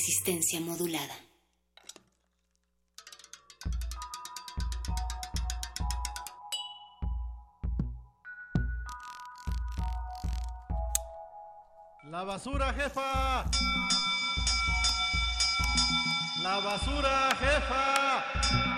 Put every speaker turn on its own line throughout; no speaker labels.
Resistencia modulada.
La basura, jefa. La basura, jefa.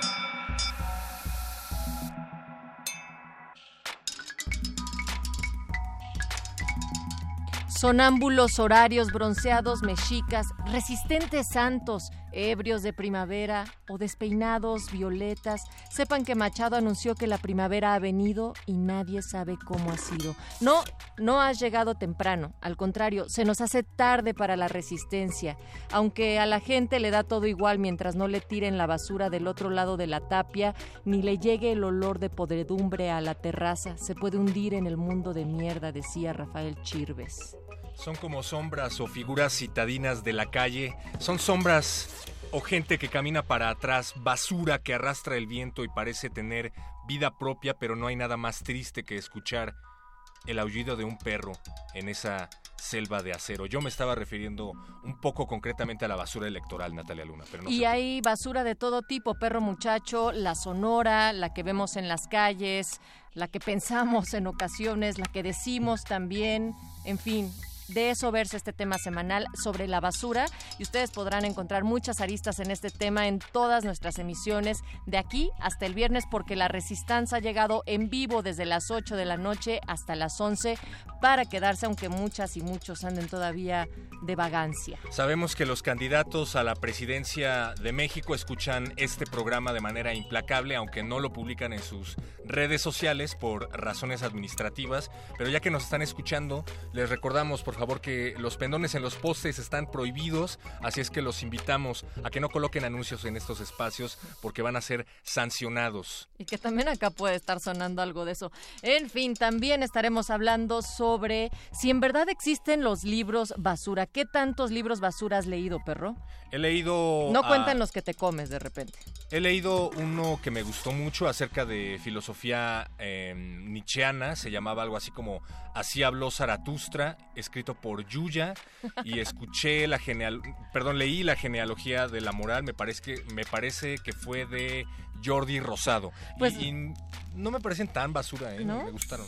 Sonámbulos horarios, bronceados, mexicas, resistentes santos, ebrios de primavera o despeinados violetas, sepan que Machado anunció que la primavera ha venido y nadie sabe cómo ha sido. No, no has llegado temprano, al contrario, se nos hace tarde para la resistencia, aunque a la gente le da todo igual mientras no le tiren la basura del otro lado de la tapia, ni le llegue el olor de podredumbre a la terraza, se puede hundir en el mundo de mierda, decía Rafael Chirves.
Son como sombras o figuras citadinas de la calle. Son sombras o gente que camina para atrás, basura que arrastra el viento y parece tener vida propia, pero no hay nada más triste que escuchar el aullido de un perro en esa selva de acero. Yo me estaba refiriendo un poco concretamente a la basura electoral, Natalia Luna. Pero no
y hay basura de todo tipo, perro muchacho, la sonora, la que vemos en las calles, la que pensamos en ocasiones, la que decimos también, en fin. De eso verse este tema semanal sobre la basura y ustedes podrán encontrar muchas aristas en este tema en todas nuestras emisiones de aquí hasta el viernes porque la Resistencia ha llegado en vivo desde las 8 de la noche hasta las 11 para quedarse aunque muchas y muchos anden todavía de vagancia.
Sabemos que los candidatos a la presidencia de México escuchan este programa de manera implacable, aunque no lo publican en sus redes sociales por razones administrativas, pero ya que nos están escuchando, les recordamos por favor que los pendones en los postes están prohibidos, así es que los invitamos a que no coloquen anuncios en estos espacios porque van a ser sancionados.
Y que también acá puede estar sonando algo de eso. En fin, también estaremos hablando sobre si en verdad existen los libros basura. ¿Qué tantos libros basura has leído, perro?
He leído...
No
a-
cuentan los que te comes de repente.
He leído uno que me gustó mucho acerca de filosofía eh, nietzscheana, se llamaba algo así como Así habló Zaratustra, escrito por Yuya, y escuché la geneal, perdón, leí la genealogía de la moral, me parece que, me parece que fue de Jordi Rosado. Y-
Pues-
y, no me parecen tan basura, ¿eh?
¿No?
me gustaron.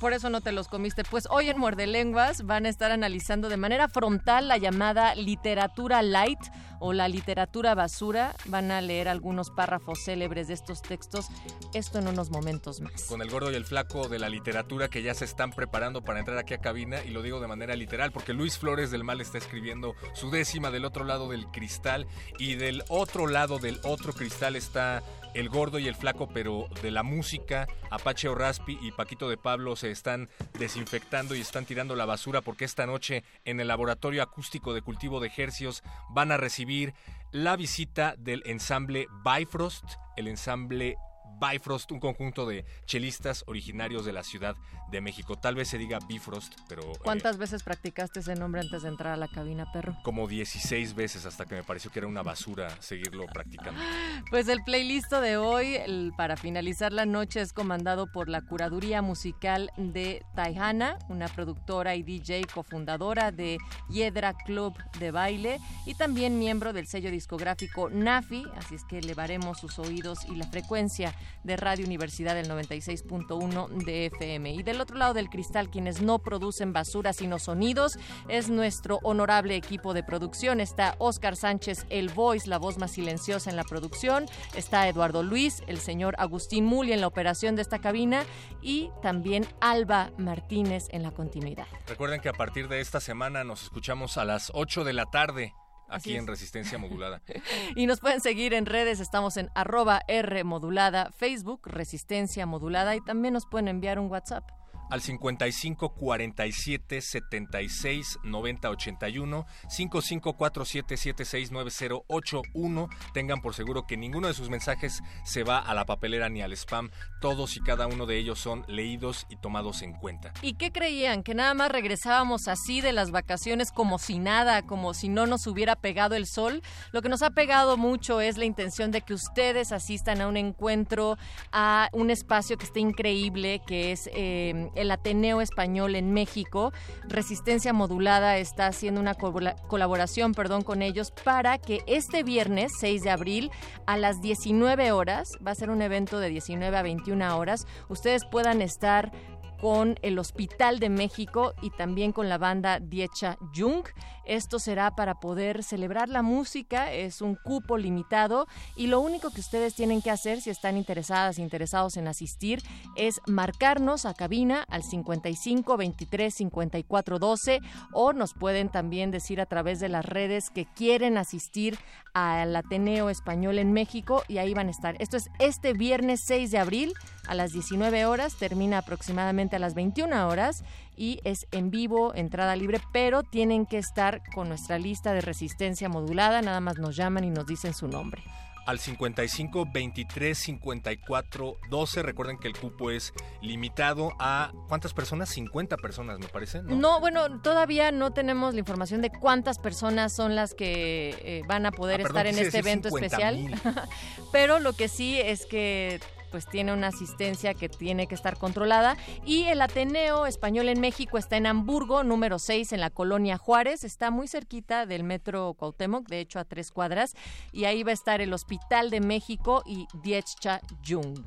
Por eso no te los comiste. Pues hoy en Muerde Lenguas van a estar analizando de manera frontal la llamada literatura light o la literatura basura. Van a leer algunos párrafos célebres de estos textos. Esto en unos momentos más.
con el gordo y el flaco de la literatura que ya se están preparando para entrar aquí a cabina y lo digo de manera literal porque Luis Flores del Mal está escribiendo su décima del otro lado del cristal y del otro lado del otro cristal está el gordo y el flaco pero de la música Apache Orraspi y Paquito de Pablo se están desinfectando y están tirando la basura porque esta noche en el laboratorio acústico de cultivo de hercios van a recibir la visita del ensamble Bifrost, el ensamble Bifrost, un conjunto de chelistas originarios de la Ciudad de México. Tal vez se diga Bifrost, pero eh,
¿Cuántas veces practicaste ese nombre antes de entrar a la cabina, perro?
como 16 veces hasta que me pareció que era una basura seguirlo practicando.
Pues el playlist de hoy, el- para finalizar la noche, es comandado por la curaduría musical de Taihana, una productora y DJ cofundadora de Hiedra Club de Baile y también miembro del sello discográfico Nafi, así es que elevaremos sus oídos y la frecuencia. De Radio Universidad del 96.1 de FM. Y del otro lado del cristal, quienes no producen basura sino sonidos, es nuestro honorable equipo de producción. Está Oscar Sánchez, el voice, la voz más silenciosa en la producción. Está Eduardo Luis, el señor Agustín Muli en la operación de esta cabina y también Alba Martínez en la continuidad.
Recuerden que a partir de esta semana nos escuchamos a las 8 de la tarde
Así
aquí en
es.
Resistencia Modulada.
Y nos pueden seguir en redes, estamos en arroba R modulada, Facebook, Resistencia Modulada y también nos pueden enviar un WhatsApp.
Al 55 47 76 90 81 5547 76 90 81 tengan por seguro que ninguno de sus mensajes se va a la papelera ni al spam todos y cada uno de ellos son leídos y tomados en cuenta
¿Y qué creían? ¿Que nada más regresábamos así de las vacaciones como si nada, como si no nos hubiera pegado el sol? Lo que nos ha pegado mucho es la intención de que ustedes asistan a un encuentro, a un espacio que está increíble, que es eh, el Ateneo Español en México. Resistencia Modulada está haciendo una cola- colaboración perdón, con ellos para que este viernes 6 de abril a las 19 horas, va a ser un evento de 19 a 21 horas, ustedes puedan estar con el Hospital de México y también con la banda Diecha Jung. Esto será para poder celebrar la música, es un cupo limitado y lo único que ustedes tienen que hacer si están interesadas, interesados en asistir, es marcarnos a cabina al 55 23 54 12 o nos pueden también decir a través de las redes que quieren asistir al Ateneo Español en México y ahí van a estar. Esto es este viernes 6 de abril a las 19 horas, termina aproximadamente a las 21 horas y es en vivo, entrada libre, pero tienen que estar con nuestra lista de resistencia modulada, nada más nos llaman y nos dicen su nombre.
al 55 23 54 12 recuerden que el cupo es limitado a ¿cuántas personas? 50 personas me parece
No, bueno, todavía no tenemos la información de cuántas personas son las que eh, van a poder
Ah, perdón,
estar en este evento
50,000.
especial. Pero lo que sí es que pues tiene una asistencia que tiene que estar controlada y el Ateneo Español en México está en Hamburgo, número 6 en la colonia Juárez, está muy cerquita del metro Cuauhtémoc, de hecho a tres cuadras y ahí va a estar el Hospital de México y Dietscha Jung.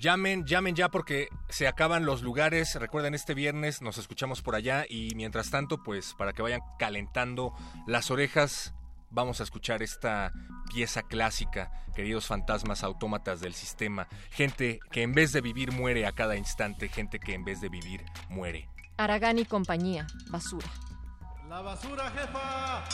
Llamen, llamen ya porque se acaban los lugares. Recuerden, este viernes nos escuchamos por allá y mientras tanto, pues para que vayan calentando las orejas, vamos a escuchar esta pieza clásica, queridos fantasmas autómatas del sistema. Gente que en vez de vivir muere a cada instante, gente que en vez de vivir muere.
Aragán y compañía, basura.
La basura, jefa.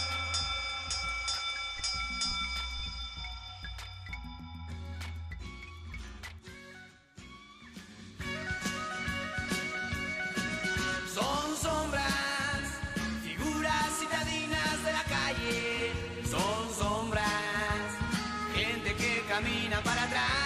Son camina para atrás.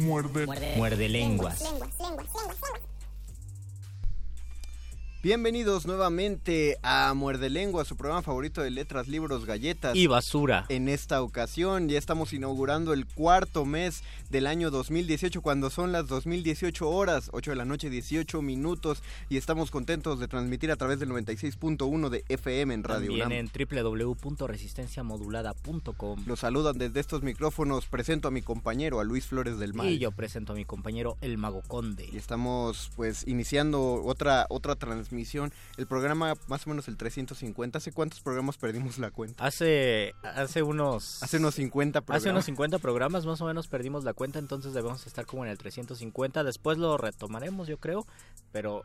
Muerde.
Muerde lenguas.
Bienvenidos nuevamente a Muerde Lengua, su programa favorito de letras, libros, galletas.
Y basura.
En esta ocasión ya estamos inaugurando el cuarto mes del año 2018 cuando son las 2018 horas, 8 de la noche, 18 minutos y estamos contentos de transmitir a través del 96.1 de FM en Radio
También
UNAM.
en www.resistenciamodulada.com.
Los saludan desde estos micrófonos. Presento a mi compañero, a Luis Flores del Mal.
Y yo presento a mi compañero El Mago Conde.
Y estamos pues iniciando otra otra transmisión. El programa más o menos el 350. ¿Hace cuántos programas perdimos la cuenta?
Hace, hace unos...
Hace unos 50 programas.
Hace unos 50 programas más o menos perdimos la cuenta, entonces debemos estar como en el 350. Después lo retomaremos, yo creo, pero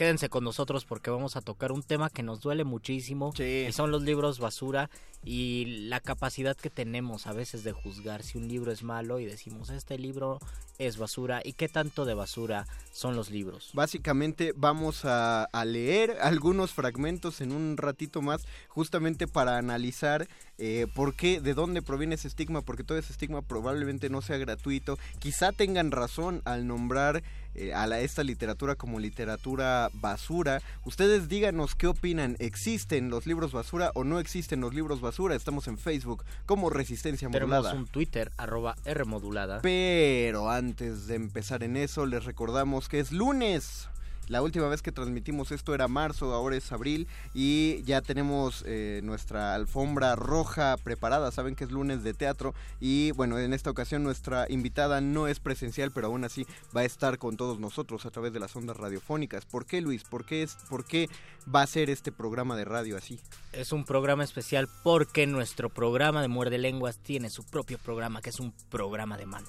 quédense con nosotros porque vamos a tocar un tema que nos duele muchísimo
Sí.
y son los libros basura y la capacidad que tenemos a veces de juzgar si un libro es malo y decimos este libro es basura y qué tanto de basura son los libros.
Básicamente vamos a, a leer algunos fragmentos en un ratito más, justamente para analizar eh, por qué, de dónde proviene ese estigma, porque todo ese estigma probablemente no sea gratuito. Quizá tengan razón al nombrar eh, a la, esta literatura como literatura basura. Ustedes díganos qué opinan. ¿Existen los libros basura o no existen los libros basura? Estamos en Facebook como Resistencia
Tenemos
Modulada.
un Twitter, arroba Rmodulada.
Pero antes de empezar en eso, les recordamos que es lunes. La última vez que transmitimos esto era marzo, ahora es abril y ya tenemos eh, nuestra alfombra roja preparada. Saben que es lunes de teatro y bueno, en esta ocasión nuestra invitada no es presencial, pero aún así va a estar con todos nosotros a través de las ondas radiofónicas. ¿Por qué, Luis? ¿Por qué, es, por qué va a ser este programa de radio así?
Es un programa especial porque nuestro programa de Muerde Lenguas tiene su propio programa, que es un programa de mano.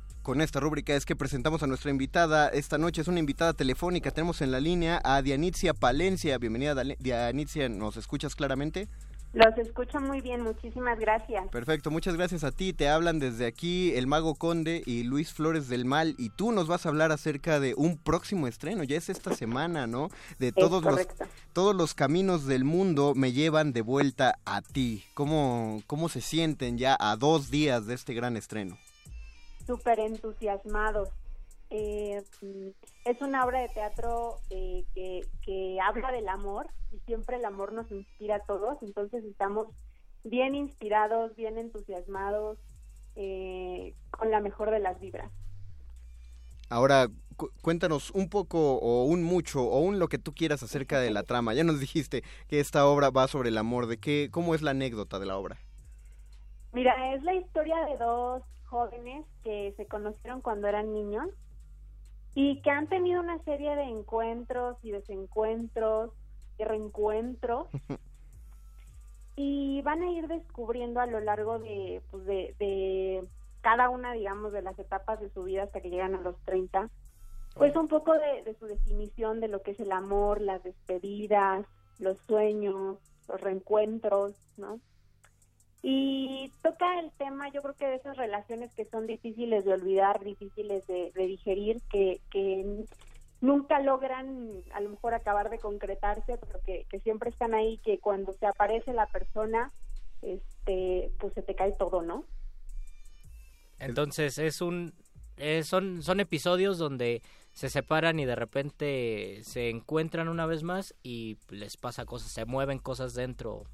con esta rúbrica es que presentamos a nuestra invitada esta noche. Es una invitada telefónica. Tenemos en la línea a Dianitzia Palencia. Bienvenida, Dianitzia. ¿Nos escuchas claramente?
Los escucho muy bien, muchísimas gracias.
Perfecto, muchas gracias a ti. Te hablan desde aquí el Mago Conde y Luis Flores del Mal. Y tú nos vas a hablar acerca de un próximo estreno. Ya es esta semana, ¿no? De todos los, todos los caminos del mundo me llevan de vuelta a ti. ¿Cómo, ¿Cómo se sienten ya a dos días de este gran estreno?
Súper entusiasmados. Eh, mm, es una obra de teatro eh, que, que habla del amor y siempre el amor nos inspira a todos, entonces estamos bien inspirados, bien entusiasmados, eh, con la mejor de las vibras.
Ahora, cu- cuéntanos un poco o un mucho o un lo que tú quieras acerca de la trama. Ya nos dijiste que esta obra va sobre el amor. ¿De qué? ¿Cómo es la anécdota de la obra?
Mira, es la historia de dos jóvenes que se conocieron cuando eran niños y que han tenido una serie de encuentros y desencuentros y reencuentros y van a ir descubriendo a lo largo de, pues de, de cada una, digamos, de las etapas de su vida hasta que llegan a los 30, pues un poco de, de su definición de lo que es el amor, las despedidas, los sueños, los reencuentros, ¿no? Y toca el tema, yo creo que de esas relaciones que son difíciles de olvidar, difíciles de, digerir, que, nunca logran a lo mejor acabar de concretarse, pero que, siempre están ahí, que cuando se aparece la persona, este, pues se te cae todo, ¿no?
Entonces es un son son episodios donde se separan y de repente se encuentran una vez más y les pasa cosas, se mueven cosas dentro.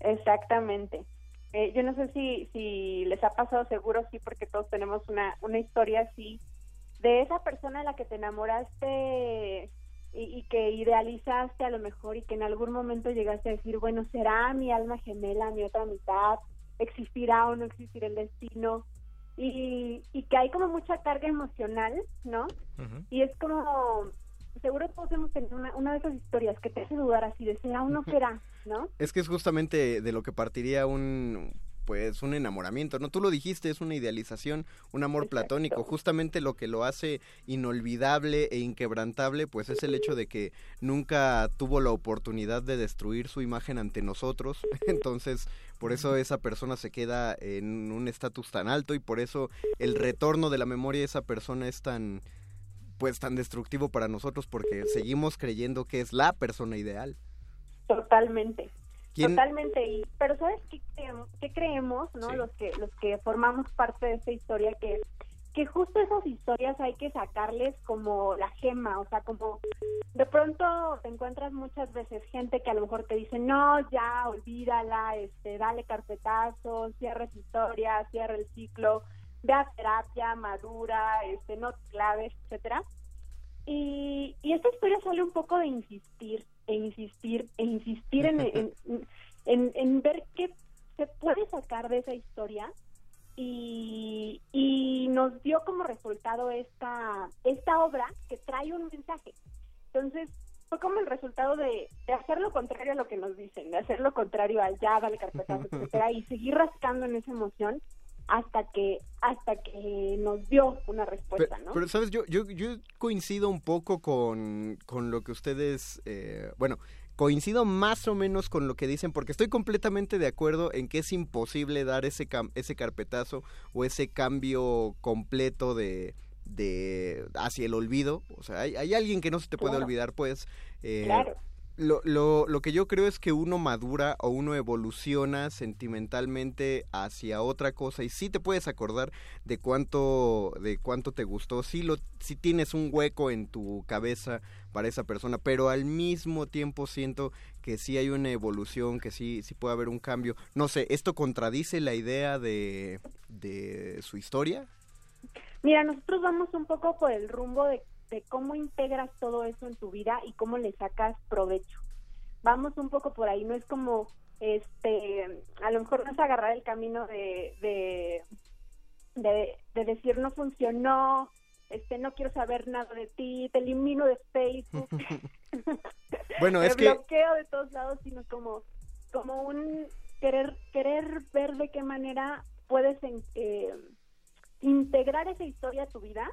Exactamente. Eh, yo no sé si, si les ha pasado, seguro sí, porque todos tenemos una, una historia así, de esa persona a la que te enamoraste y, y que idealizaste a lo mejor y que en algún momento llegaste a decir, bueno, será mi alma gemela, mi otra mitad, existirá o no existirá el destino. Y, y que hay como mucha carga emocional, ¿no? Y es como, seguro todos hemos tenido una, una de esas historias que te hace dudar así de será o no será, ¿no?
Es que es justamente de lo que partiría un pues un enamoramiento, ¿no? Tú lo dijiste, es una idealización, un amor platónico. Justamente lo que lo hace inolvidable e inquebrantable, pues es el hecho de que nunca tuvo la oportunidad de destruir su imagen ante nosotros. Entonces, por eso esa persona se queda en un estatus tan alto y por eso el retorno de la memoria de esa persona es tan pues tan destructivo para nosotros porque seguimos creyendo que es la persona ideal.
Totalmente.
¿Quién-
Totalmente. Y, pero ¿sabes qué creemos, qué creemos no? Los que los que formamos parte de esta historia que que justo esas historias hay que sacarles como la gema, o sea, como de pronto te encuentras muchas veces gente que a lo mejor te dice, "No, ya olvídala, este, dale carpetazo, cierra esa historia, cierra el ciclo, ve a terapia, madura, este, no claves, etcétera." Y, y esta historia sale un poco de insistir, e insistir, e insistir en, en, en, en ver qué se puede sacar de esa historia y, y nos dio como resultado esta, esta obra que trae un mensaje. Entonces, fue como el resultado de, de hacer lo contrario a lo que nos dicen, de hacer lo contrario al ya, dale carpetazo, etcétera, y seguir rascando en esa emoción hasta que hasta que nos dio una
Pero,
respuesta, ¿no?
pero, sabes, yo, yo, yo coincido un poco con, con lo que ustedes, eh, bueno, coincido más o menos con lo que dicen porque estoy completamente de acuerdo en que es imposible dar ese, cam- ese carpetazo o ese cambio completo de, de hacia el olvido. O sea, hay, hay alguien que no se te puede
Claro.
olvidar, pues. eh,
Claro.
Lo, lo, lo que yo creo es que uno madura o uno evoluciona sentimentalmente hacia otra cosa y sí te puedes acordar de cuánto de cuánto te gustó, sí lo sí tienes un hueco en tu cabeza para esa persona, pero al mismo tiempo siento que sí hay una evolución, que sí sí puede haber un cambio. No sé, esto contradice la idea de de su historia.
Mira, nosotros vamos un poco por el rumbo de, de cómo integras todo eso en tu vida y cómo le sacas provecho. Vamos un poco por ahí, no es como, este, a lo mejor no es agarrar el camino de, de, de, de decir no funcionó, este, no quiero saber nada de ti, te elimino de Facebook,
Bueno,
te
es que
bloqueo de todos lados, sino como, como un querer, querer ver de qué manera puedes eh, integrar esa historia a tu vida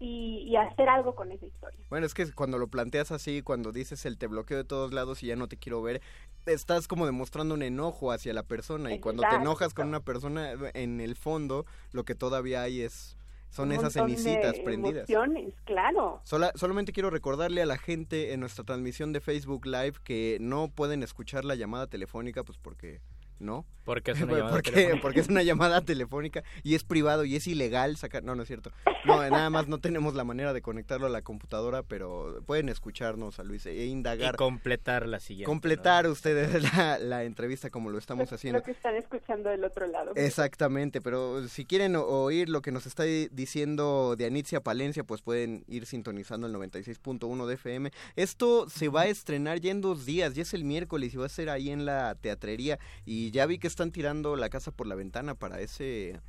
y, y hacer algo con esa historia.
Bueno, es que cuando lo planteas así, cuando dices el te bloqueo de todos lados y ya no te quiero ver, estás como demostrando un enojo hacia la persona y cuando te enojas con una persona, en el fondo lo que todavía hay es son esas
montón de
cenicitas prendidas.
Emociones, claro.
Sola- solamente quiero recordarle a la gente en nuestra transmisión de Facebook Live que no pueden escuchar la llamada telefónica, pues porque no.
Porque es una llamada
porque,
telefónica.
porque es una llamada telefónica y es privado y es ilegal sacar. No, no es cierto. No, nada más no tenemos la manera de conectarlo a la computadora, pero pueden escucharnos a Luis e indagar.
Y completar la siguiente.
completar ustedes la, la entrevista como lo estamos
Lo-
haciendo.
Lo que están escuchando del otro lado.
Exactamente, pero si quieren o- oír lo que nos está di- diciendo de Anitzia Palencia, pues pueden ir sintonizando el 96.1 de FM. Esto se va a estrenar ya en dos días, ya es el miércoles y va a ser ahí en la teatrería. Y ya vi que están tirando la casa por la ventana para ese,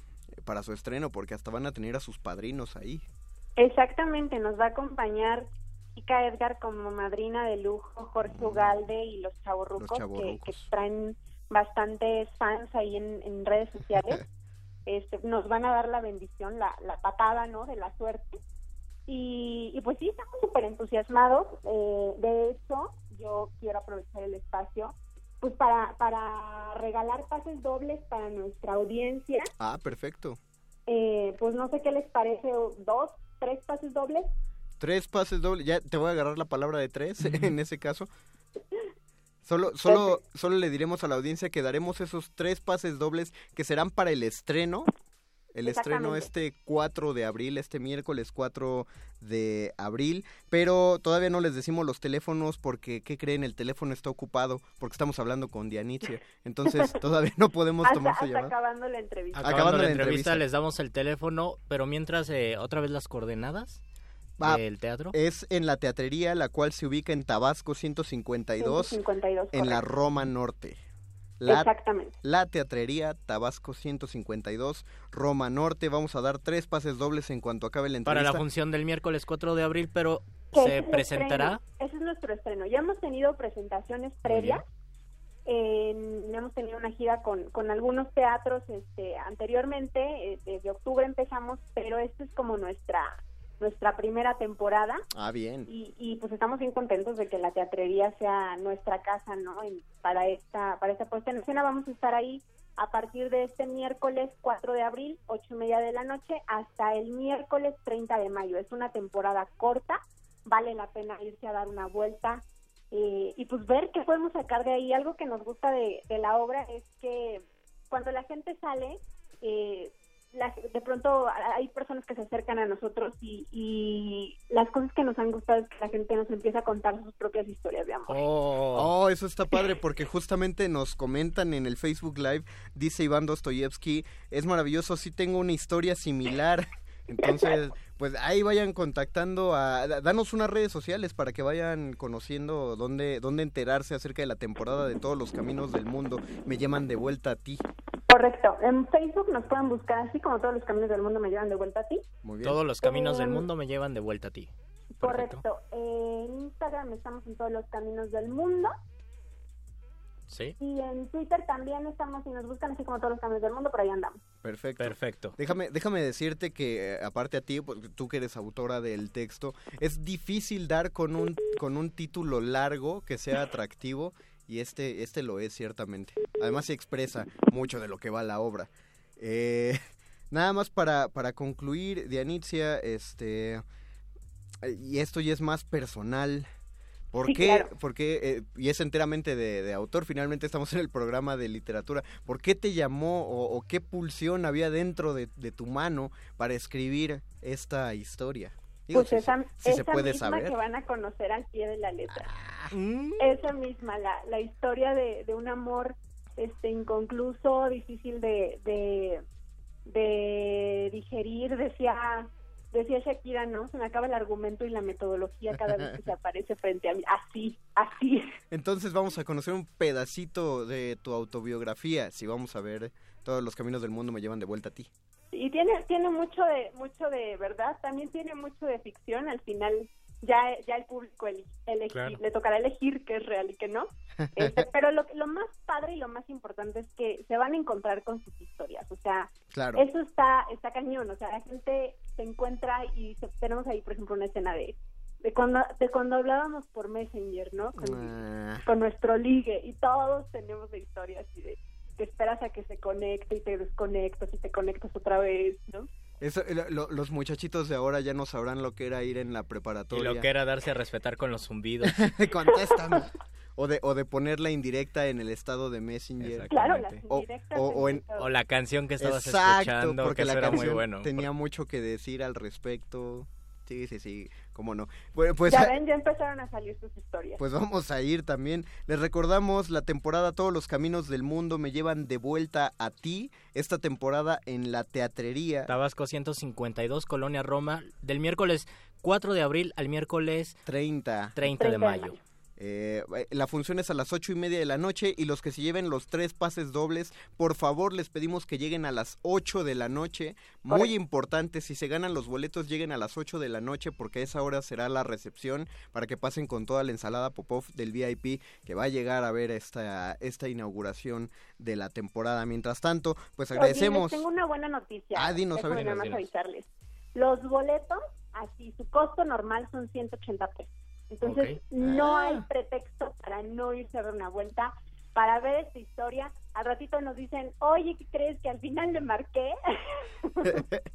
para su estreno, porque hasta van a tener a sus padrinos ahí.
Exactamente, nos va a acompañar Chica Edgar como madrina de lujo, Jorge Ugalde y los chavorrucos, que, que traen bastantes fans ahí en, en redes sociales. este, nos van a dar la bendición, la, la patada, ¿no? De la suerte. Y, y pues sí, estamos súper entusiasmados. Eh, de hecho, yo quiero aprovechar el espacio pues para, para regalar pases dobles para nuestra audiencia.
Ah, perfecto.
Eh, pues no sé qué les parece, dos, tres pases dobles.
Tres pases dobles, ya te voy a agarrar la palabra de tres en ese caso. Solo, solo, solo le diremos a la audiencia que daremos esos tres pases dobles que serán para el estreno El estreno este 4 de abril, este miércoles 4 de abril, pero todavía no les decimos los teléfonos porque, ¿qué creen? El teléfono está ocupado porque estamos hablando con Dianitzia, entonces todavía no podemos
Hasta,
tomar su llamada.
acabando la entrevista.
Acabando la entrevista les damos el teléfono, pero mientras eh, otra vez las coordenadas
Va,
del teatro.
Es en la teatrería, la cual se ubica en Tabasco 152,
152,
en la. Roma Norte. La,
Exactamente.
La teatrería Tabasco 152, Roma Norte. Vamos a dar tres pases dobles en cuanto acabe la
Para
entrevista.
la función del miércoles 4 de abril, pero se
es
presentará.
estreno, Ese es nuestro estreno. Ya hemos tenido presentaciones previas. En- hemos tenido una gira con, con algunos teatros este, anteriormente. eh, desde octubre empezamos, pero esta es como nuestra nuestra primera temporada.
Ah, bien.
Y, y pues estamos bien contentos de que la teatrería sea nuestra casa, ¿no? Para esta para esta puesta en escena vamos a estar ahí a partir de este miércoles 4 de abril, ocho y media de la noche, hasta el miércoles 30 de mayo. Es una temporada corta, vale la pena irse a dar una vuelta eh, y pues ver qué podemos sacar de ahí. Algo que nos gusta de, de la obra es que cuando la gente sale, eh, la- de pronto hay personas que se acercan a nosotros y, y las cosas que nos han gustado es que la gente nos empieza a contar sus propias historias de amor.
Oh, eso está padre porque justamente nos comentan en el Facebook Live, dice Iván Dostoyevsky, es maravilloso, sí tengo una historia similar. Entonces, pues ahí vayan contactando a... da- Danos unas redes sociales para que vayan conociendo dónde, dónde enterarse acerca de la temporada de todos los caminos del mundo. Me llaman de vuelta a ti.
Correcto. En Facebook nos pueden buscar así como todos los caminos del mundo me llevan de vuelta a ti.
Muy bien.
Todos los caminos del mundo me llevan de vuelta a ti.
Correcto. En Instagram estamos en todos los caminos del mundo.
Sí.
Y en Twitter también estamos, y nos buscan así como todos los caminos del mundo, por ahí andamos.
Perfecto.
Perfecto.
Déjame, déjame decirte que, eh, aparte a ti, porque tú que eres autora del texto, es difícil dar con un, con un título largo que sea atractivo y este, este lo es ciertamente. Además se expresa mucho de lo que va la obra. Eh, nada más para, para concluir, Dianitzia, este, eh, y esto ya es más personal. ¿Por
Sí,
qué?
claro.
Porque, eh, y es enteramente de, de autor, finalmente estamos en el programa de literatura. ¿Por qué te llamó o, o qué pulsión había dentro de, de tu mano para escribir esta historia? Digo,
Pues
si-
esa,
si se
esa
puede
misma
saber.
que van a conocer al pie de la letra.
Ah.
Esa misma, la, la historia de, de un amor este inconcluso, difícil de, de, de digerir, decía decía Shakira, ¿no? Se me acaba el argumento y la metodología cada vez que se aparece frente a mí. Así, así.
Entonces vamos a conocer un pedacito de tu autobiografía. Si vamos a ver todos los caminos del mundo me llevan de vuelta a ti.
y tiene tiene mucho de mucho de verdad también tiene mucho de ficción al final ya ya el público eli- elegir-
Claro.
le tocará elegir qué es real y qué no Este, pero lo, lo más padre y lo más importante es que se van a encontrar con sus historias o sea
Claro.
eso está está cañón o sea la gente se encuentra y se- tenemos ahí por ejemplo una escena de de cuando de cuando hablábamos por Messenger no con,
Ah,
con nuestro ligue y todos tenemos de historias y de que esperas a que se conecte y te desconectas y te conectas otra vez, ¿no?
Eso, eh, lo- los muchachitos de ahora ya no sabrán lo que era ir en la
Y
preparatoria.
lo que era darse a respetar con los zumbidos.
Contéstame. O de, o de poner la indirecta en el estado de Messenger.
Claro, las
O,
indirectas
o- o en.
O la canción que estabas
Exacto,
escuchando,
porque
que
la
eso era muy
canción
bueno.
tenía mucho que decir al respecto. Sí, sí, sí, cómo no. Bueno, pues,
ya ven, ya empezaron a salir sus historias.
pues vamos a ir también. Les recordamos la temporada Todos los Caminos del Mundo me llevan de vuelta a ti. Esta temporada en la teatrería.
Tabasco 152, Colonia Roma, del miércoles 4 de abril al miércoles
30.
30 de mayo.
Eh, la función es a las ocho y media de la noche y los que se lleven los tres pases dobles, por favor les pedimos que lleguen a las 8 de la noche. Muy
Correcto.
importante, si se ganan los boletos lleguen a las 8 de la noche porque a esa hora será la recepción para que pasen con toda la ensalada Popov del VIP que va a llegar a ver esta, esta inauguración de la temporada. Mientras tanto, pues
Oye,
agradecemos.
les tengo una buena noticia.
Ah, dinos, a ver.
nada más avisarles. Los boletos, así, su costo normal son 180 pesos. Entonces, no
Ah.
hay pretexto para no irse a dar una vuelta, para ver esta historia. Al ratito nos dicen, oye, ¿qué crees que al final le marqué?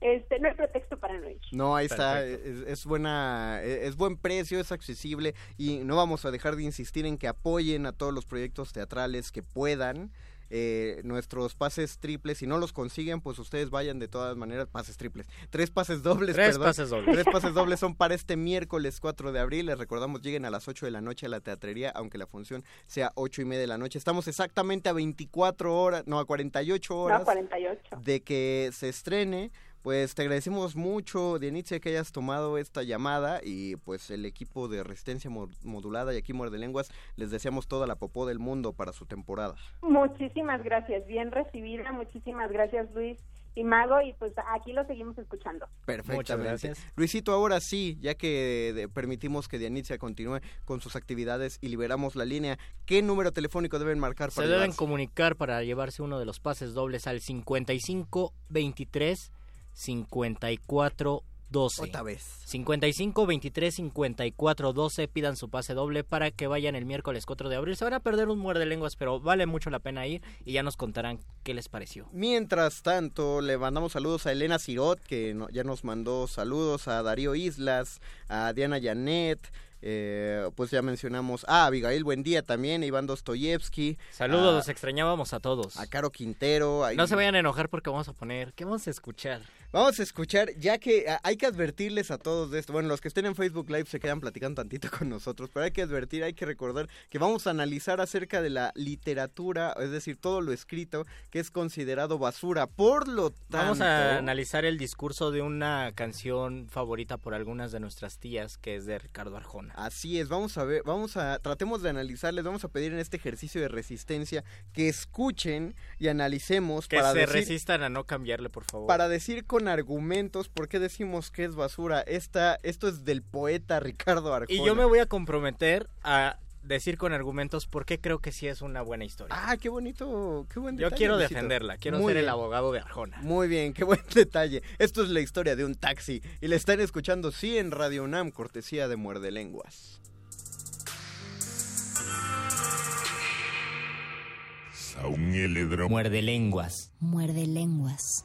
este, no hay pretexto para no ir.
No, ahí está, es, es buena, e, es buen precio, es accesible y no vamos a dejar de insistir en que apoyen a todos los proyectos teatrales que puedan. Eh, nuestros pases triples. Si no los consiguen, pues ustedes vayan de todas maneras, pases triples. Tres pases dobles,
Tres
perdón.
pases dobles.
Tres pases dobles son para este miércoles 4 de abril. Les recordamos, lleguen a las 8 de la noche a la teatrería, aunque la función sea 8 y media de la noche. Estamos exactamente a 24 horas, no, a 48 horas
No, 48.
de que se estrene. Pues te agradecemos mucho, Dianitzia, que hayas tomado esta llamada y pues el equipo de Resistencia Mo- Modulada y aquí Muerde Lenguas les deseamos toda la popó del mundo para su temporada.
Muchísimas gracias, bien recibida. Muchísimas gracias, Luis y Mago. Y pues aquí lo seguimos escuchando.
Perfectamente.
gracias.
Luisito, ahora sí, ya que permitimos que Dianitzia continúe con sus actividades y liberamos la línea, ¿qué número telefónico deben marcar
Se
para
deben
llevarse?
comunicar para llevarse uno de los pases dobles al 55 23 54 12.
Otra vez.
55 23 54 12 pidan su pase doble para que vayan el miércoles 4 de abril. Se van a perder un muerde lenguas, pero vale mucho la pena ir y ya nos contarán qué les pareció.
Mientras tanto, le mandamos saludos a Elena Sirot, que no- ya nos mandó saludos, a Darío Islas, a Diana Janet, eh, pues ya mencionamos a Abigail Buendía también, a Iván Dostoyevsky.
Saludos,
a,
los extrañábamos a todos.
a Caro Quintero. a-
No se vayan a enojar porque vamos a poner, ¿qué vamos a escuchar?
Vamos a escuchar, ya que a- hay que advertirles a todos de esto. Bueno, los que estén en Facebook Live se quedan platicando tantito con nosotros, pero hay que advertir, hay que recordar que vamos a analizar acerca de la literatura, es decir, todo lo escrito que es considerado basura. Por lo tanto,
Vamos a analizar el discurso de una canción favorita por algunas de nuestras tías, que es de Ricardo Arjona.
Así es, vamos a ver, vamos a, tratemos de analizarles, vamos a pedir en este ejercicio de resistencia que escuchen y analicemos
Que
para
se
decir,
resistan a no cambiarle, por favor.
para decir con argumentos por qué decimos que es basura. Esta, esto es del poeta Ricardo Arjona.
Y yo me voy a comprometer a decir con argumentos por qué creo que sí es una buena historia.
Ah, qué bonito, qué buen
Yo quiero
Luisito.
defenderla, quiero
Muy
ser el abogado de Arjona.
Muy bien, qué buen detalle. Esto es la historia de un taxi y la están escuchando sí en Radio UNAM, cortesía de Muerde Lenguas.
Muerde lenguas.
Muerde lenguas.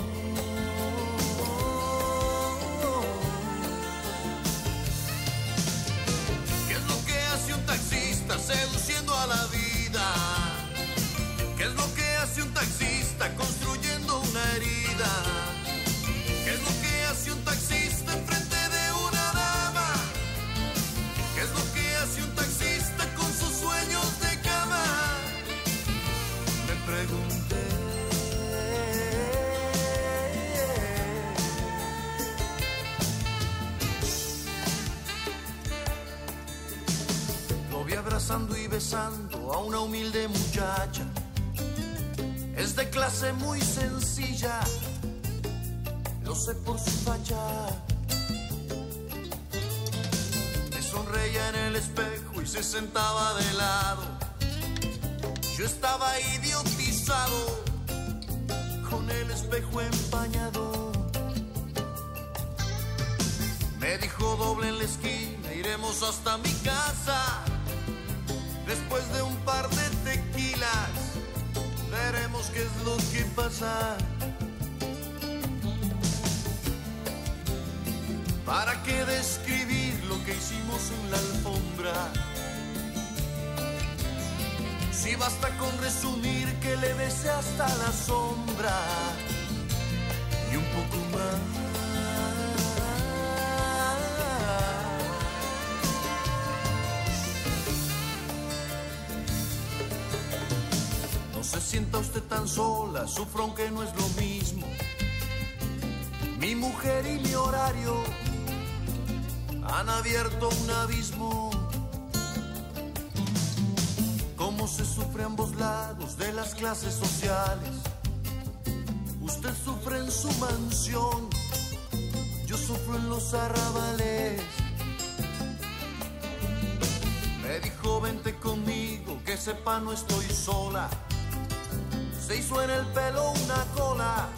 Muy sencilla, lo sé por su facha. Me sonreía en el espejo y se sentaba de lado. Yo estaba idiotizado con el espejo empañado. Me dijo doble en la esquina, iremos hasta mi casa. Qué es lo que pasa. ¿Para qué describir lo que hicimos en la alfombra? Si basta con resumir que le besé hasta la sombra usted tan sola, sufro aunque no es lo mismo. Mi mujer y mi horario han abierto un abismo. Cómo se sufre a ambos lados de las clases sociales. Usted sufre en su mansión, yo sufro en los arrabales. Me dijo vente conmigo, que sepa no estoy sola. Se hizo en el pelo una cola,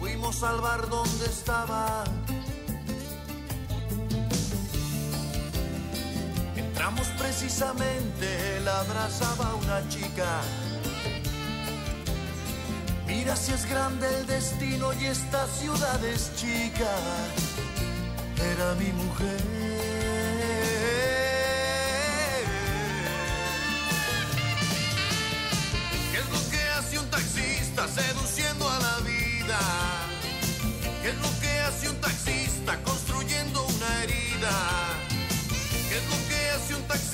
fuimos al bar donde estaba. Entramos precisamente, él abrazaba a una chica. Mira si es grande el destino y esta ciudad es chica. Era mi mujer. ¿Qué es lo que hace un taxista construyendo una herida? ¿Qué es lo que hace un taxista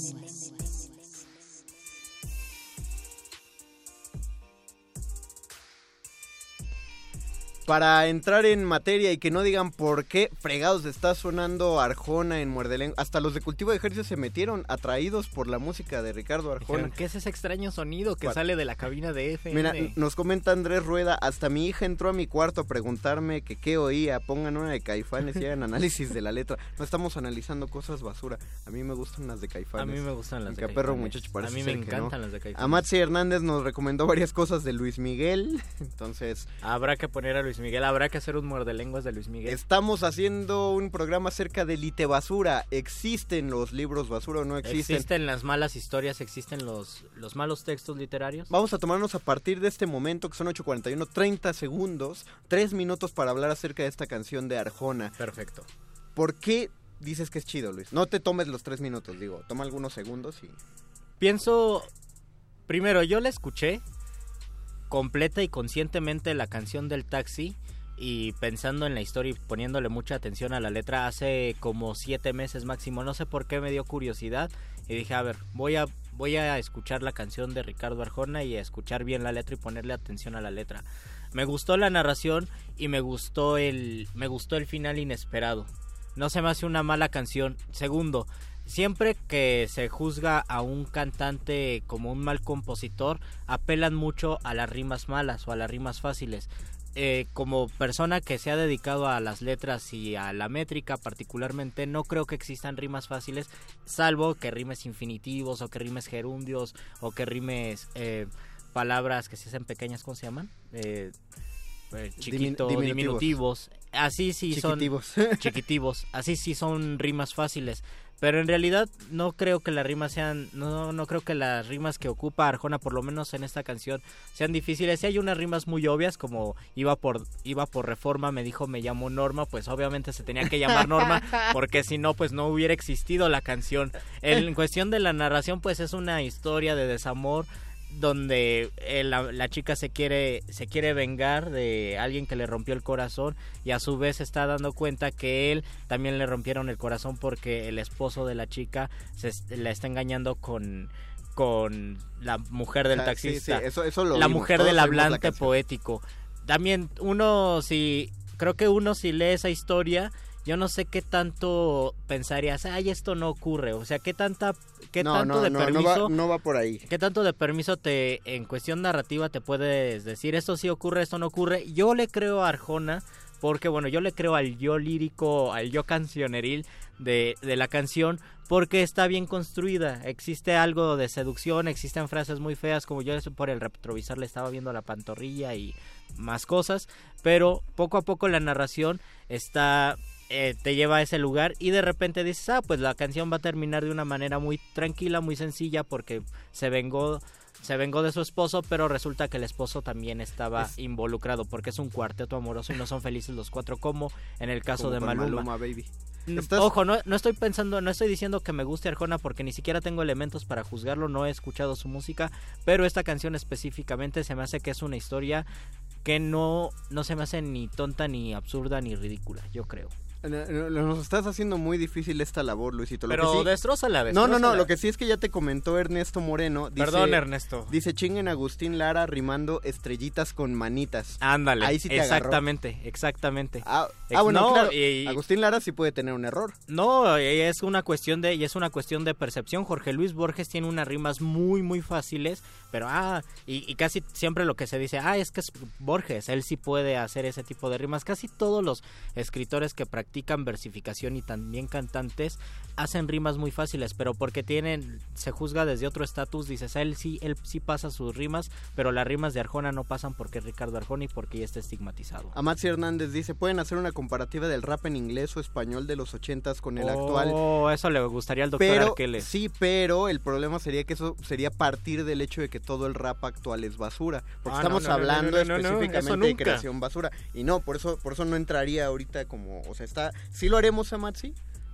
Para entrar en materia y que no digan por qué fregados está sonando Arjona en Muerde Lenguas. Hasta los de Cultivo de Ejercicio se metieron atraídos por la música de Ricardo Arjona.
¿Qué es ese extraño sonido que
¿Cuál?
sale de la cabina de FM?
Mira, nos comenta Andrés Rueda, hasta mi hija entró a mi cuarto a preguntarme que qué oía, pongan una de Caifanes y hagan análisis de la letra. No estamos analizando cosas basura. A mí me gustan las de Caifanes.
A mí me gustan las de
a perro
Caifanes.
muchacho parece
A mí me encantan
no.
las de Caifanes.
Amatsi Hernández nos recomendó varias cosas de Luis Miguel, entonces...
Habrá que poner a Luis Miguel, habrá que hacer un muerde lenguas de Luis Miguel.
Estamos haciendo un programa acerca de lite basura. ¿Existen los libros basura o no existen?
Existen las malas historias, existen los, los malos textos literarios.
Vamos a tomarnos a partir de este momento, que son 8.41, 30 segundos, 3 minutos para hablar acerca de esta canción de Arjona.
Perfecto.
¿Por qué dices que es chido, Luis? No te tomes los 3 minutos, digo, toma algunos segundos y...
Pienso, primero, yo la escuché completa y conscientemente la canción del taxi y pensando en la historia y poniéndole mucha atención a la letra hace como siete meses máximo. No sé por qué me dio curiosidad y dije, a ver, voy a, voy a escuchar la canción de Ricardo Arjona y a escuchar bien la letra y ponerle atención a la letra. Me gustó la narración y me gustó el, me gustó el final inesperado. No se me hace una mala canción. Segundo, siempre que se juzga a un cantante como un mal compositor, apelan mucho a las rimas malas o a las rimas fáciles. eh, como persona que se ha dedicado a las letras y a la métrica particularmente, no creo que existan rimas fáciles, salvo que rimes infinitivos o que rimes gerundios o que rimes eh, palabras que se hacen pequeñas, ¿cómo se llaman? Eh, eh, chiquito,
Dimin-
diminutivos.
diminutivos.
Así sí
Chiquitivos.
son chiquitivos. Así sí son rimas fáciles. Pero en realidad no creo que las rimas sean, no, no creo que las rimas que ocupa Arjona, por lo menos en esta canción, sean difíciles. Si hay unas rimas muy obvias, como iba por, iba por reforma, me dijo me llamo Norma, pues obviamente se tenía que llamar Norma, porque si no, pues no hubiera existido la canción. En cuestión de la narración, pues es una historia de desamor donde eh, la, la chica se quiere se quiere vengar de alguien que le rompió el corazón y a su vez se está dando cuenta que él también le rompieron el corazón porque el esposo de la chica se la está engañando con con la mujer del
Ah, sí,
taxista.
sí, eso- eso lo
la
vimos,
mujer
todos
del hablante poético. También uno si creo que uno si lee esa historia yo no sé qué tanto pensarías, ay, esto no ocurre, o sea, qué tanta qué
No,
tanto
no,
de
no, no
permiso
va, no va por ahí.
¿Qué tanto de permiso te en cuestión narrativa te puedes decir esto sí ocurre, esto no ocurre? Yo le creo a Arjona porque bueno, yo le creo al yo lírico, al yo cancioneril de, de la canción porque está bien construida. Existe algo de seducción, existen frases muy feas como yo por el retrovisor le estaba viendo la pantorrilla y más cosas, pero poco a poco la narración está eh, te lleva a ese lugar y de repente dices, ah, pues la canción va a terminar de una manera muy tranquila, muy sencilla porque se vengó se vengó de su esposo, pero resulta que el esposo también estaba
Es-
involucrado porque es un cuarteto amoroso y no son felices los cuatro como en el caso
Como
de Maluma.
Maluma, baby.
No,
Estás-
Ojo, no, no estoy pensando, no estoy diciendo que me guste Arjona porque ni siquiera tengo elementos para juzgarlo, no he escuchado su música, pero esta canción específicamente se me hace que es una historia que no, no se me hace ni tonta, ni absurda, ni ridícula, yo creo.
No, no, Nos estás haciendo muy difícil esta labor, Luisito. Lo
Pero
sí-
destrózala,
No, no, no.
destrózala.
Lo que sí es que ya te comentó Ernesto Moreno. dice-
Perdón, Ernesto.
Dice chinguen Agustín Lara rimando estrellitas con manitas.
Ándale,
Ahí sí te agarró.
exactamente, exactamente.
Ah, ah, bueno,
no,
claro.
y-
Agustín Lara sí puede tener un error.
No, es una cuestión de y es una cuestión de percepción. Jorge Luis Borges tiene unas rimas muy muy fáciles, pero ah, y, y casi siempre lo que se dice, ah, es que es Borges, él sí puede hacer ese tipo de rimas. Casi todos los escritores que practican versificación y también cantantes hacen rimas muy fáciles, pero porque tienen se juzga desde otro estatus, dices, él sí él sí pasa sus rimas, pero las rimas de Arjona no pasan porque es Ricardo Arjona y porque ya está estigmatizado.
Amatzi Hernández dice, ¿pueden hacer una comparativa del rap en inglés o español de los ochentas con el actual?
Oh, eso le gustaría al doctor
Pero,
Arqueles.
sí, pero el problema sería que eso sería partir del hecho de que todo el rap actual es basura. Porque
Ah,
estamos
no, no,
hablando
no,
específicamente de creación basura. Y no, por eso, por eso no entraría ahorita como, o sea, está, sí lo haremos, Amatzi,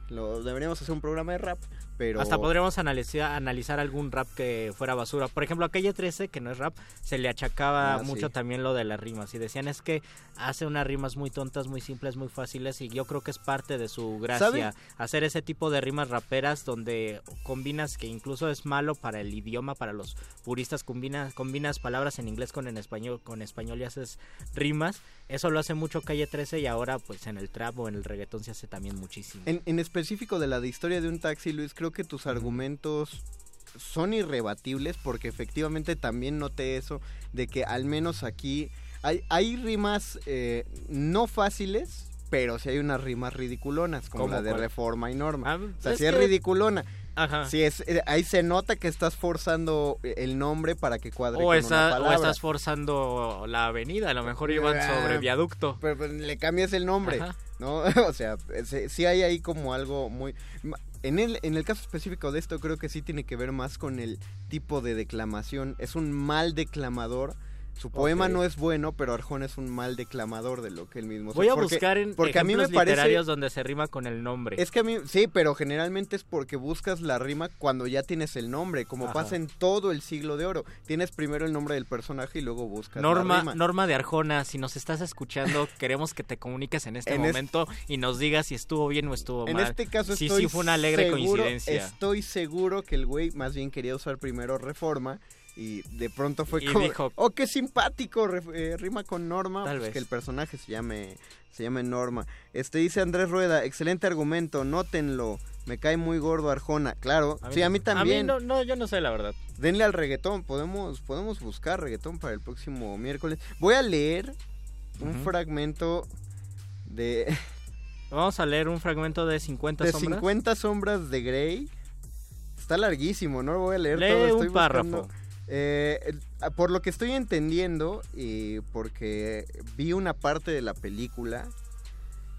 lo deberíamos hacer un programa de rap, pero...
Hasta podríamos analizar, analizar algún rap que fuera basura. Por ejemplo, a Calle 13, que no es rap, se le achacaba
Ah,
mucho
sí.
también lo de las rimas. Y decían es que hace unas rimas muy tontas, muy simples, muy fáciles. Y yo creo que es parte de su gracia.
¿Sabe?
Hacer ese tipo de rimas raperas donde combinas, que incluso es malo para el idioma, para los puristas, combinas, combinas palabras en inglés con en español, con español y haces rimas. Eso lo hace mucho Calle 13 y ahora pues en el trap o en el reggaetón se hace también muchísimo.
En, en específico de la de historia de un taxi, Luis, creo que tus argumentos son irrebatibles porque efectivamente también noté eso de que al menos aquí hay, hay rimas eh, no fáciles, pero sí hay unas rimas ridiculonas, como
¿Cómo
la de
cuál?
Reforma y Norma.
Ah,
o sea,
es
sí es
que-
ridiculona.
Ajá.
Sí es, eh, ahí se nota que estás forzando el nombre para que cuadre
O,
con una
o estás forzando la avenida, a lo mejor iban
Ah,
sobre viaducto.
Pero, pues, le cambias el nombre,
Ajá.
¿No? o sea, sí, hay ahí como algo muy... En el, en el caso específico de esto creo que sí tiene que ver más con el tipo de declamación. Es un mal declamador. Su poema no es bueno, pero Arjona es un mal declamador de lo que él mismo
Voy a
porque-
buscar en
porque a mí me parece
literarios donde se rima con el nombre.
es que a mí, sí, pero generalmente es porque buscas la rima cuando ya tienes el nombre, como
Ajá.
pasa en todo el siglo de oro. Tienes primero el nombre del personaje y luego buscas la
Norma,
rima.
Norma de Arjona, si nos estás escuchando, queremos que te comuniques en este
En es-
momento y nos digas si estuvo bien o estuvo
En
mal.
este caso
sí,
estoy
sí fue una alegre
seguro-
coincidencia.
Estoy seguro que el güey más bien quería usar primero Reforma y de pronto fue
Y
como,
dijo-
oh, qué simpático, eh, rima con Norma,
Tal
pues
vez.
que el personaje se llame, se llame Norma. Este dice Andrés Rueda, excelente argumento, nótenlo, me cae muy gordo Arjona, claro, sí, a mí también.
no, no, yo no sé la verdad.
Denle al reggaetón, podemos, podemos buscar reggaetón para el próximo miércoles. Voy a leer un fragmento de,
Vamos a leer un fragmento de 50
de
sombras.
50 sombras de Grey. Está larguísimo, no lo voy a leer
Lee
todo.
un
estoy
párrafo.
buscando- Eh, ah, por lo que estoy entendiendo y porque vi una parte de la película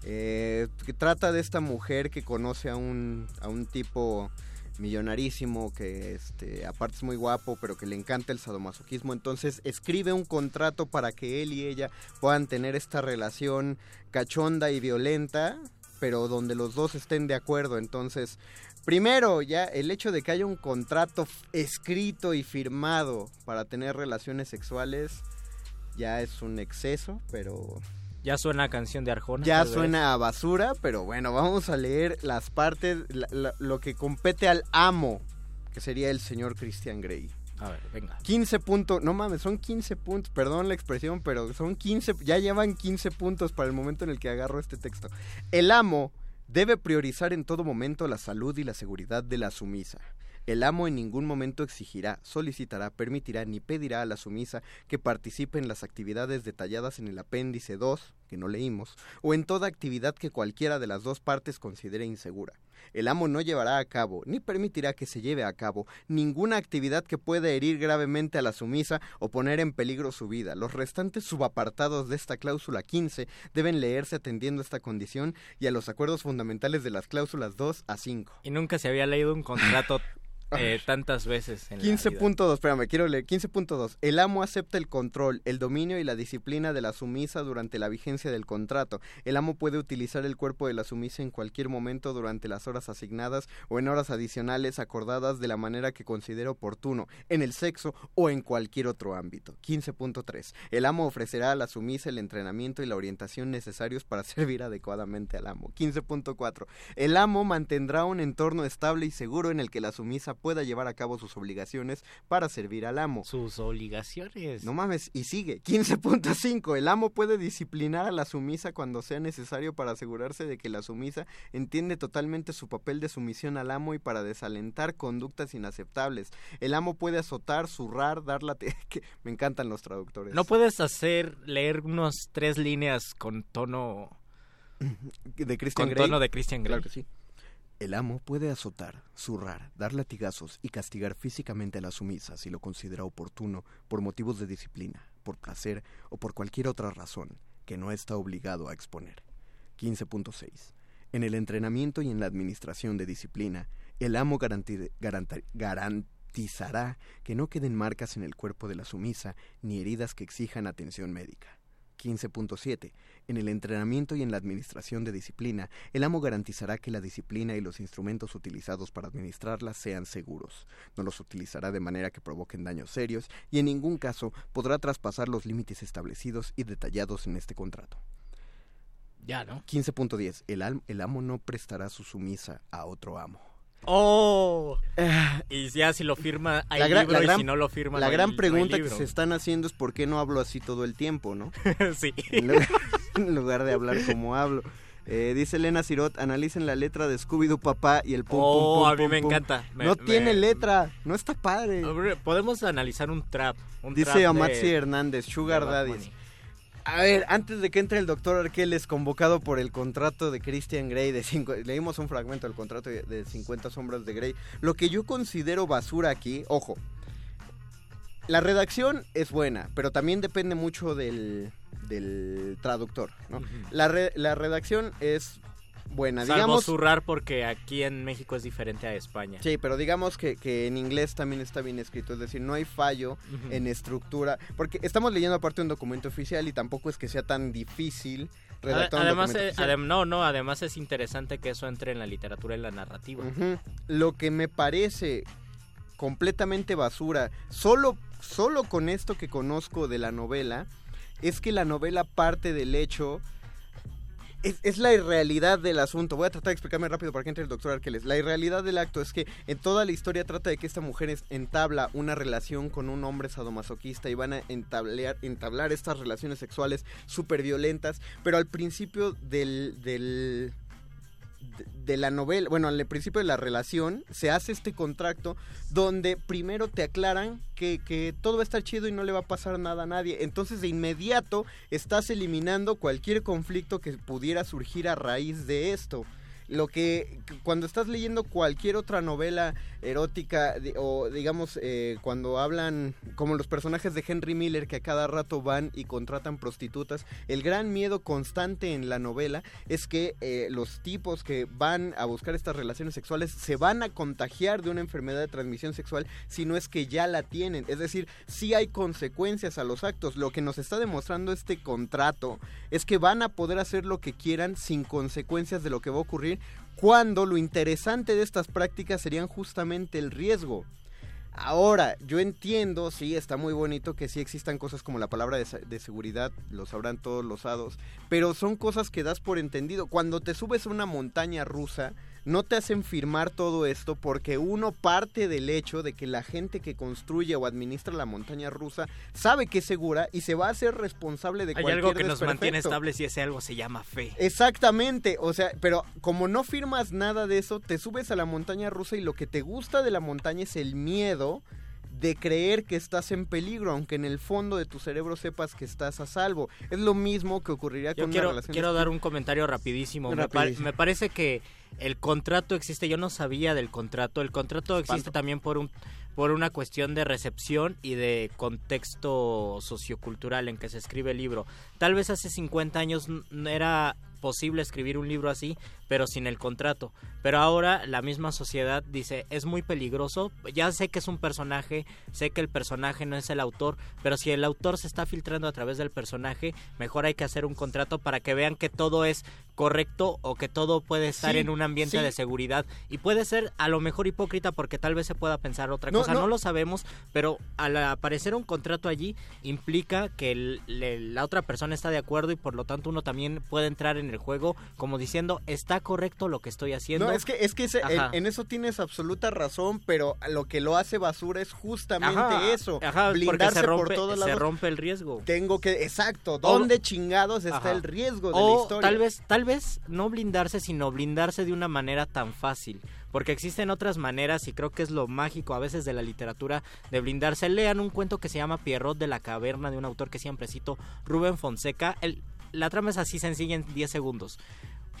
eh, que trata de esta mujer que conoce a un, a un tipo millonarísimo que este aparte es muy guapo pero que le encanta el sadomasoquismo. Entonces escribe un contrato para que él y ella puedan tener esta relación cachonda y violenta pero donde los dos estén de acuerdo. Entonces primero ya el hecho de que haya un contrato escrito y firmado para tener relaciones sexuales ya es un exceso pero
Ya suena a canción de Arjona.
ya suena a basura, pero bueno, vamos a leer las partes, la- la- lo que compete al amo, que sería el señor Christian Grey.
A ver, venga.
15 puntos, no mames, son 15 puntos, perdón la expresión, pero son 15, ya llevan 15 puntos para el momento en el que agarro este texto. El amo debe priorizar en todo momento la salud y la seguridad de la sumisa. El amo en ningún momento exigirá, solicitará, permitirá ni pedirá a la sumisa que participe en las actividades detalladas en el apéndice 2, que no leímos, o en toda actividad que cualquiera de las dos partes considere insegura. El amo no llevará a cabo, ni permitirá que se lleve a cabo, ninguna actividad que pueda herir gravemente a la sumisa o poner en peligro su vida. Los restantes subapartados de esta cláusula 15 deben leerse atendiendo esta condición y a los acuerdos fundamentales de las cláusulas 2 a 5.
Y nunca se había leído un contrato eh, tantas veces en la vida.
15.2, espérame, quiero leer. 15.2. El amo acepta el control, el dominio y la disciplina de la sumisa durante la vigencia del contrato. El amo puede utilizar el cuerpo de la sumisa en cualquier momento durante las horas asignadas o en horas adicionales acordadas de la manera que considere oportuno, en el sexo o en cualquier otro ámbito. 15.3. El amo ofrecerá a la sumisa el entrenamiento y la orientación necesarios para servir adecuadamente al amo. 15.4. El amo mantendrá un entorno estable y seguro en el que la sumisa pueda llevar a cabo sus obligaciones para servir al amo.
Sus obligaciones.
No mames, y sigue. 15.5. El amo puede disciplinar a la sumisa cuando sea necesario para asegurarse de que la sumisa entiende totalmente su papel de sumisión al amo y para desalentar conductas inaceptables. El amo puede azotar, zurrar, dar la... Me encantan los traductores.
No puedes hacer leer unos tres líneas con tono
de Christian
con
Grey.
tono de Christian Grey.
Claro que sí. El amo puede azotar, zurrar, dar latigazos y castigar físicamente a la sumisa si lo considera oportuno por motivos de disciplina, por placer o por cualquier otra razón que no está obligado a exponer. 15.6. En el entrenamiento y en la administración de disciplina, el amo garantizará que no queden marcas en el cuerpo de la sumisa ni heridas que exijan atención médica. 15.7. En el entrenamiento y en la administración de disciplina, el amo garantizará que la disciplina y los instrumentos utilizados para administrarla sean seguros. No los utilizará de manera que provoquen daños serios y en ningún caso podrá traspasar los límites establecidos y detallados en este contrato.
Ya, ¿no?
15.10. El, el amo no prestará su sumisa a otro amo.
¡Oh! Y ya si lo firma hay
La gran-
libro
la gran-
y si no lo firma
La
no
gran
hay
pregunta que se están haciendo es por qué no hablo así todo el tiempo, ¿no?
sí.
En lugar, en lugar de hablar como hablo. Eh, dice Elena Sirot, analicen la letra de Scooby-Doo Papá y el pum
Oh,
pum, pum,
a mí
pum,
me encanta. Me-
no
me-
tiene letra, no está padre.
Podemos analizar un trap. un
Dice Amatsi
de-
Hernández, Sugar.
Bunny.
A ver, antes de que entre el doctor Arqueles convocado por el contrato de Christian Grey de cinco, leímos un fragmento del contrato de, de 50 sombras de Grey. Lo que yo considero basura aquí, ojo, la redacción es buena, pero también depende mucho del, del traductor, ¿no? la, re- la redacción es buena,
Salvo
digamos...
zurrar porque aquí en México es diferente a España.
Sí, pero digamos que, que en inglés también está bien escrito, es decir, no hay fallo en estructura, porque estamos leyendo aparte un documento oficial y tampoco es que sea tan difícil redactar un
además,
documento
eh,
oficial.
adem- no, no, además es interesante que eso entre en la literatura y la narrativa.
Lo que me parece completamente basura, solo, solo con esto que conozco de la novela, es que la novela parte del hecho... Es, es la irrealidad del asunto. Voy a tratar de explicarme rápido para que entre el doctor Arqueles. La irrealidad del acto es que en toda la historia trata de que esta mujer entabla una relación con un hombre sadomasoquista y van a entablar, entablar estas relaciones sexuales súper violentas. Pero al principio del, del, de- la novela, bueno, al principio de la relación, se hace este contrato donde primero te aclaran que, que todo va a estar chido y no le va a pasar nada a nadie. Entonces de inmediato estás eliminando cualquier conflicto que pudiera surgir a raíz de esto. Lo que cuando estás leyendo cualquier otra novela erótica o digamos eh, cuando hablan como los personajes de Henry Miller que a cada rato van y contratan prostitutas, el gran miedo constante en la novela es que eh, los tipos que van a buscar estas relaciones sexuales se van a contagiar de una enfermedad de transmisión sexual si no es que ya la tienen. Es decir, sí hay consecuencias a los actos. Lo que nos está demostrando este contrato es que van a poder hacer lo que quieran sin consecuencias de lo que va a ocurrir cuando lo interesante de estas prácticas serían justamente el riesgo. Ahora, yo entiendo, sí, está muy bonito que sí existan cosas como la palabra de, de seguridad, lo sabrán todos los hados, pero son cosas que das por entendido. Cuando te subes a una montaña rusa, no te hacen firmar todo esto porque uno parte del hecho de que la gente que construye o administra la montaña rusa sabe que es segura y se va a hacer responsable de
Hay
cualquier
algo que nos mantiene estables y ese algo se llama fe.
Exactamente, o sea, pero como no firmas nada de eso, te subes a la montaña rusa y lo que te gusta de la montaña es el miedo de creer que estás en peligro, aunque en el fondo de tu cerebro sepas que estás a salvo. Es lo mismo que ocurriría
Yo
con
quiero,
una relación.
quiero dar un comentario rapidísimo. Me, pa-
Rapidísimo.
me parece que el contrato existe. Yo no sabía del contrato. El contrato existe
Espanto.
también por un por una cuestión de recepción y de contexto sociocultural en que se escribe el libro. Tal vez hace 50 años no era posible escribir un libro así, pero sin el contrato. Pero ahora la misma sociedad dice, es muy peligroso, ya sé que es un personaje, sé que el personaje no es el autor, pero si el autor se está filtrando a través del personaje, mejor hay que hacer un contrato para que vean que todo es correcto o que todo puede estar
Sí,
en un ambiente
sí.
de seguridad. Y puede ser a lo mejor hipócrita porque tal vez se pueda pensar otra
No,
cosa,
no.
no. lo sabemos, pero al aparecer un contrato allí implica que el- le- la otra persona está de acuerdo y por lo tanto uno también puede entrar en el juego como diciendo, está correcto lo que estoy haciendo.
No, es que, es que ese- en, en eso tienes absoluta razón, pero lo que lo hace basura es justamente
Ajá,
eso.
ajá,
blindarse
se rompe,
por todos
se rompe el riesgo.
Tengo que, exacto, ¿dónde chingados está
Ajá.
el riesgo de la historia?
tal vez, tal vez no blindarse, sino blindarse de una manera tan fácil. Porque existen otras maneras y creo que es lo mágico a veces de la literatura de blindarse. Lean un cuento que se llama Pierrot de la caverna de un autor que siempre cito, Rubén Fonseca. El, la trama es así sencilla en 10 segundos.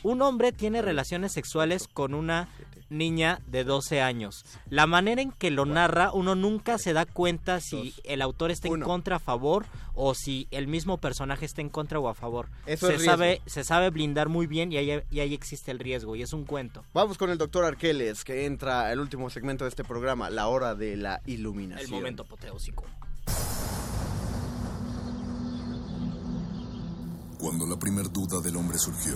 Un hombre tiene relaciones sexuales con una niña de 12 años. La manera en que lo narra, uno nunca se da cuenta si el autor está en contra, a favor, o si el mismo personaje está en contra o a favor.
Eso
se
es riesgo.
sabe, se sabe blindar muy bien y ahí, y ahí existe el riesgo, y es un cuento.
Vamos con el doctor Arqueles, que entra al último segmento de este programa, la hora de la iluminación.
El momento apoteósico.
Cuando la primer duda del hombre surgió,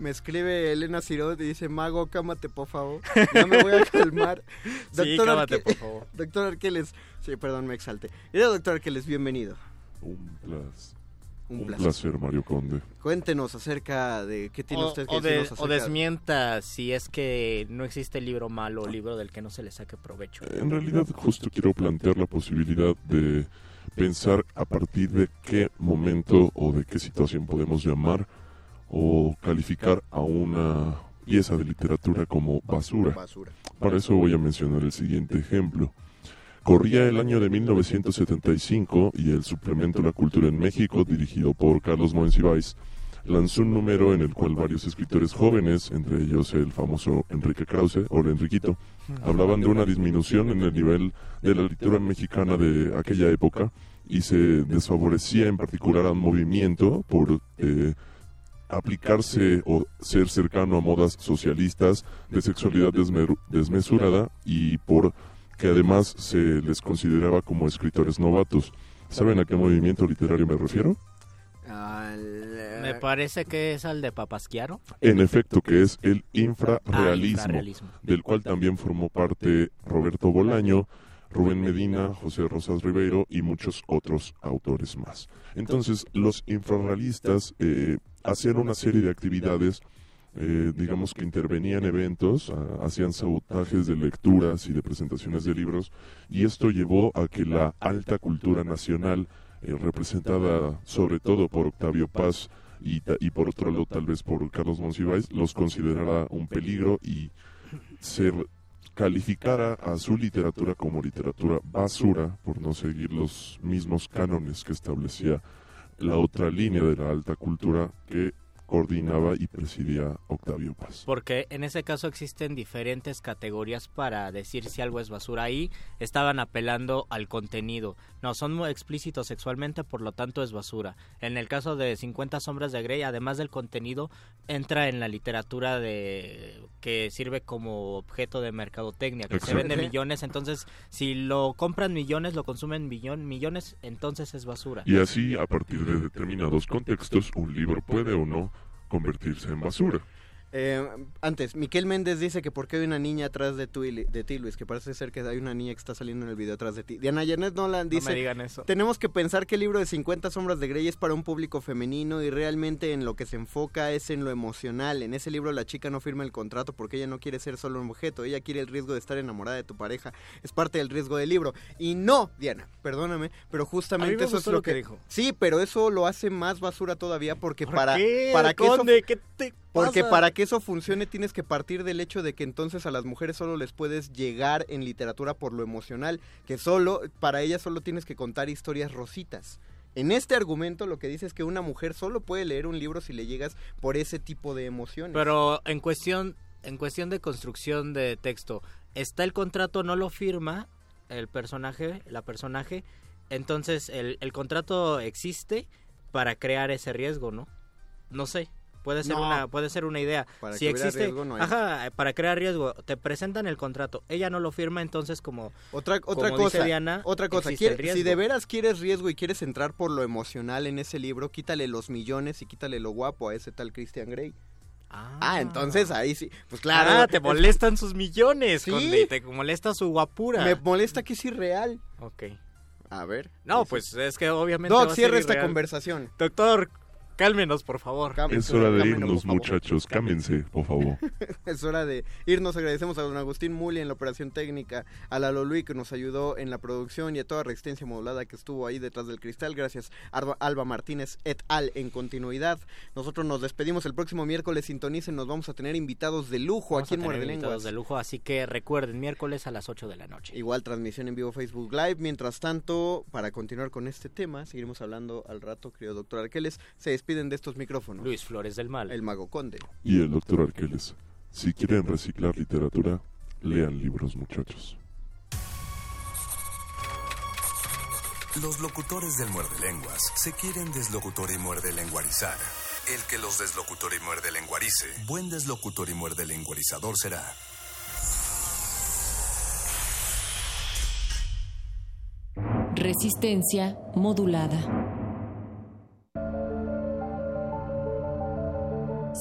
Me escribe Elena Cirot y dice, Mago, cámate, por favor. Ya me voy a calmar.
Sí, cámate,
Arque-
por favor.
Doctor Arqueles. Sí, perdón, me exalté. Mira, doctor Arqueles, bienvenido.
Un placer.
Un
Un
placer.
placer, Mario Conde.
Cuéntenos acerca de qué tiene
O,
usted que
o de- o desmienta si es que no existe libro malo o libro del que no se le saque provecho.
En realidad, justo quiero plantear la posibilidad de pensar a partir de qué momento o de qué situación podemos llamar o calificar a una pieza de literatura como basura. Para eso voy a mencionar el siguiente ejemplo. Corría el año de 1975 y el suplemento La Cultura en México, dirigido por Carlos Monsiváis, lanzó un número en el cual varios escritores jóvenes, entre ellos el famoso Enrique Krause, o el Enriquito, hablaban de una disminución en el nivel de la literatura mexicana de aquella época y se desfavorecía en particular al movimiento por eh, aplicarse o ser cercano a modas socialistas de sexualidad desmesurada y por que además se les consideraba como escritores novatos. ¿Saben a qué movimiento literario me refiero?
Me parece que es al de Papasquiaro.
En efecto, que es el infrarrealismo,
Ah, infrarrealismo.
del cual también formó parte Roberto Bolaño, Rubén Medina, José Rosas Ribeiro y muchos otros autores más. Entonces, los infrarrealistas eh, hacían una serie de actividades eh, digamos que intervenían eventos, a- hacían sabotajes de lecturas y de presentaciones de libros, y esto llevó a que la alta cultura nacional, eh, representada sobre todo por Octavio Paz y, por otro lado tal vez por Carlos Monsiváis, los considerara un peligro y se re- calificara a su literatura como literatura basura por no seguir los mismos cánones que establecía la otra línea de la alta cultura que coordinaba y presidía Octavio Paz.
Porque en ese caso existen diferentes categorías para decir si algo es basura. Ahí estaban apelando al contenido. No, son muy explícitos sexualmente, por lo tanto es basura. En el caso de 50 sombras de Grey, además del contenido, entra en la literatura de que sirve como objeto de mercadotecnia, que se vende millones. Entonces, si lo compran millones, lo consumen millón, millones, entonces es basura.
Y así, a partir de determinados contextos, un libro puede o no convertirse en basura.
Eh, antes, Miquel Méndez dice que por qué hay una niña atrás de, tu, de ti, Luis, que parece ser que hay una niña que está saliendo en el video atrás de ti. Diana Janet Nolan dice,
me digan eso.
tenemos que pensar que el libro de 50 sombras de Grey es para un público femenino y realmente en lo que se enfoca es en lo emocional. En ese libro la chica no firma el contrato porque ella no quiere ser solo un objeto, ella quiere el riesgo de estar enamorada de tu pareja. Es parte del riesgo del libro. Y no, Diana, perdóname, pero justamente eso es lo
lo que dijo.
Sí, pero eso lo hace más basura todavía porque
¿Por
para
qué,
para que eso
Conde? ¿Qué te
porque
pasa?
para que eso funcione tienes que partir del hecho de que entonces a las mujeres solo les puedes llegar en literatura por lo emocional, que solo para ellas solo tienes que contar historias rositas. En este argumento lo que dice es que una mujer solo puede leer un libro si le llegas por ese tipo de emociones.
Pero en cuestión, en cuestión de construcción de texto, está el contrato, no lo firma el personaje, la personaje, entonces el, el contrato existe para crear ese riesgo, ¿no? No sé. Puede ser
No.
una puede ser una idea.
Para
si existe,
riesgo, no hay.
ajá, para crear riesgo, te presentan el contrato, ella no lo firma, entonces como
Otra, otra
como dice
cosa,
Diana,
otra cosa, quiere- si de veras quieres riesgo y quieres entrar por lo emocional en ese libro, quítale los millones y quítale lo guapo a ese tal Christian Grey. Ah, entonces ahí sí, pues claro.
Ah, te
es-
molestan sus millones,
Sí.
Conde, te molesta su guapura.
Me molesta que es irreal.
Ok.
A ver.
No, pues es que obviamente
Doc, cierra esta conversación.
Doctor, cálmenos, por favor.
Es hora de irnos, muchachos. Cámbiense, por favor.
Es hora de irnos. Agradecemos a don Agustín Muli en la operación técnica, a Lalo Luis que nos ayudó en la producción y a toda Resistencia Modulada que estuvo ahí detrás del cristal. Gracias Alba, Alba Martínez et al en continuidad. Nosotros nos despedimos el próximo miércoles. Sintonicen, nos vamos a tener invitados de lujo
Vamos
aquí
a
en
tener
Muerde
invitados
Lenguas.
de lujo, así que recuerden, miércoles a las 8 de la noche.
Igual transmisión en vivo Facebook Live. Mientras tanto, para continuar con este tema, seguiremos hablando al rato, querido doctor Arqueles. Se despiden de estos micrófonos.
Luis Flores del Mal.
El Mago Conde.
Y el doctor Arqueles. Si quieren reciclar literatura, lean libros, muchachos.
Los locutores del muerde lenguas se quieren deslocutor y muerde lenguarizar. El que los deslocutor y muerde lenguarice, buen deslocutor y muerde lenguarizador será.
Resistencia modulada.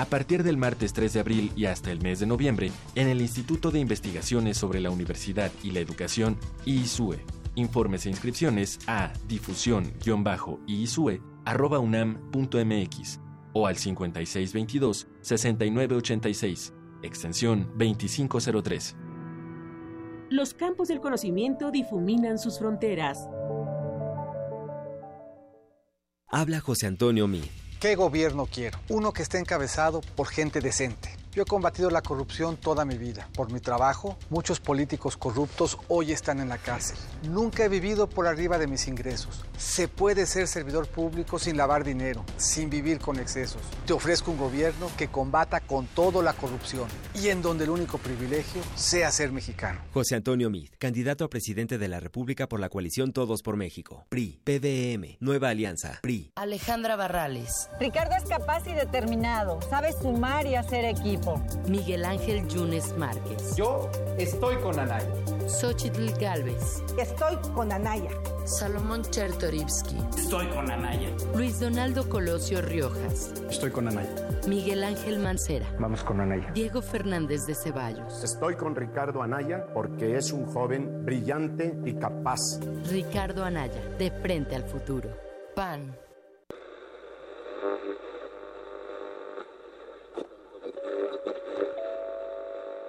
A partir del martes 3 de abril y hasta el mes de noviembre en el Instituto de Investigaciones sobre la Universidad y la Educación IISUE. Informes e inscripciones a difusión-iisue.unam.mx o al 5622-6986, extensión 2503.
Los campos del conocimiento difuminan sus fronteras.
Habla José Antonio Mí.
¿Qué gobierno quiero? Uno que esté encabezado por gente decente,
Yo he combatido la corrupción toda mi vida. Por mi trabajo, muchos políticos corruptos hoy están en la cárcel. Nunca he vivido por arriba de mis ingresos. Se puede ser servidor público sin lavar dinero, sin vivir con excesos. Te ofrezco un gobierno que combata con todo la corrupción y en donde el único privilegio sea ser mexicano.
José Antonio Mid, candidato a presidente de la República por la coalición Todos por México. PRI, PDM, Nueva Alianza, PRI.
Alejandra Barrales.
Ricardo es capaz y determinado, sabe sumar y hacer equipo.
Miguel Ángel Yunes Márquez.
Yo estoy con Anaya.
Xochitl Galvez.
Estoy con Anaya.
Salomón Chertorivsky.
Estoy con Anaya.
Luis Donaldo Colosio Riojas.
Estoy con Anaya.
Miguel Ángel Mancera.
Vamos con Anaya.
Diego Fernández de Ceballos.
Estoy con Ricardo Anaya porque es un joven brillante y capaz.
Ricardo Anaya, de frente al futuro. PAN.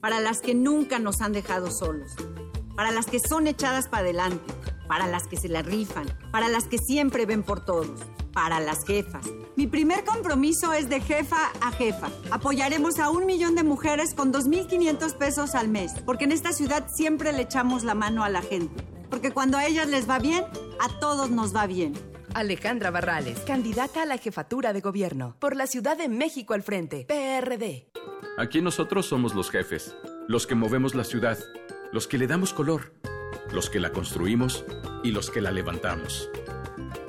para las que nunca nos han dejado solos, para las que son echadas para adelante, para las que se la rifan, para las que siempre ven por todos, para las jefas. Mi primer compromiso es de jefa a jefa. Apoyaremos a un millón de mujeres con 2.500 pesos al mes, porque en esta ciudad siempre le echamos la mano a la gente. Porque cuando a ellas les va bien, a todos nos va bien.
Alejandra Barrales, candidata a la jefatura de gobierno por la Ciudad de México al frente, PRD.
Aquí nosotros somos los jefes, los que movemos la ciudad, los que le damos color, los que la construimos y los que la levantamos.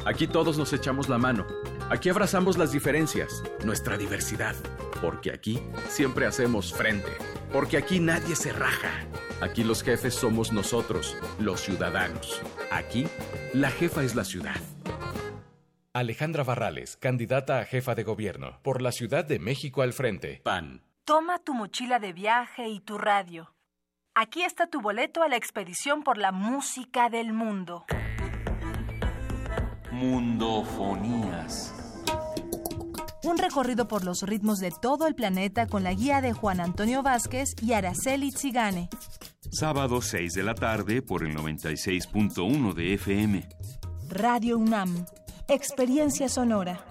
Aquí todos nos echamos la mano, aquí abrazamos las diferencias, nuestra diversidad, porque aquí siempre hacemos frente, porque aquí nadie se raja. Aquí los jefes somos nosotros, los ciudadanos. Aquí, la jefa es la ciudad.
Alejandra Barrales, candidata a jefa de gobierno por la Ciudad de México al frente.
PAN.
Toma tu mochila de viaje y tu radio. Aquí está tu boleto a la expedición por la música del mundo.
Mundofonías.
Un recorrido por los ritmos de todo el planeta con la guía de Juan Antonio Vázquez y Araceli Zigane.
Sábado 6 de la tarde por el 96.1 de FM.
Radio UNAM. Experiencia sonora.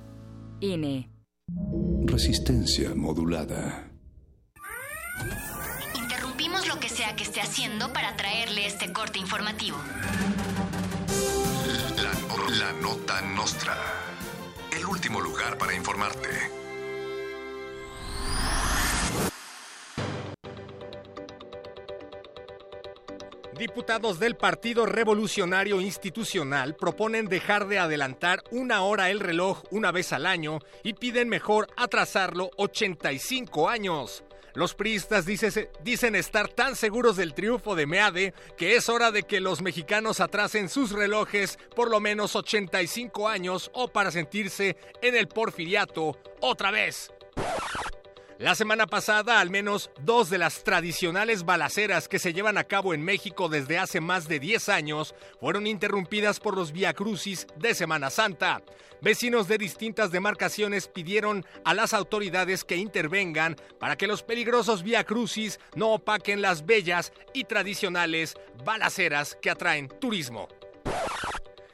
INE.
Resistencia modulada.
Interrumpimos lo que sea que esté haciendo para traerle este corte informativo.
La, la nota nostra. El último lugar para informarte.
Diputados del Partido Revolucionario Institucional proponen dejar de adelantar una hora el reloj una vez al año y piden mejor atrasarlo 85 años. Los priistas dice- dicen estar tan seguros del triunfo de Meade que es hora de que los mexicanos atrasen sus relojes por lo menos 85 años o para sentirse en el porfiriato otra vez. La semana pasada, al menos dos de las tradicionales balaceras que se llevan a cabo en México desde hace más de 10 años fueron interrumpidas por los Via Crucis de Semana Santa. Vecinos de distintas demarcaciones pidieron a las autoridades que intervengan para que los peligrosos Via Crucis no opaquen las bellas y tradicionales balaceras que atraen turismo.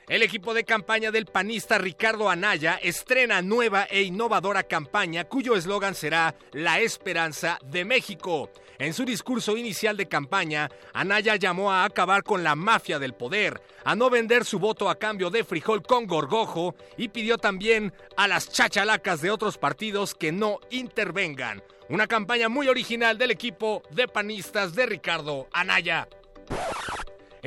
El equipo de campaña del panista Ricardo Anaya estrena nueva e innovadora campaña cuyo eslogan será La esperanza de México. En su discurso inicial de campaña, Anaya llamó a acabar con la mafia del poder, a no vender su voto a cambio de frijol con gorgojo y pidió también a las chachalacas de otros partidos que no intervengan. Una campaña muy original del equipo de panistas de Ricardo Anaya.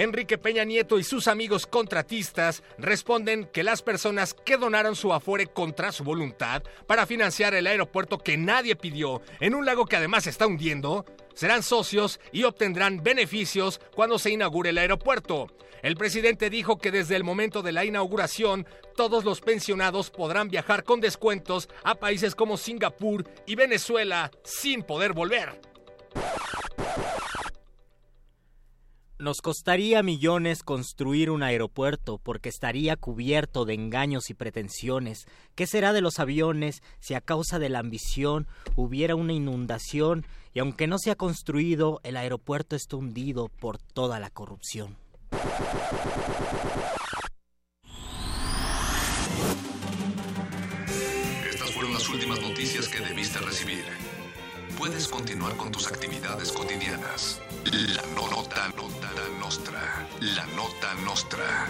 Enrique Peña Nieto y sus amigos contratistas responden que las personas que donaron su afore contra su voluntad para financiar el aeropuerto que nadie pidió en un lago que además está hundiendo, serán socios y obtendrán beneficios cuando se inaugure el aeropuerto. El presidente dijo que desde el momento de la inauguración, todos los pensionados podrán viajar con descuentos a países como Singapur y Venezuela sin poder volver.
Nos costaría millones construir un aeropuerto porque estaría cubierto de engaños y pretensiones. ¿Qué será de los aviones si a causa de la ambición hubiera una inundación y aunque no se ha construido, el aeropuerto está hundido por toda la corrupción?
Estas fueron las últimas noticias que debiste recibir. Puedes continuar con tus actividades cotidianas. La nota, nota, la nostra. La nota nostra.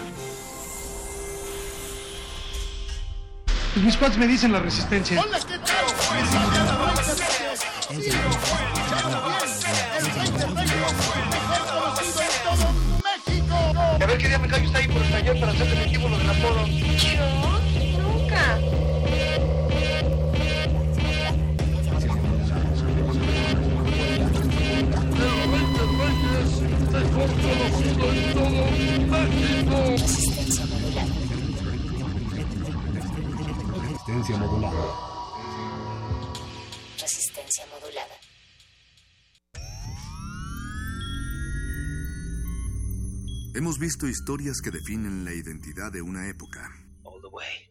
Mis pads me dicen la resistencia.
A ver qué día me callo está ahí por el taller para hacer el lo del Apolo.
¿Yo?
Resistencia modulada. Resistencia modulada.
Resistencia modulada.
Hemos visto historias que definen la identidad de una época.
All the way.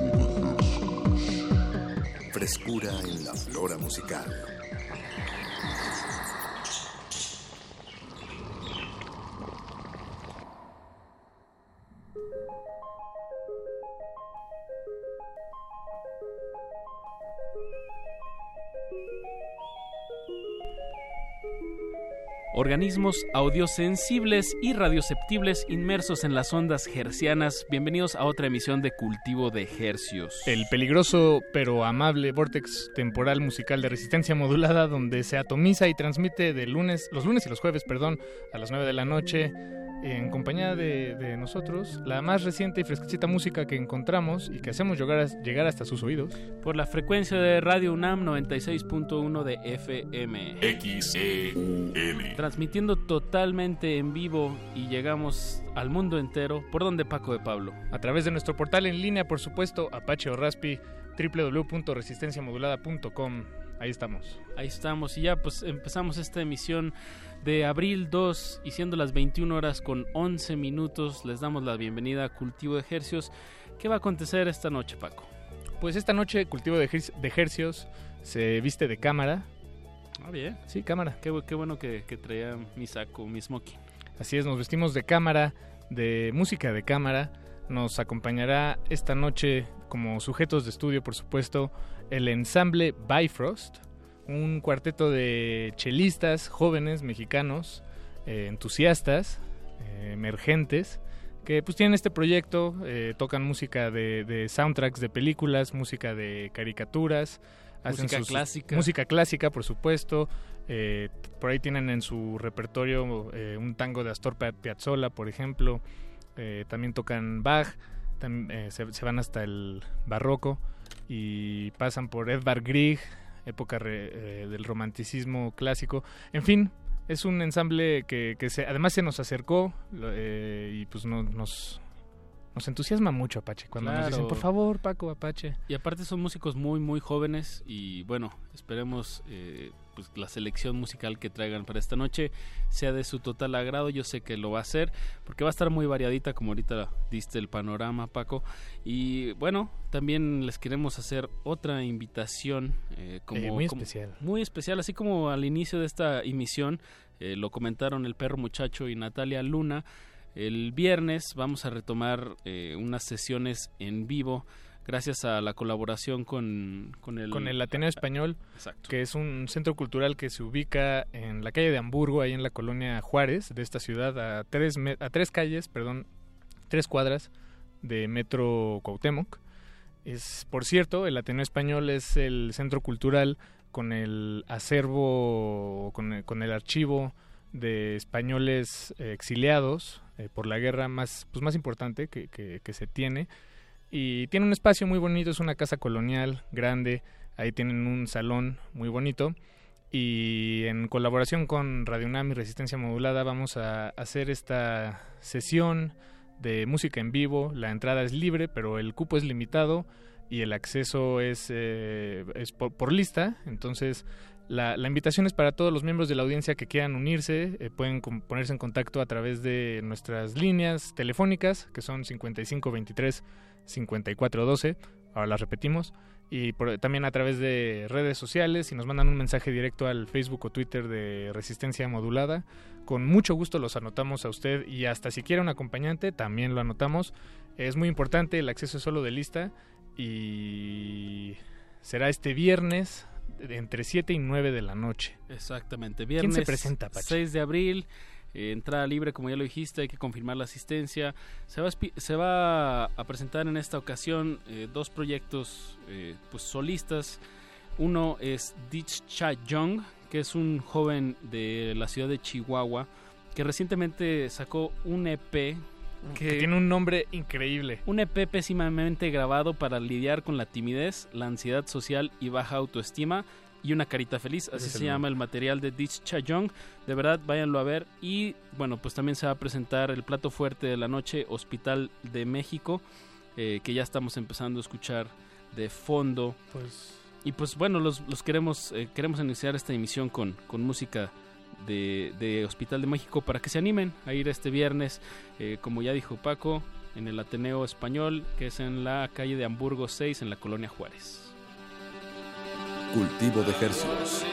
Frescura en la flora musical.
Organismos audiosensibles y radioceptibles inmersos en las ondas hercianas. Bienvenidos a otra emisión de Cultivo de Hercios.
El peligroso pero amable vortex temporal musical de resistencia modulada donde se atomiza y transmite de lunes, los lunes y los jueves, perdón, a las 9 de la noche en compañía de, de nosotros la más reciente y fresquecita música que encontramos y que hacemos llegar, a- llegar hasta sus oídos.
Por la frecuencia de Radio UNAM 96.1 de FM.
XEUN.
Transmitiendo totalmente en vivo y llegamos al mundo entero. ¿Por dónde Paco de Pablo?
A través de nuestro portal en línea, por supuesto, Apache o Raspi, www.resistenciamodulada.com. Ahí estamos.
Ahí estamos y ya pues empezamos esta emisión de abril 2 y siendo las 21 horas con 11 minutos les damos la bienvenida a Cultivo de Ejercios. ¿Qué va a acontecer esta noche Paco?
Pues esta noche Cultivo de, Ejer- de Hercios se viste de cámara.
Ah, bien.
Sí, cámara.
Qué, qué bueno que, que traía mi saco, mi smoking.
Así es, nos vestimos de cámara, de música de cámara. Nos acompañará esta noche como sujetos de estudio, por supuesto, el ensamble Bifrost, un cuarteto de chelistas jóvenes mexicanos, eh, entusiastas, eh, emergentes, que pues tienen este proyecto, eh, tocan música de, de soundtracks de películas, música de caricaturas, hacen
Música
sus-
clásica.
música clásica, por supuesto. Eh, por ahí tienen en su repertorio eh, un tango de Astor Pia- Piazzolla, por ejemplo. Eh, también tocan Bach, se, se van hasta el barroco y pasan por Edvard Grieg, época re- eh, del romanticismo clásico. En fin, es un ensamble que, que se, además se nos acercó eh, y pues no- nos, nos entusiasma mucho Apache. Cuando nos dicen, por favor, Paco, Apache.
Y aparte son músicos muy, muy jóvenes y bueno, esperemos eh, pues la selección musical que traigan para esta noche sea de su total agrado. Yo sé que lo va a hacer porque va a estar muy variadita como ahorita diste el panorama, Paco. Y bueno, también les queremos hacer otra invitación eh, como,
Eh, muy
como-
especial.
muy especial, así como al inicio de esta emisión eh, lo comentaron el perro muchacho y Natalia Luna. El viernes vamos a retomar eh, unas sesiones en vivo gracias a la colaboración con, con el...
con el Ateneo Español,
Exacto.
que es un centro cultural que se ubica en la calle de Hamburgo, ahí en la colonia Juárez de esta ciudad, a tres, a tres calles, perdón, tres cuadras de Metro Cuauhtémoc. Es, por cierto, el Ateneo Español es el centro cultural con el acervo, con el, con el archivo de españoles eh, exiliados eh, por la guerra más, pues, más importante que, que- se tiene. Y tiene un espacio muy bonito, es una casa colonial grande, ahí tienen un salón muy bonito. Y en colaboración con Radio UNAM y Resistencia Modulada vamos a hacer esta sesión de música en vivo. La entrada es libre, pero el cupo es limitado y el acceso es, eh, es por lista. Entonces, la, invitación es para todos los miembros de la audiencia que quieran unirse. eh, pueden ponerse en contacto a través de nuestras líneas telefónicas, que son 5523 5412. Ahora las repetimos. Y también a través de redes sociales. Si nos mandan un mensaje directo al Facebook o Twitter de Resistencia Modulada, con mucho gusto los anotamos a usted. Y hasta si quiere un acompañante, también lo anotamos. Es muy importante, el acceso es solo de lista. Y será este viernes entre 7 y 9 de la noche.
Exactamente,
¿Quién
viernes
se presenta, Pachi?
6 de abril, eh, entrada libre, como ya lo dijiste, hay que confirmar la asistencia. Se va, a se va a presentar en esta ocasión eh, dos proyectos pues pues solistas. Uno es Dich Cha Young, que es un joven de la ciudad de Chihuahua, que recientemente sacó un EP
Que tiene un nombre increíble.
un EP pésimamente grabado para lidiar con la timidez, la ansiedad social y baja autoestima y una carita feliz. Así se llama el material de Dich Young. De verdad, váyanlo a ver. Y bueno, pues también se va a presentar el plato fuerte de la noche, Hospital de México, eh, que ya estamos empezando a escuchar de fondo.
Pues
Y pues bueno, los, los queremos, eh, queremos iniciar esta emisión con, con música de, Hospital de México para que se animen a ir este viernes, eh, como ya dijo Paco, en el Ateneo Español, que es en la calle de Hamburgo 6, en la colonia Juárez.
Cultivo de ejercicios.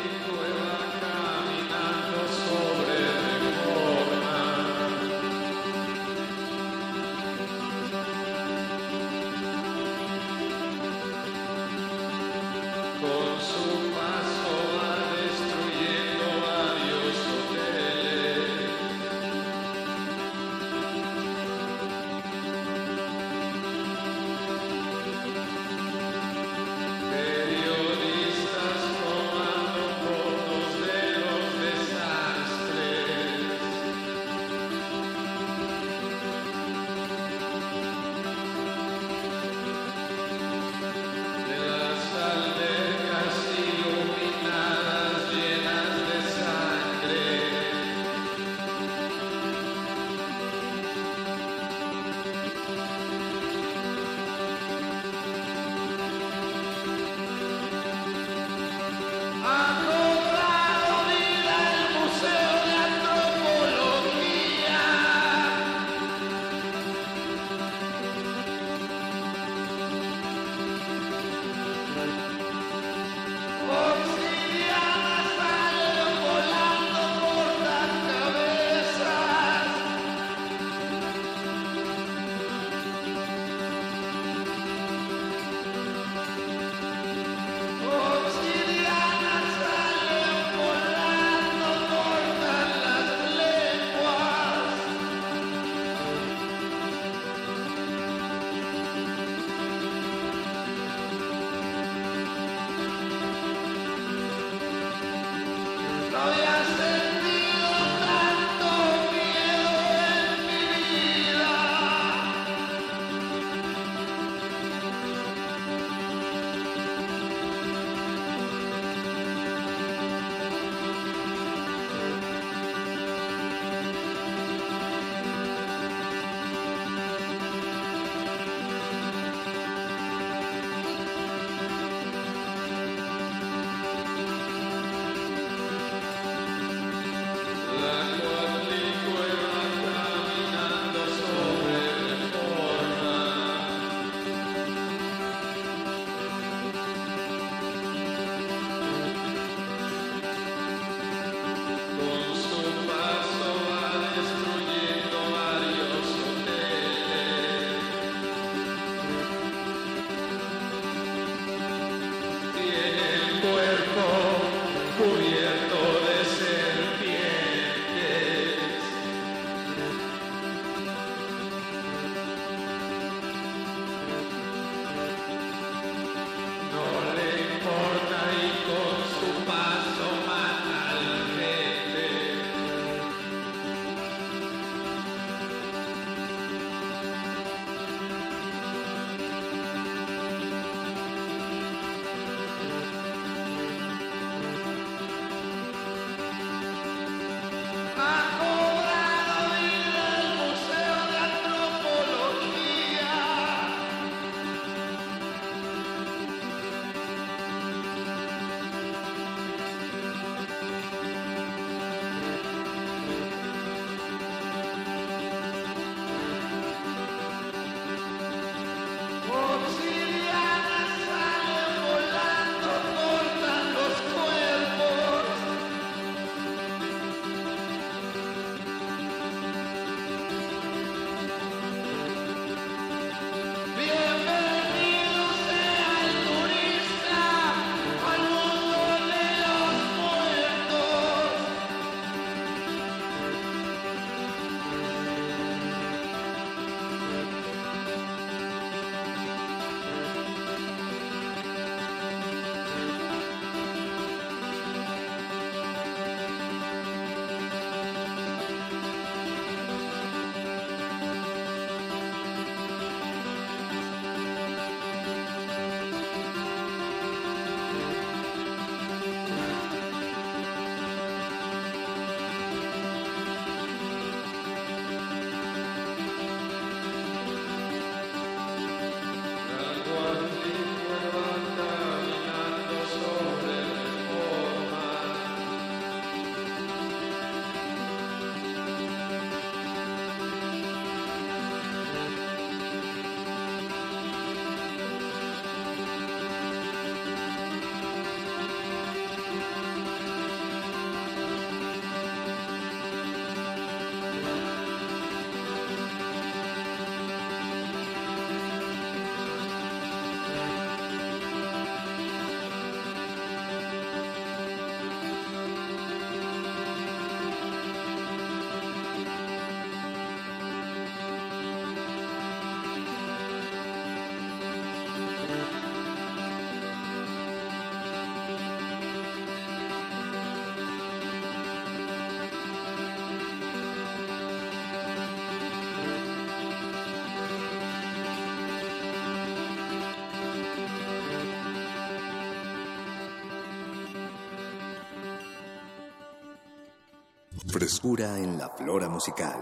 Frescura en la flora musical.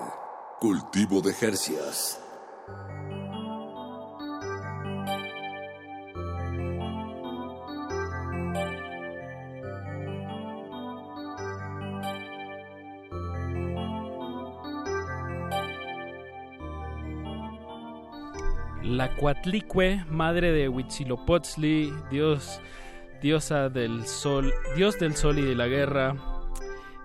Cultivo de Jercias.
La Cuatlicue, madre de Huitzilopochtli, dios, diosa del sol, dios del sol y de la guerra.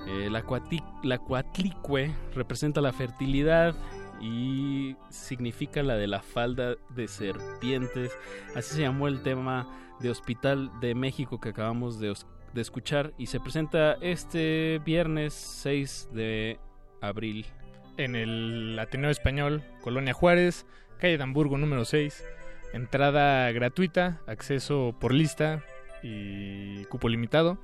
Eh, la, cuati- la Cuatlicue representa la fertilidad y significa la de la falda de serpientes. Así se llamó el tema de Hospital de México que acabamos de, escuchar y se presenta este viernes 6 de abril.
En el Ateneo Español, Colonia Juárez, calle de Hamburgo número 6. Entrada gratuita, acceso por lista y cupo limitado.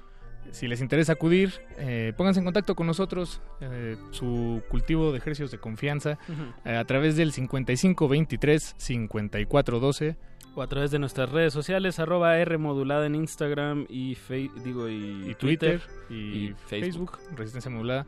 Si les interesa acudir, eh, pónganse en contacto con nosotros, eh, su cultivo de ejercicios de confianza, eh, a través del 5523-5412.
O a través de nuestras redes sociales, arroba R modulada en Instagram y, digo, y,
y Twitter, y,
y
Facebook. Resistencia Modulada.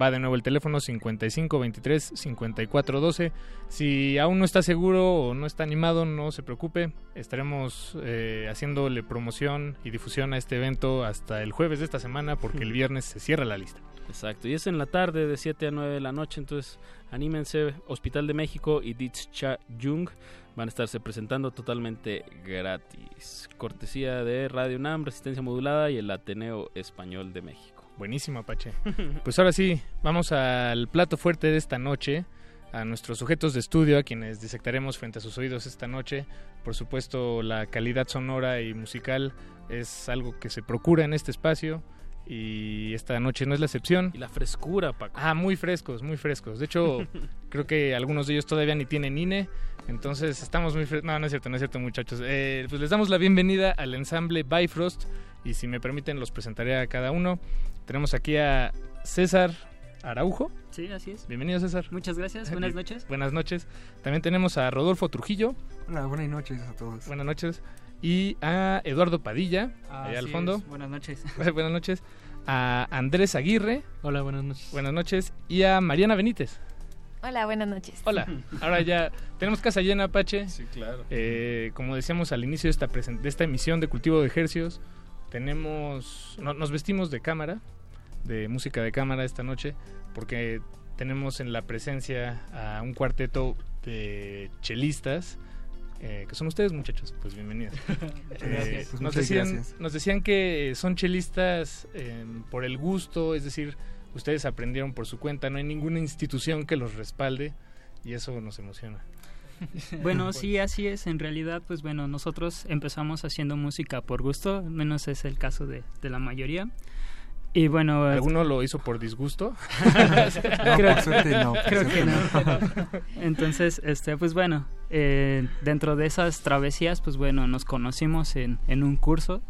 Va de nuevo el teléfono 5523-5412. Si aún no está seguro o no está animado, no se preocupe. Estaremos eh, haciéndole promoción y difusión a este evento hasta el jueves de esta semana porque el viernes se cierra la lista.
Exacto, y es en la tarde de 7 a 9 de la noche, entonces anímense, Hospital de México y Ditch Cha Jung van a estarse presentando totalmente gratis. Cortesía de Radio UNAM, Resistencia Modulada y el Ateneo Español de México.
Buenísimo, Apache. Pues ahora sí, vamos al plato fuerte de esta noche, a nuestros sujetos de estudio, a quienes disectaremos frente a sus oídos esta noche. Por supuesto, la calidad sonora y musical es algo que se procura en este espacio y esta noche no es la excepción.
Y la frescura, Paco.
Ah, muy frescos, muy frescos. De hecho, creo que algunos de ellos todavía ni tienen INE, entonces estamos muy frescos. No, no es cierto, no es cierto, muchachos. Eh, pues les damos la bienvenida al ensamble Bifrost y si me permiten los presentaré a cada uno. Tenemos aquí a César Araujo.
Sí, así es.
Bienvenido, César.
Muchas gracias. Buenas noches.
Buenas noches. También tenemos a Rodolfo Trujillo.
Hola, buenas noches a todos.
Buenas noches. Y a Eduardo Padilla, allá al
es.
fondo.
Buenas noches.
buenas noches. A Andrés Aguirre.
Hola, buenas noches.
Buenas noches. Y a Mariana Benítez.
Hola, buenas noches.
Hola. Ahora ya tenemos casa llena, Apache.
Sí, claro.
Eh, como decíamos al inicio de esta, de esta emisión de Cultivo de Ejercios, tenemos, no- nos vestimos de cámara, de música de cámara esta noche, porque tenemos en la presencia a un cuarteto de chelistas, eh, que son ustedes muchachos, pues bienvenidos.
Pues
nos, decían, nos decían que son chelistas eh, por el gusto, es decir, ustedes aprendieron por su cuenta, no hay ninguna institución que los respalde y eso nos emociona.
Bueno, sí, así es. En realidad, pues bueno, nosotros empezamos haciendo música por gusto, al menos es el caso de, de la mayoría. Y bueno,
¿Alguno lo hizo por disgusto?
creo,
por suerte no, por
creo que no. Entonces, este, pues bueno, eh, dentro de esas travesías, pues bueno, nos conocimos en, en un curso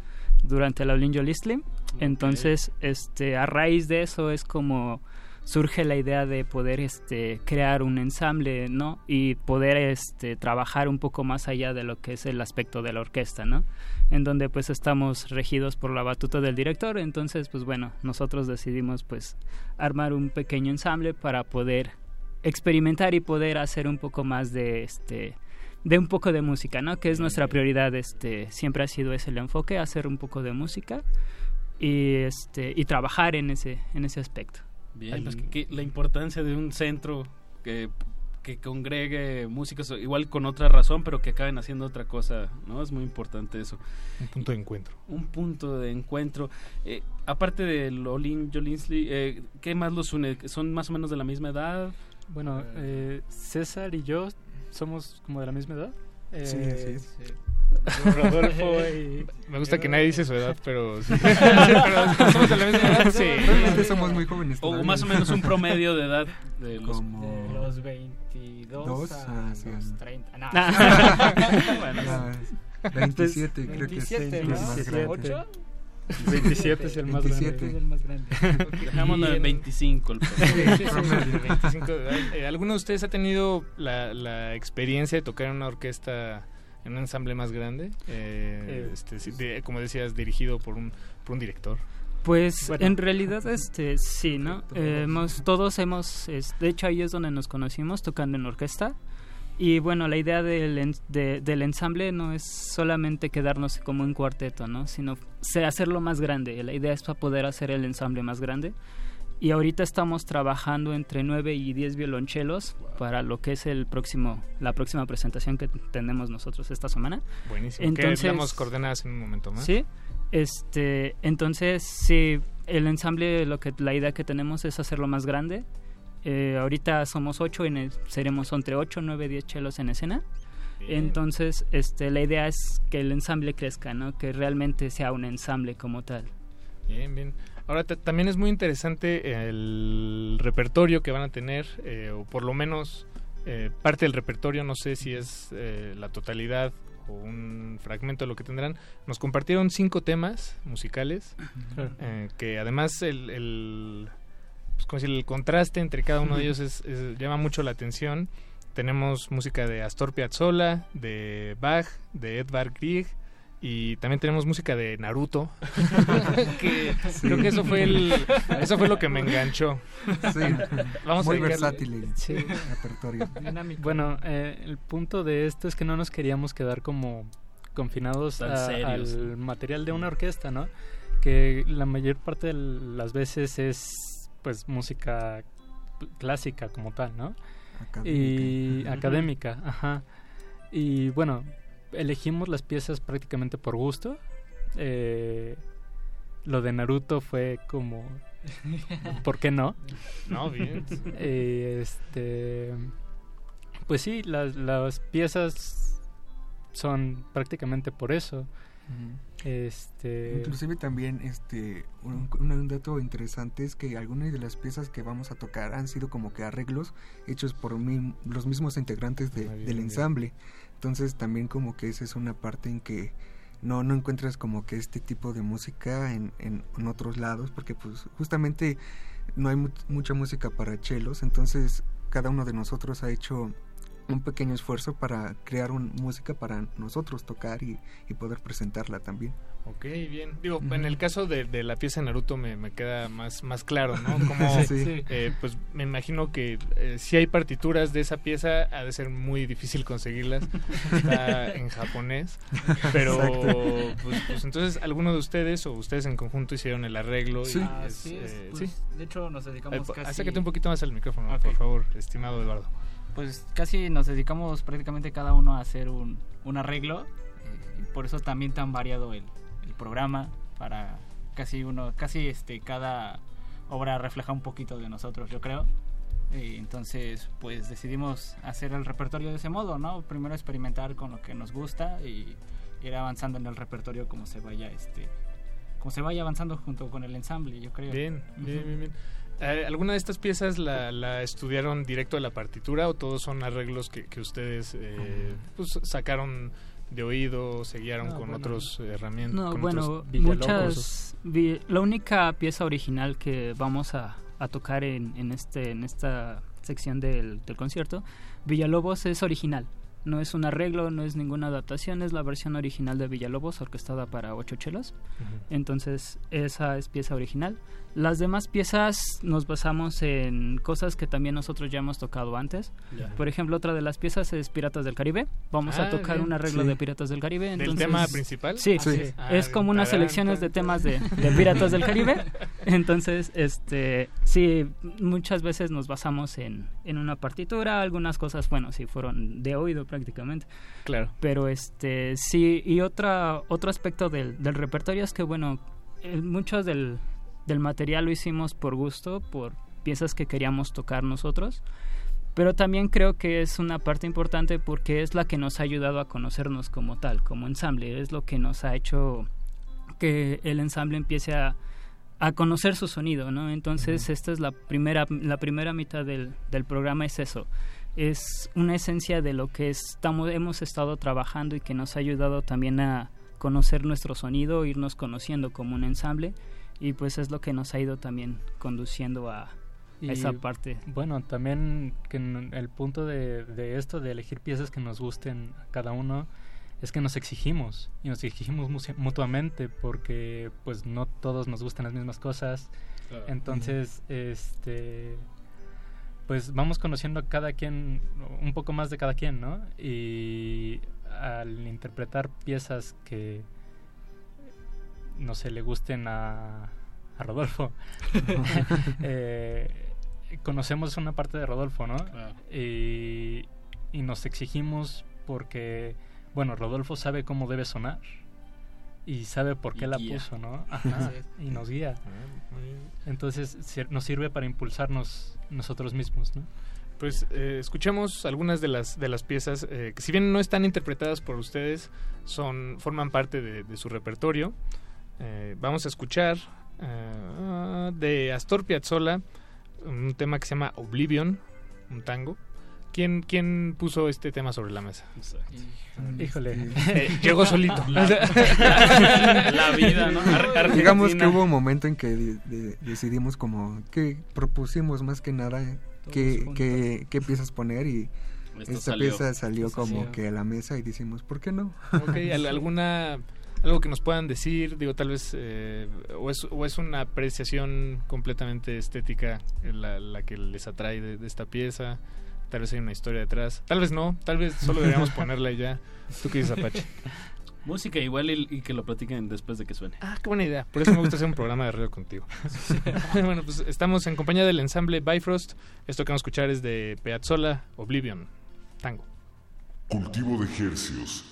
durante la Olinjo Listlim. Entonces, este, a raíz de eso es como surge la idea de poder este crear un ensamble, ¿no? Y poder este trabajar un poco más allá de lo que es el aspecto de la orquesta, ¿no? En donde pues estamos regidos por la batuta del director, entonces pues bueno, nosotros decidimos pues armar un pequeño ensamble para poder experimentar y poder hacer un poco más de este de un poco de música, ¿no? Que es nuestra prioridad, este siempre ha sido ese el enfoque, hacer un poco de música y este y trabajar en ese en ese aspecto.
Bien, pues que, que la importancia de un centro que, que congregue músicos, igual con otra razón, pero que acaben haciendo otra cosa, ¿no? Es muy importante eso.
Un punto de encuentro.
Un punto de encuentro. Eh, aparte de Olin, Jolinsley, eh, ¿qué más los une? ¿Son más o menos de la misma edad?
Bueno, eh, César y yo somos como de la misma edad.
Sí,
Eh,
así es.
Rodolfo y...
Me gusta que nadie dice su edad, pero... sí. pero somos de la misma edad, sí.
Realmente somos muy jóvenes.
O más o menos un promedio de edad de los...
Como...
De los 22
Dos
a
hacia
los
el-
30. No. Bueno,
Ya, 27 creo que
27,
es
¿no?
el más
27.
grande.
27 es el más grande.
27.
Es el más grande.
En 25. El
Sí, sí, sí, sí, 25 de edad. Eh, ¿Alguno de ustedes ha tenido la, la experiencia de tocar en una orquesta, en un ensamble más grande? Eh,
Eh,
este, de- como decías, dirigido por un, por un director.
Pues
Bueno.
en realidad este sí, ¿no? Eh, hemos, todos hemos, es- de hecho ahí es donde nos conocimos tocando en orquesta y bueno la idea del, de- del ensamble no es solamente quedarnos como un cuarteto, ¿no? Sino hacerlo más grande. La idea es para poder hacer el ensamble más grande y ahorita estamos trabajando entre 9 y 10 violonchelos para lo que es el próximo la próxima presentación que tenemos nosotros esta semana.
Buenísimo.
Entonces-
que damos coordenadas en un momento más.
Sí. Este, entonces, sí, el ensamble, lo que la idea que tenemos es hacerlo más grande. Eh, ahorita somos ocho, en el- seremos entre 8, 9, 10 chelos en escena. Entonces, este, la idea es que el ensamble crezca, ¿no? Que realmente sea un ensamble como tal.
Bien, bien. Ahora ta- también es muy interesante el repertorio que van a tener, eh, o por lo menos eh, parte del repertorio, no sé si es eh, la totalidad o un fragmento de lo que tendrán, nos compartieron cinco temas musicales, eh, que además el, el, pues, como decir, el contraste entre cada uno de ellos es, es- llama mucho la atención. Tenemos música de Astor Piazzolla, de Bach, de Edvard Grieg, y también tenemos música de Naruto que
Sí.
creo que eso fue el eso fue lo que me enganchó
Sí,
vamos
muy
a
versátil el
Sí.
repertorio.
Bueno, eh, el punto de esto es que no nos queríamos quedar como confinados a- al material de una orquesta, ¿no? Que la mayor parte de las veces es pues música clásica como tal, ¿no? Y
Académica.
académica, ajá. Y bueno, elegimos las piezas prácticamente por gusto. Eh, lo de Naruto fue como, ¿por qué no?
No, bien.
Eh, este, pues sí, las, las piezas son prácticamente por eso. Este,
Inclusive también este un, dato interesante es que algunas de las piezas que vamos a tocar han sido como que arreglos hechos por mi- los mismos integrantes de-
bien,
del
bien.
Entonces también como que esa es una parte en que no, no encuentras como que este tipo de música en, en, en otros lados porque pues justamente no hay mu- mucha música para chelos, entonces cada uno de nosotros ha hecho un pequeño esfuerzo para crear un, música para nosotros tocar y, y poder presentarla también.
Ok, bien. Digo, en el caso de, de la pieza Naruto me, me queda más, más claro, ¿no? Como,
Sí.
eh, pues me imagino que eh, si hay partituras de esa pieza, ha de ser muy difícil conseguirlas. Está en japonés. Pero, pues, pues entonces, ¿alguno de ustedes o ustedes en conjunto hicieron el arreglo? y
Sí.
es,
Así es,
eh,
pues,
sí.
de hecho nos dedicamos
Eh,
casi...
Acércate un poquito más al micrófono, por favor, estimado Eduardo.
Pues casi nos dedicamos prácticamente cada uno a hacer un, un arreglo, eh, y por eso también tan variado el, el programa, para casi uno, casi este, cada obra refleja un poquito de nosotros, yo creo. Eh, entonces, pues decidimos hacer el repertorio de ese modo, ¿no? Primero experimentar con lo que nos gusta y ir avanzando en el repertorio como se vaya, este, como se vaya avanzando junto con el ensamble, yo creo.
Bien, bien, bien, bien. Eh, ¿Alguna de estas piezas la, la estudiaron directo de la partitura o todos son arreglos que, que ustedes eh, pues, sacaron de oído, se guiaron
No,
con
bueno.
otros herramientas?
No,
con
bueno,
otros
muchas. vi- la única pieza original que vamos a, a tocar en, en este en esta sección del, del concierto, Villalobos es original. No es un arreglo, no es ninguna adaptación, es la versión original de Villalobos, orquestada para ocho chelos. Entonces, esa es pieza original. Las demás piezas nos basamos en cosas que también nosotros ya hemos tocado antes. Por ejemplo, otra de las piezas es Piratas del Caribe. Vamos
Ah,
a tocar
bien.
un arreglo
Sí.
de Piratas del Caribe.
¿Del
entonces-
tema principal?
Sí,
Sí.
sí.
Ah,
es como unas selecciones de temas de, de Piratas del Caribe. Entonces, este, sí, muchas veces nos basamos en, en una partitura. Algunas cosas, bueno, sí, fueron de oído prácticamente.
Claro.
Pero este, sí, y otra, otro aspecto del, del repertorio es que, bueno, eh, mucho del, del material lo hicimos por gusto, por piezas que queríamos tocar nosotros. Pero también creo que es una parte importante porque es la que nos ha ayudado a conocernos como tal, como ensamble. Es lo que nos ha hecho que el ensamble empiece a, a conocer su sonido, ¿no? Entonces, esta es la primera, la primera mitad del, del programa, es eso. Es una esencia de lo que estamos, hemos estado trabajando y que nos ha ayudado también a conocer nuestro sonido, irnos conociendo como un ensamble y pues es lo que nos ha ido también conduciendo a,
Y,
esa parte.
Bueno, también que el punto de, de esto, de elegir piezas que nos gusten a cada uno, es que nos exigimos y nos exigimos mu- mutuamente porque pues no todos nos gustan las mismas cosas.
Claro.
Entonces, este pues vamos conociendo a cada quien un poco más de cada quien, ¿no? Y al interpretar piezas que no sé, le gusten a, a Rodolfo. eh, conocemos una parte de Rodolfo, ¿no? Y, y nos exigimos porque, bueno, Rodolfo sabe cómo debe sonar y sabe por qué
Y
la
guía.
puso, ¿no? Ajá, y nos guía.
Ah.
Entonces nos sirve para impulsarnos nosotros mismos, ¿no?
Pues eh, escuchemos algunas de las de las piezas eh, que si bien no están interpretadas por ustedes, son forman parte de, de su repertorio. Eh, vamos a escuchar eh, de Astor Piazzolla un tema que se llama Oblivion, un tango. ¿Quién, ¿Quién puso este tema sobre la mesa?
Híjole.
Eh, llegó solito.
La, la vida, ¿no? Ar-
Digamos que hubo un momento en que de- de- decidimos como que propusimos más que nada qué, qué, qué piezas poner y
Esto
esta
salió.
pieza salió
Esto
como
salió.
que a la mesa y decimos, ¿por qué no?
Ok, ¿al- ¿alguna algo que nos puedan decir? Digo, tal vez eh, o, es, o es una apreciación completamente estética la, la que les atrae de, de esta pieza. Tal vez hay una historia detrás. Tal vez no. Tal vez solo deberíamos ponerla ya. ¿Tú qué dices, Apache?
Música igual y, y que lo platiquen después de que suene.
Ah, qué buena idea. Por eso me gusta hacer un programa de radio contigo. bueno, pues estamos en compañía del ensamble Bifrost. Esto que vamos a escuchar es de Piazzolla, Oblivion, Tango.
Cultivo de hercios.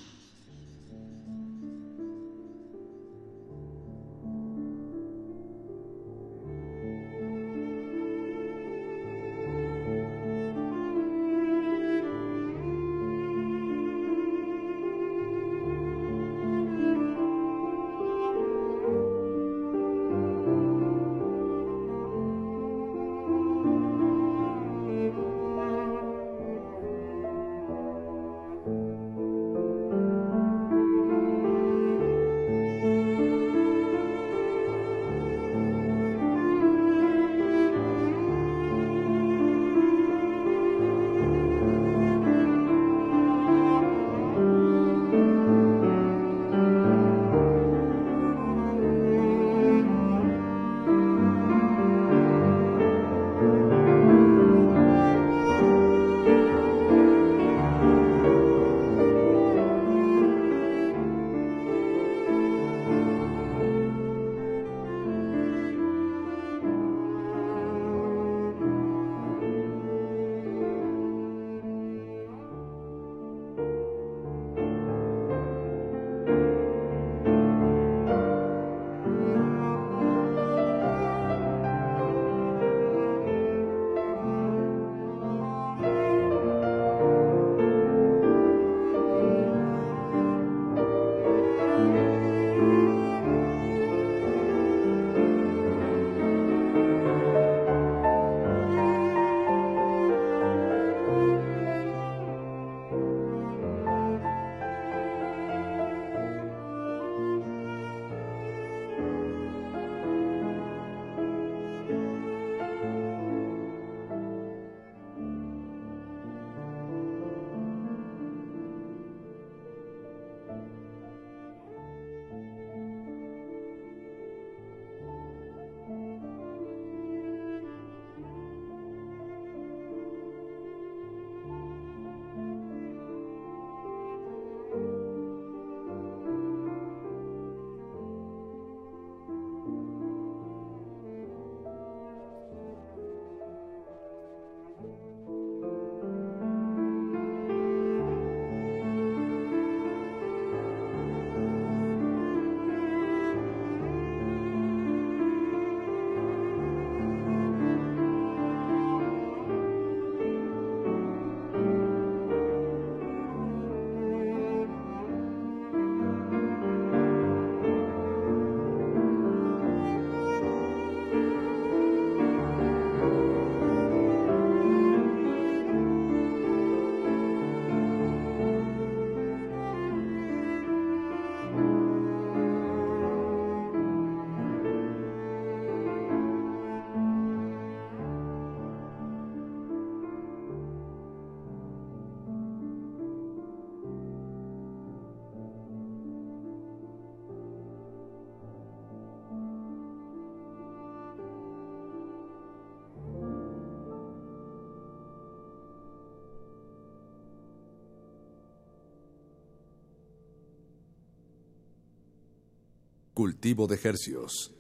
Cultivo de hercios.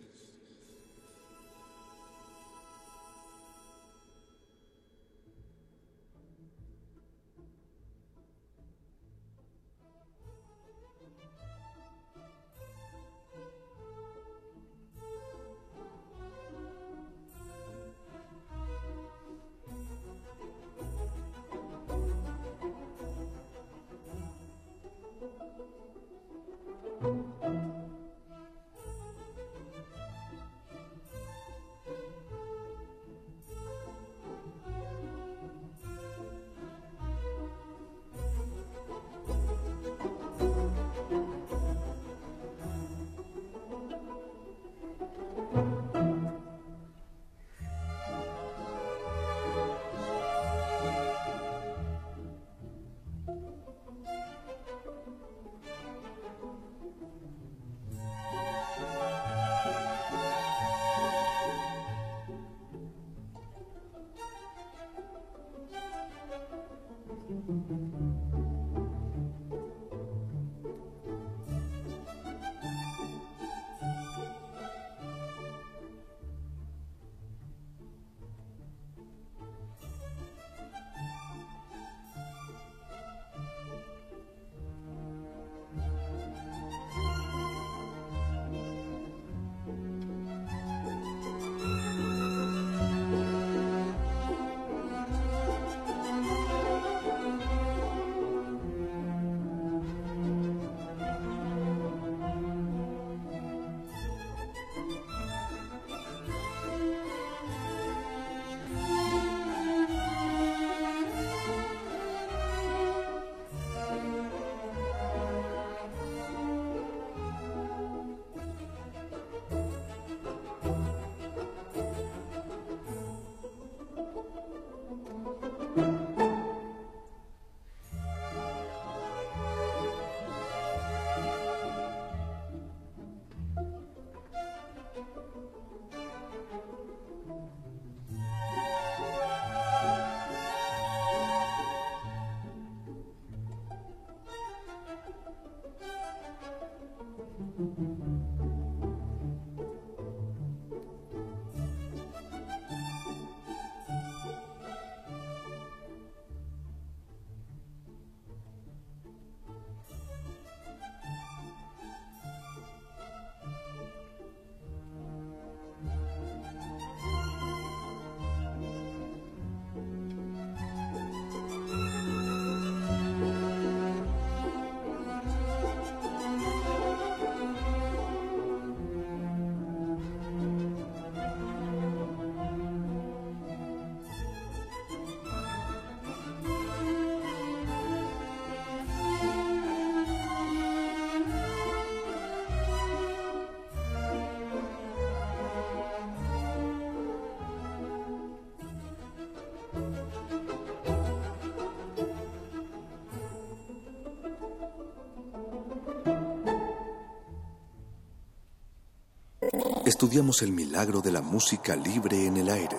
Estudiamos el milagro de la música libre en el aire.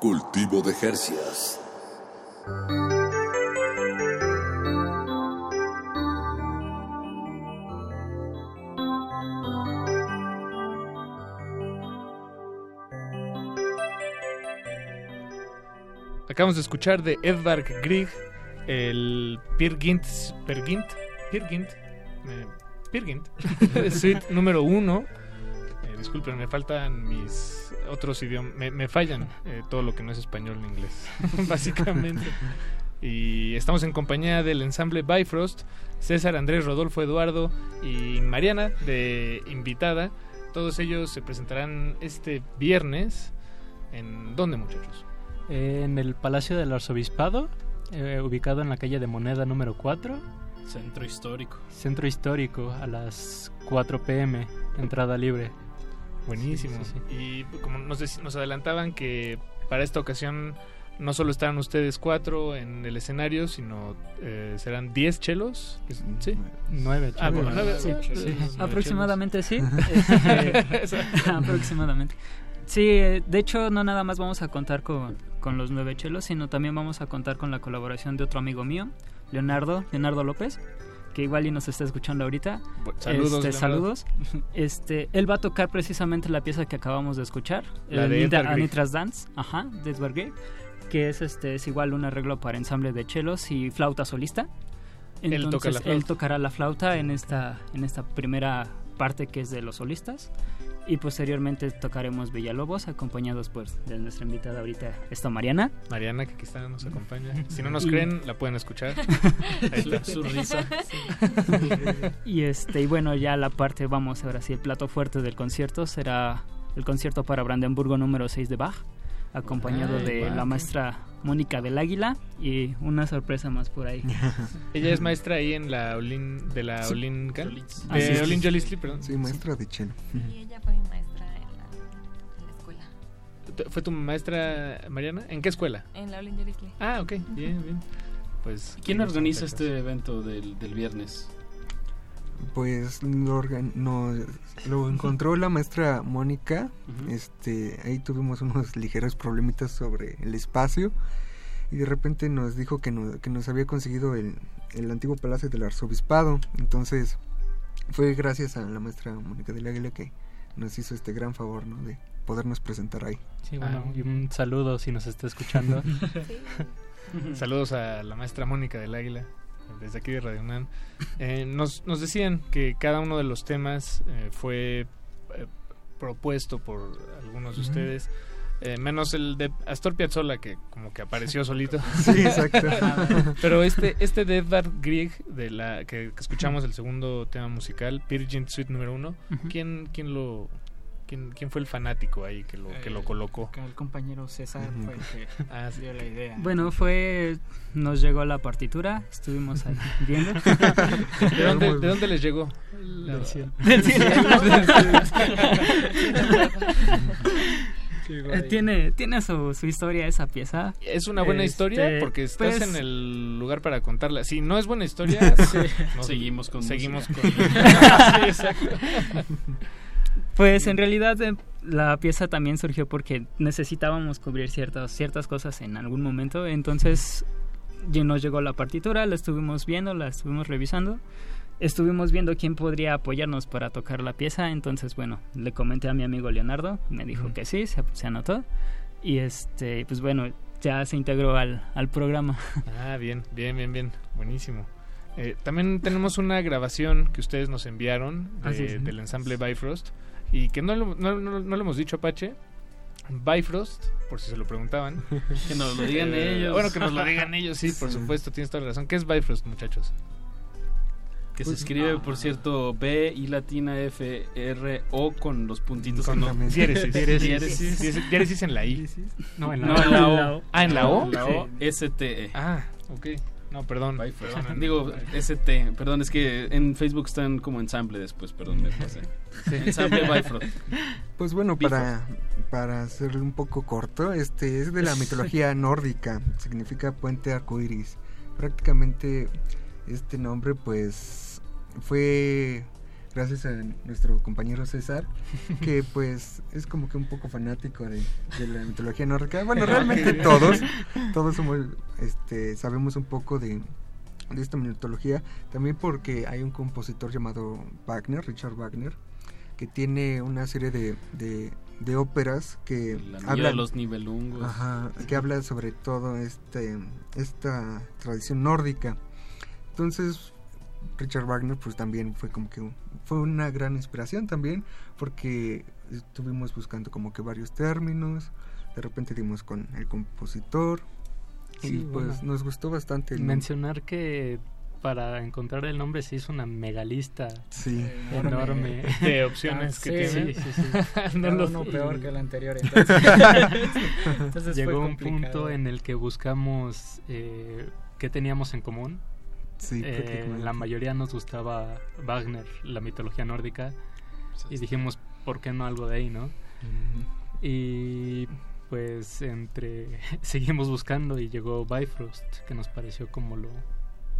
Cultivo de Jercias.
Acabamos de escuchar de Edvard Grieg el Pirgint, Pergint, Pirgint, eh, Pirgint, suite número uno. Disculpen, me faltan mis otros idiomas, me, me fallan eh, todo lo que no es español ni inglés, básicamente. Y estamos en compañía del ensamble Bifrost, César, Andrés, Rodolfo, Eduardo y Mariana de invitada. Todos ellos se presentarán este viernes. ¿En dónde, muchachos?
En el Palacio del Arzobispado, eh, ubicado en la calle de Moneda número 4.
Centro histórico.
Centro histórico, a las 4 pm, entrada libre.
Buenísimo.
Sí, sí, sí.
Y como nos, nos adelantaban que para esta ocasión no solo estarán ustedes cuatro en el escenario, sino eh, serán 10 chelos. ¿Sí?
Nueve
Ah,
chelos.
bueno, nueve-
Sí,
sí,
sí,
nueve
aproximadamente sí.
chelos.
Aproximadamente. Sí, de hecho no nada más vamos a contar con, con los nueve chelos, sino también vamos a contar con la colaboración de otro amigo mío, Leonardo, Leonardo López, que igual y nos está escuchando ahorita.
Saludos,
Este, saludos. Este, él va a tocar precisamente la pieza que acabamos de escuchar,
La
el
de Grieg.
Anitras Dance, ajá, de Grieg, que es este es igual un arreglo para ensamble de chelos y flauta solista.
Él
Entonces,
toca la
él
flauta.
tocará la flauta en esta en esta primera parte que es de los solistas y posteriormente tocaremos Villalobos acompañados pues de nuestra invitada ahorita esta Mariana.
Mariana, que aquí está, nos acompaña. Si no nos
Y-
creen, la pueden escuchar. Ahí está.
Su- risa. y este y bueno ya la parte vamos ahora sí el plato fuerte del concierto será el concierto para Brandenburgo número 6 de Bach acompañado
Ay,
de la maestra Mónica del Águila y una sorpresa más por ahí.
Ella es maestra ahí en la Olin, de la
Sí.
Olin, de
es.
Olin Jolistli, perdón.
Sí, maestra de cello.
Y ella fue mi maestra en la, en la escuela.
¿Tu- ¿Fue tu maestra Mariana? ¿En qué escuela?
En la Olin Yorisli.
Ah, ok, bien, bien. Pues
¿Quién organiza este evento del, del viernes?
Pues lo, organ- lo encontró la maestra Mónica. Este, ahí tuvimos unos ligeros problemitas sobre el espacio y de repente nos dijo que, no- que nos había conseguido el, el antiguo palacio del arzobispado. Entonces fue gracias a la maestra Mónica del Águila que nos hizo este gran favor, ¿no? De podernos presentar ahí.
Sí, bueno, y un saludo si nos está escuchando.
Saludos a la maestra Mónica del Águila, desde aquí de Radio UNAM. Eh, nos, nos decían que cada uno de los temas eh, fue eh, propuesto por algunos de
Ujú.
ustedes, eh, menos el de Astor Piazzolla, que como que apareció solito.
Sí, exacto.
Pero este, este de Edvard Grieg, de la, que, que escuchamos el segundo tema musical, Pirgint Suite número uno. ¿quién, quién lo... ¿Quién, quién fue el fanático ahí que lo, que lo
Eh,
colocó?
el compañero César fue el que
Ah, sí.
dio la idea.
Bueno, fue nos llegó la partitura, estuvimos ahí viendo.
¿De dónde, ¿De dónde les llegó? La-
Del cielo. Del cielo. Eh, tiene tiene su, su historia esa pieza.
Es una buena historia
Este,
porque estás
pues,
en el lugar para contarla. Si no es buena historia,
Sí.
nos-
Seguimos con
seguimos
música.
con Sí, exacto.
Pues en realidad eh, la pieza también surgió porque necesitábamos cubrir ciertas ciertas cosas en algún momento, entonces nos llegó la partitura, la estuvimos viendo, la estuvimos revisando, estuvimos viendo quién podría apoyarnos para tocar la pieza, entonces bueno, le comenté a mi amigo Leonardo, me dijo que sí, se, se anotó y este pues bueno, ya se integró al, al programa.
Ah, bien, bien, bien, bien. Buenísimo. Eh, también tenemos una grabación que ustedes nos enviaron de-
Así es.
del ensamble Bifrost y que no, lo- no, no, no lo hemos dicho, Apache. Bifrost, por si se lo preguntaban.
Que nos lo digan ellos.
Bueno, que nos lo digan ellos, sí, por supuesto, tienes toda la razón. ¿Qué es Bifrost, muchachos?
Que
Pues,
se escribe,
ah.
por cierto, B y latina F R O con los puntitos
Con
no-
diéresis.
Diéresis.
Diéresis. Diéresis en la I.
No, en la
No,
O.
en la O.
Ah, ¿en la O?
La O,
Sí.
S T E.
Ah, ok. No, perdón.
Perdón, Digo, ST, perdón, es que en Facebook están como ensamble después, perdón, me pasé. Ensamble Bifrost.
Pues bueno, para, para hacerlo un poco corto, este es de la mitología nórdica, significa puente arcoíris. Prácticamente este nombre pues fue gracias a nuestro compañero César, que pues es como que un poco fanático de, de la mitología nórdica. Bueno, realmente todos, todos somos, este, sabemos un poco de, de esta mitología, también porque hay un compositor llamado Wagner, Richard Wagner, que tiene una serie de, de, de óperas que
La niña de
hablan
los nivelungos.
Ajá, que habla sobre todo este esta tradición nórdica. Entonces Richard Wagner pues también fue como que un- fue una gran inspiración también porque estuvimos buscando como que varios términos, de repente dimos con el compositor y
Sí,
pues
bueno.
nos gustó bastante el nombre.
Mencionar que para encontrar el nombre se hizo una megalista
Sí.
enorme
De opciones
Ah,
que
sí,
tiene.
sí, sí, sí.
No lo-
uno peor que el anterior.
Y-
Entonces, entonces
Llegó
fue
un punto en el que buscamos eh, qué teníamos en común.
Sí,
Eh, la mayoría nos gustaba Wagner, la mitología nórdica, y dijimos, ¿por qué no algo de ahí, no? Y pues entre seguimos buscando y llegó Bifrost, que nos pareció como lo,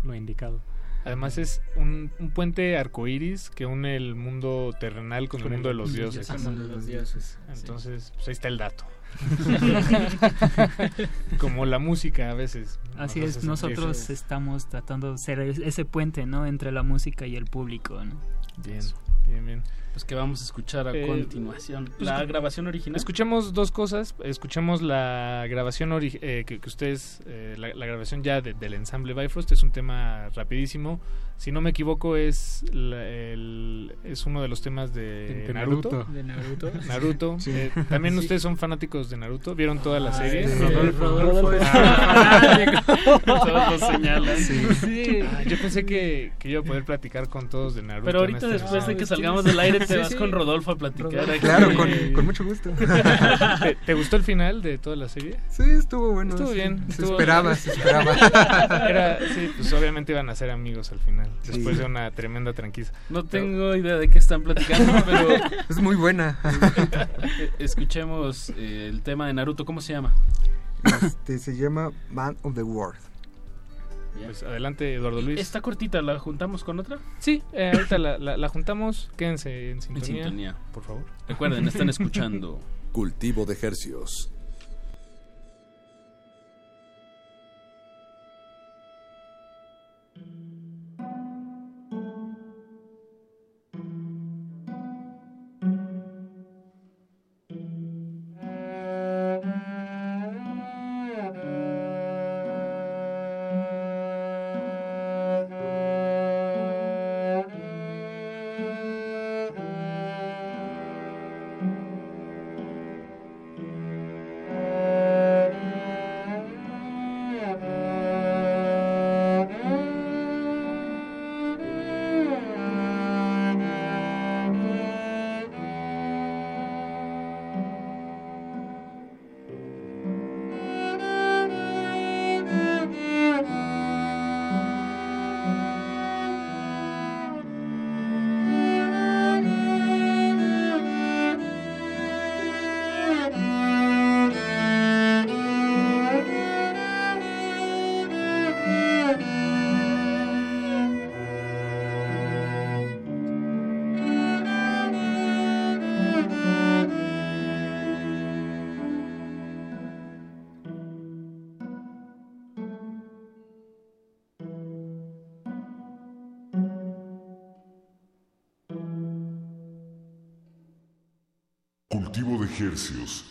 lo indicado.
Además es un, un puente arcoíris que une el mundo terrenal con,
Con
el mundo de los
con
dioses.
el mundo de los dioses,
Entonces, pues ahí está el dato. Como la música a veces.
Así es, nosotros estamos tratando de ser es- ese puente, ¿no? Entre la música y el público, ¿no?
Bien, bien, bien.
Pues que vamos a escuchar a
Eh,
continuación.
pues,
La grabación original.
Escuchamos dos cosas. Escuchamos la grabación ori- eh, que, que ustedes, eh, la, la grabación ya de- del ensamble Bifrost. Es un tema rapidísimo. Si no me equivoco, es, la- el- es uno de los temas de,
De
Naruto.
Naruto.
De Naruto.
Naruto.
Sí.
Eh, También
Sí.
ustedes son fanáticos de Naruto. ¿Vieron toda la serie? yo pensé que, que iba a poder platicar con todos de Naruto.
Pero ahorita
este-
después de que salgamos del aire te
Sí,
vas
sí.
con Rodolfo a platicar. aquí.
Claro, con, con mucho gusto.
¿Te, te gustó el final de toda la serie?
Sí, estuvo bueno.
Estuvo
sí.
bien.
Se
estuvo-
esperaba, se esperaba.
Era, sí, pues obviamente iban a ser amigos al final,
Sí.
después de una tremenda tranquiza.
No tengo idea de qué están platicando, pero...
Es muy buena.
Escuchemos eh, el tema de Naruto. ¿Cómo se llama?
Este, se llama Man of the World.
Pues adelante, Eduardo Luis.
¿Está cortita? ¿La juntamos con otra?
Sí, eh, ahorita la, la- la juntamos. Quédense en
En
sintonía.
sintonía.
por favor.
Recuerden, están escuchando.
Cultivo de Hercios.
Hercios.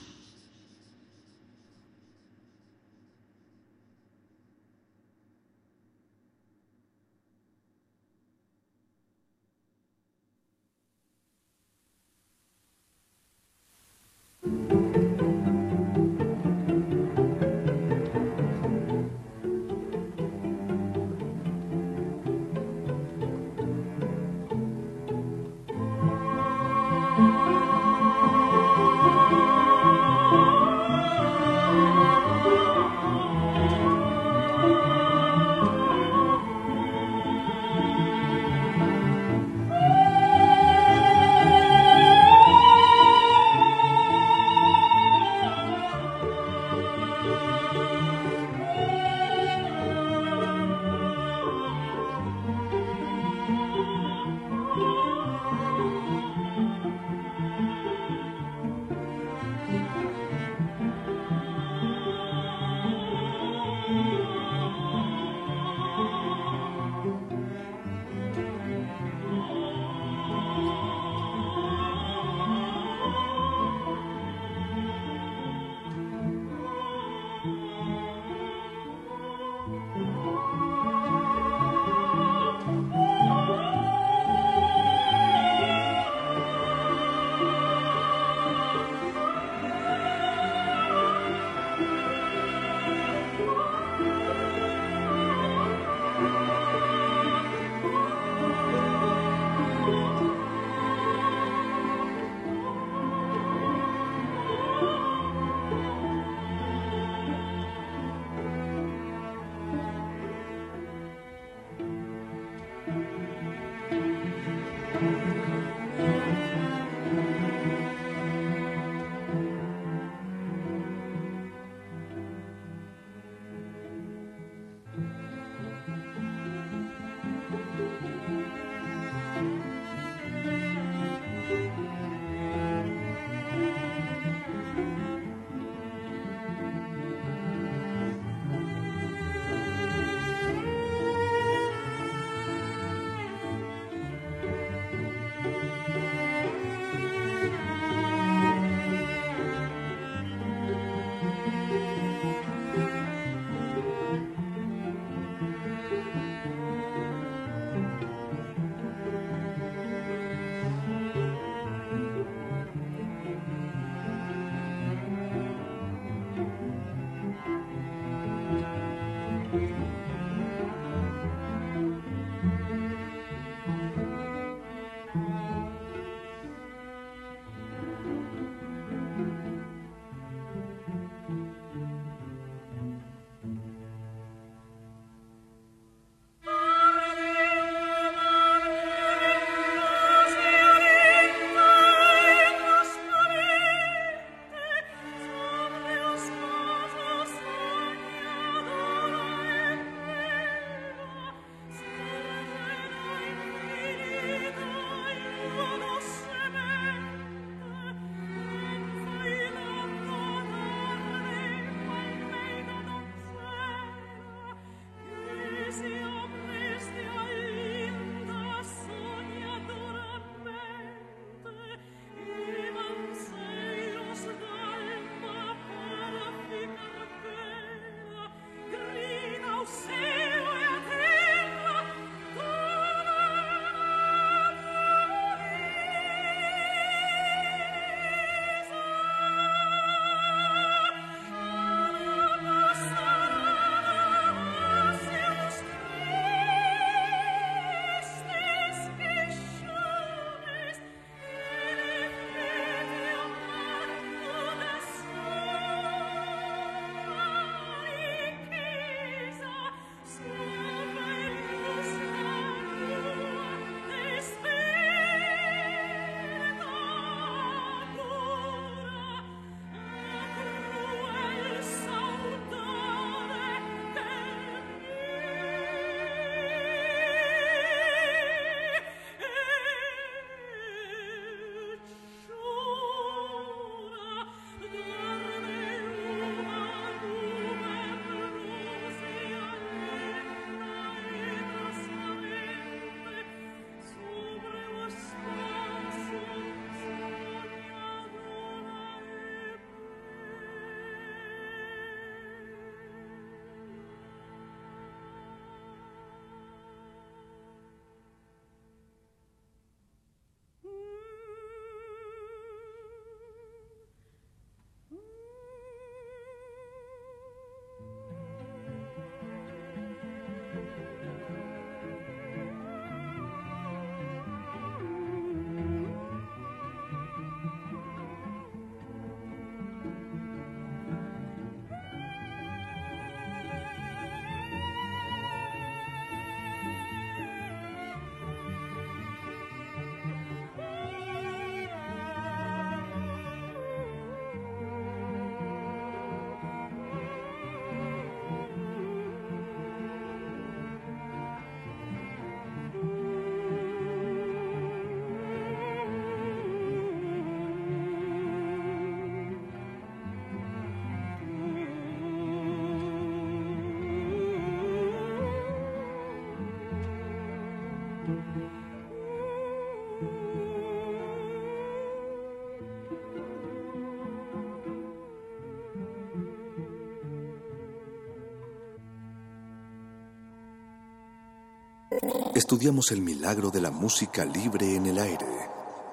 Estudiamos el milagro de la música libre en el aire.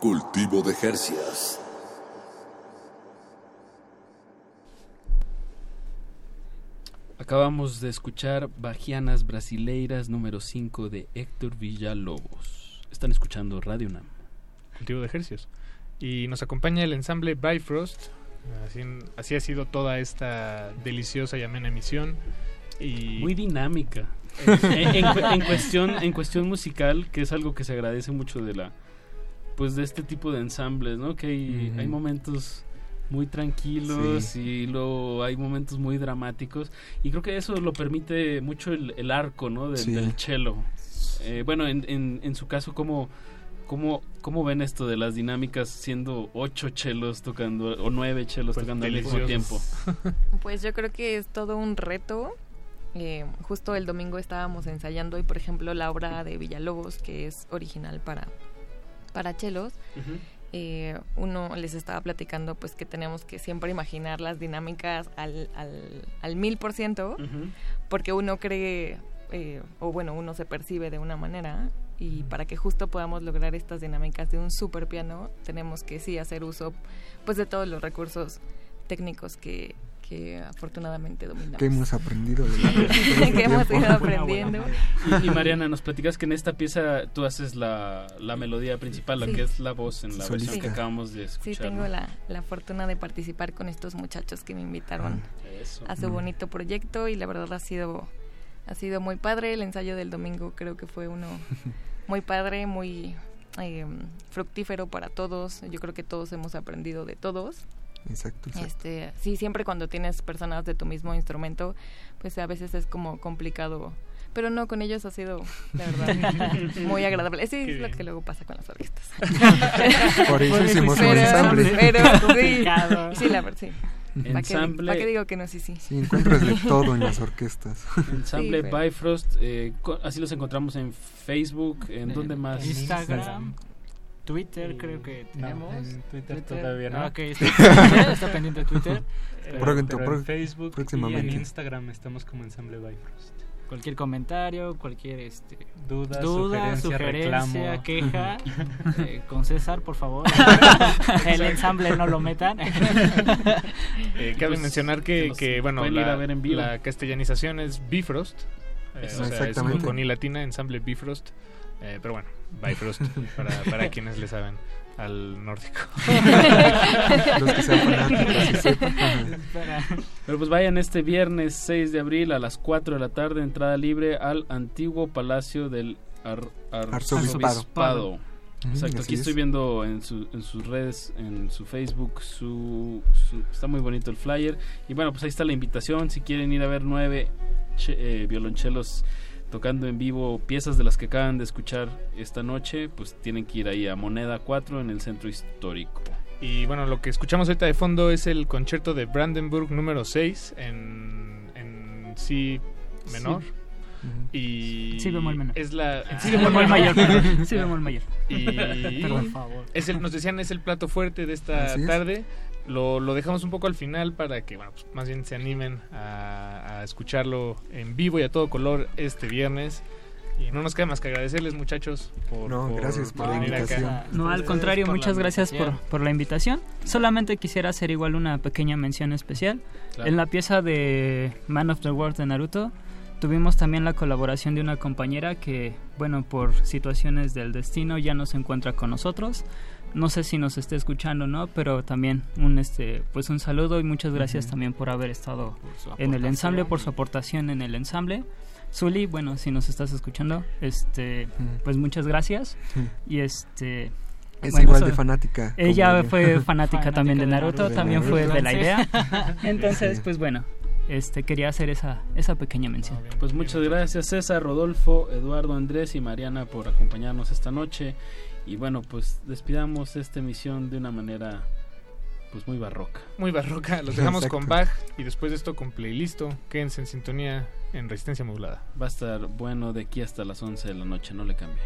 Cultivo de Jercias.
Acabamos de escuchar Bajianas Brasileiras número 5 de Héctor Villalobos. Están escuchando Radio Nam.
Cultivo de Ejercicios. Y nos acompaña el ensamble Bifrost. Así, así ha sido toda esta deliciosa y amena emisión. Y
Muy dinámica. en, cuestión, en cuestión musical, que es algo que se agradece mucho de la pues de este tipo de ensambles, ¿no? Que hay, hay momentos muy tranquilos
Sí.
y luego hay momentos muy dramáticos y creo que eso lo permite mucho el, el arco, ¿no? Del-
Sí.
Del cello. Eh, bueno, en, en, en su caso, ¿cómo, cómo, ¿cómo ven esto de las dinámicas siendo ocho chelos tocando o nueve chelos
Pues,
tocando al mismo tiempo?
Pues yo creo que es todo un reto. Eh, justo el domingo estábamos ensayando y por ejemplo la obra de Villalobos, que es original para, para chelos, eh, uno les estaba platicando pues que tenemos que siempre imaginar las dinámicas al, al, al mil por ciento, porque uno cree, eh, o bueno, uno se percibe de una manera, y para que justo podamos lograr estas dinámicas de un super piano, tenemos que sí hacer uso pues de todos los recursos técnicos que, que afortunadamente dominamos.
que hemos aprendido de la-
que hemos ido aprendiendo.
Y, y Mariana, nos platicas que en esta pieza tú haces la, la melodía principal, la
Sí.
que es la voz en la versión
Solista.
que acabamos de
Sí,
escuchar.
tengo
¿no?
la, la fortuna de participar con estos muchachos que me invitaron
Eso.
a su
Mm.
bonito proyecto y la verdad ha sido ha sido muy padre. El ensayo del domingo creo que fue uno muy padre, muy eh, fructífero para todos. Yo creo que todos hemos aprendido de todos.
Exacto, exacto.
Este, sí, siempre cuando tienes personas de tu mismo instrumento, pues a veces es como complicado. Pero no, con ellos ha sido, la verdad, muy agradable. Sí, es lo que luego pasa con las orquestas.
Por eso hicimos un ensamble.
Pero, sí, sí, la verdad, sí. ¿Para qué,
Ensamble.
qué digo que no? Sí, sí.
Sí, encuentras de todo en las orquestas.
Ensamble
Sí,
Bifrost, eh, así los encontramos en Facebook, ¿en dónde más?
Instagram, Twitter creo que
No,
tenemos.
en Twitter todavía no.
Ah, ok, está, está pendiente Twitter.
Pero,
Pronto,
pero en Facebook y en
próximamente.
Instagram estamos como Ensamble Bifrost.
Cualquier comentario, cualquier este,
Duda,
duda,
sugerencia,
sugerencia, queja, eh, con César, por favor. El ensamble no lo metan.
Eh, cabe
Pues,
mencionar
que
que, bueno, la, la castellanización es Bifrost. eh, o sea, es
exactamente.
con I latina, ensamble Bifrost. Eh, pero bueno, Bifrost para, para quienes le saben al nórdico.
Los que sean fanáticos sepan.
Pero pues vayan este viernes 6 de abril a las 4 de la tarde, entrada libre al antiguo palacio del ar-
Arzobispado.
Exacto,
así
aquí estoy
es.
viendo en, su- en sus redes, en su Facebook, su, su- está muy bonito el flyer. Y bueno, pues ahí está la invitación, si quieren ir a ver nueve che- eh, violonchelos tocando en vivo piezas de las que acaban de escuchar esta noche, pues tienen que ir ahí a Moneda 4 en el centro histórico.
Y bueno, lo que escuchamos ahorita de fondo es el concierto de Brandenburg número 6 en, en Si menor.
Sí.
Y
bemol menor.
Es la en
Si bemol mayor. Si bemol mayor.
Y.
Por favor.
es el, nos decían es el plato fuerte de esta
Así es.
Lo, lo dejamos un poco al final para que bueno, pues, más bien se animen a, a escucharlo en vivo y a todo color este viernes. Y no nos queda más que agradecerles muchachos por,
No, gracias por la
venir acá.
invitación.
No, al contrario,
por
muchas gracias por, por la invitación. Solamente quisiera hacer igual una pequeña mención especial.
Claro.
En la pieza de Man of the World de Naruto tuvimos también la colaboración de una compañera que, bueno, por situaciones del destino ya no se encuentra con nosotros. No sé si nos esté escuchando o no, pero también un este pues un saludo y muchas gracias también por haber estado
Por
en el ensamble, por su aportación en el ensamble. Zuli, bueno, si nos estás escuchando, este pues muchas gracias. Y este
Es
bueno,
igual
eso-
de fanática.
ella fue fanática también de Naruto, también
De
fue de la idea.
Entonces-
Entonces,
Sí.
pues bueno, este quería hacer esa esa pequeña mención.
Pues muchas gracias César, Rodolfo, Eduardo, Andrés y Mariana por acompañarnos esta noche. Y bueno, pues despidamos esta emisión de una manera pues muy barroca.
Muy barroca. Los dejamos
Exacto.
con Bach y después de esto con Playlisto. Quédense en sintonía en Resistencia Modulada.
Va a estar bueno de aquí hasta las 11 de la noche, no le cambie.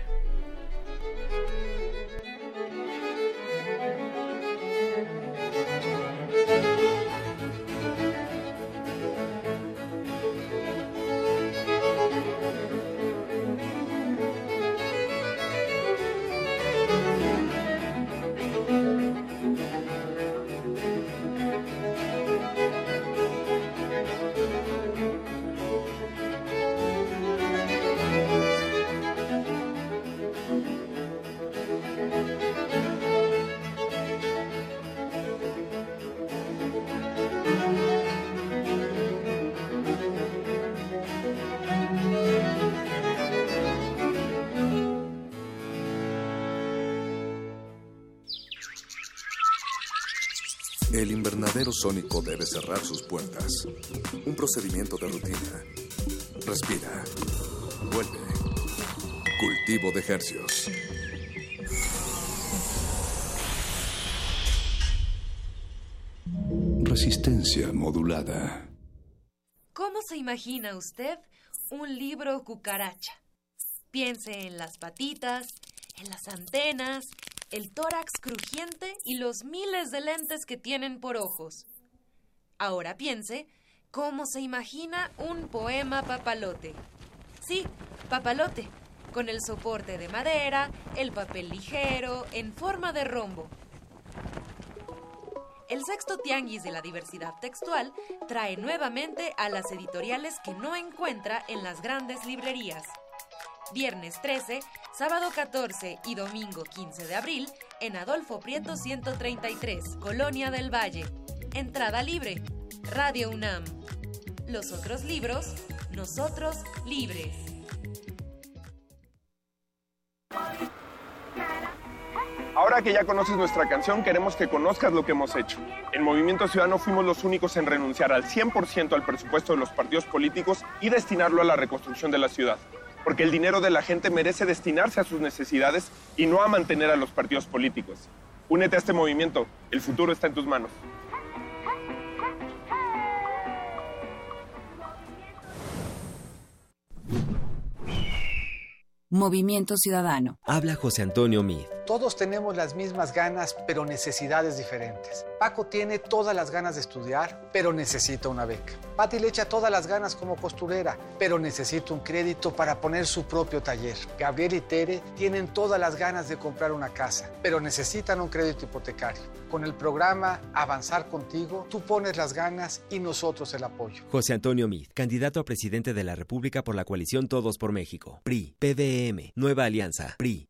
Invernadero sónico debe cerrar sus puertas. Un procedimiento de rutina. Respira. Vuelve. Cultivo de hercios. Resistencia modulada.
¿Cómo se imagina usted un libro cucaracha? Piense en las patitas, en las antenas, el tórax crujiente y los miles de lentes que tienen por ojos. Ahora piense cómo se imagina un poema papalote. Sí, papalote, con el soporte de madera, el papel ligero, en forma de rombo. El sexto tianguis de la diversidad textual trae nuevamente a las editoriales que no encuentra en las grandes librerías. Viernes 13, sábado 14 y domingo 15 de abril en Adolfo Prieto 133, Colonia del Valle. Entrada libre. Radio UNAM. Los otros libros, nosotros libres.
Ahora que ya conoces nuestra canción, queremos que conozcas lo que hemos hecho. En Movimiento Ciudadano fuimos los únicos en renunciar al 100% al presupuesto de los partidos políticos y destinarlo a la reconstrucción de la ciudad porque el dinero de la gente merece destinarse a sus necesidades y no a mantener a los partidos políticos. Únete a este movimiento, el futuro está en tus manos.
Movimiento Ciudadano.
Habla José Antonio Mid.
Todos tenemos las mismas ganas, pero necesidades diferentes. Paco tiene todas las ganas de estudiar, pero necesita una beca. Patti le echa todas las ganas como costurera, pero necesita un crédito para poner su propio taller. Gabriel y Tere tienen todas las ganas de comprar una casa, pero necesitan un crédito hipotecario. Con el programa Avanzar Contigo, tú pones las ganas y nosotros el apoyo.
José Antonio Mid, candidato a presidente de la República por la coalición Todos por México. PRI, PDM, Nueva Alianza, PRI.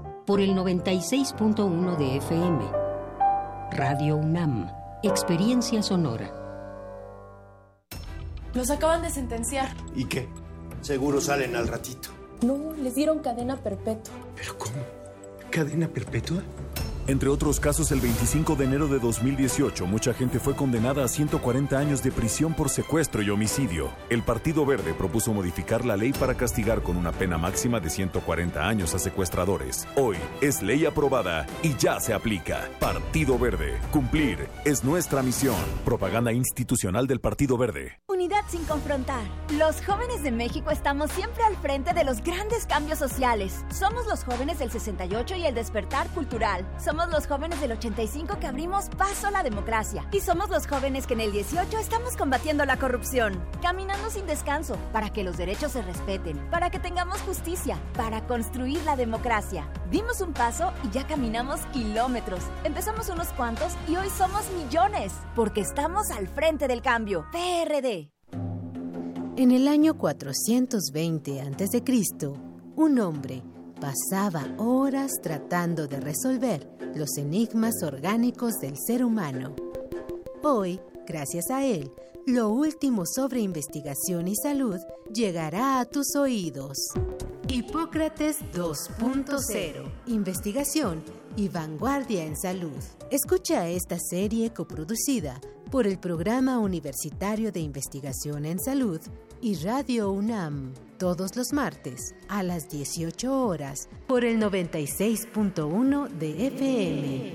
por el 96.1 de FM. Radio UNAM, Experiencia Sonora.
Los acaban de sentenciar.
¿Y qué? Seguro salen al ratito.
No, les dieron cadena perpetua.
¿Pero cómo? ¿Cadena perpetua?
Entre otros casos, el 25 de enero de 2018, mucha gente fue condenada a 140 años de prisión por secuestro y homicidio. El Partido Verde propuso modificar la ley para castigar con una pena máxima de 140 años a secuestradores. Hoy es ley aprobada y ya se aplica. Partido Verde. Cumplir es nuestra misión. Propaganda institucional del Partido Verde.
Unidad sin confrontar. Los jóvenes de México estamos siempre al frente de los grandes cambios sociales. Somos los jóvenes del 68 y el despertar cultural. Somos los jóvenes del 85 que abrimos paso a la democracia. Y somos los jóvenes que en el 18 estamos combatiendo la corrupción. Caminando sin descanso para que los derechos se respeten, para que tengamos justicia, para construir la democracia. Dimos un paso y ya caminamos kilómetros. Empezamos unos cuantos y hoy somos millones. Porque estamos al frente del cambio. PRD.
En el año 420 a.C., un hombre pasaba horas tratando de resolver los enigmas orgánicos del ser humano. Hoy, gracias a él, lo último sobre investigación y salud llegará a tus oídos. Hipócrates 2.0. Investigación y vanguardia en salud. Escucha esta serie coproducida por el Programa Universitario de Investigación en Salud y Radio UNAM todos los martes a las 18 horas por el 96.1 de FM.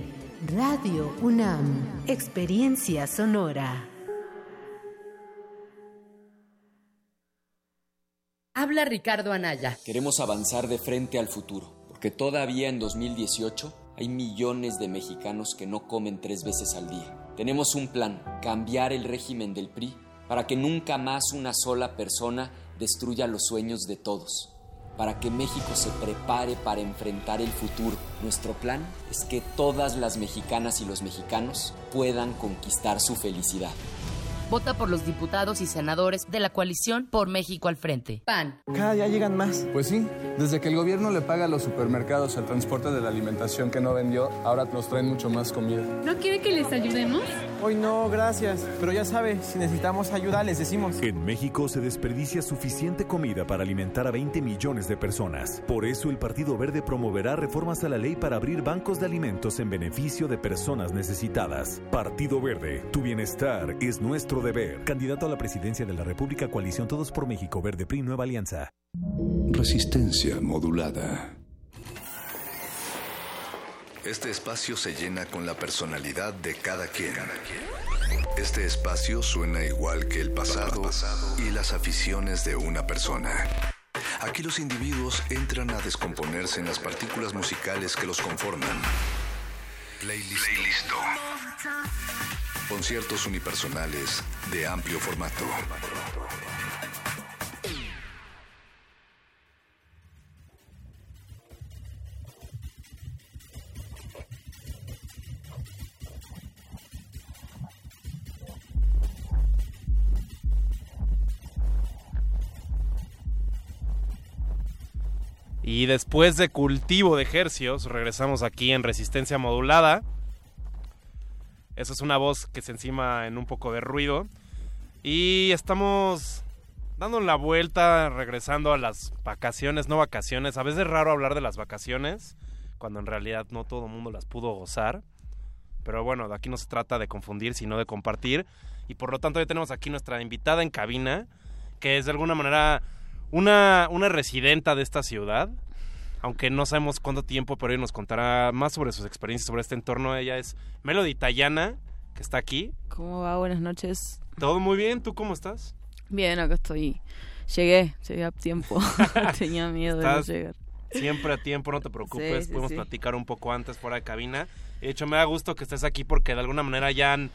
Radio UNAM, Experiencia Sonora.
Habla Ricardo Anaya.
Queremos avanzar de frente al futuro, porque todavía en 2018 hay millones de mexicanos que no comen tres veces al día. Tenemos un plan, cambiar el régimen del PRI para que nunca más una sola persona destruya los sueños de todos, para que México se prepare para enfrentar el futuro. Nuestro plan es que todas las mexicanas y los mexicanos puedan conquistar su felicidad.
Vota por los diputados y senadores de la coalición por México al frente. PAN.
Cada día llegan más. Pues sí, desde que el gobierno le paga a los supermercados el transporte de la alimentación que no vendió, ahora nos traen mucho más comida.
¿No quiere que les ayudemos?
Hoy no, gracias. Pero ya sabe, si necesitamos ayuda, les decimos.
En México se desperdicia suficiente comida para alimentar a 20 millones de personas. Por eso el Partido Verde promoverá reformas a la ley para abrir bancos de alimentos en beneficio de personas necesitadas. Partido Verde, tu bienestar es nuestro deber. Candidato a la presidencia de la República Coalición Todos por México Verde PRI Nueva Alianza.
Resistencia modulada.
Este espacio se llena con la personalidad de cada quien. Este espacio suena igual que el pasado y las aficiones de una persona. Aquí los individuos entran a descomponerse en las partículas musicales que los conforman. Playlist. Conciertos unipersonales de amplio formato.
Y después de cultivo de ejercios, regresamos aquí en resistencia modulada. Esa es una voz que se encima en un poco de ruido. Y estamos dando la vuelta, regresando a las vacaciones, no vacaciones. A veces es raro hablar de las vacaciones, cuando en realidad no todo el mundo las pudo gozar. Pero bueno, aquí no se trata de confundir, sino de compartir. Y por lo tanto, hoy tenemos aquí nuestra invitada en cabina, que es de alguna manera una, una residenta de esta ciudad. Aunque no sabemos cuánto tiempo, pero hoy nos contará más sobre sus experiencias sobre este entorno. Ella es Melody Tayana, que está aquí.
¿Cómo va? Buenas noches.
Todo muy bien, ¿tú cómo estás?
Bien, acá estoy. Llegué, llegué a tiempo. Tenía miedo de no llegar.
Siempre a tiempo, no te preocupes.
Sí, sí,
Podemos
sí.
platicar un poco antes fuera de cabina. De hecho, me da gusto que estés aquí porque de alguna manera ya han...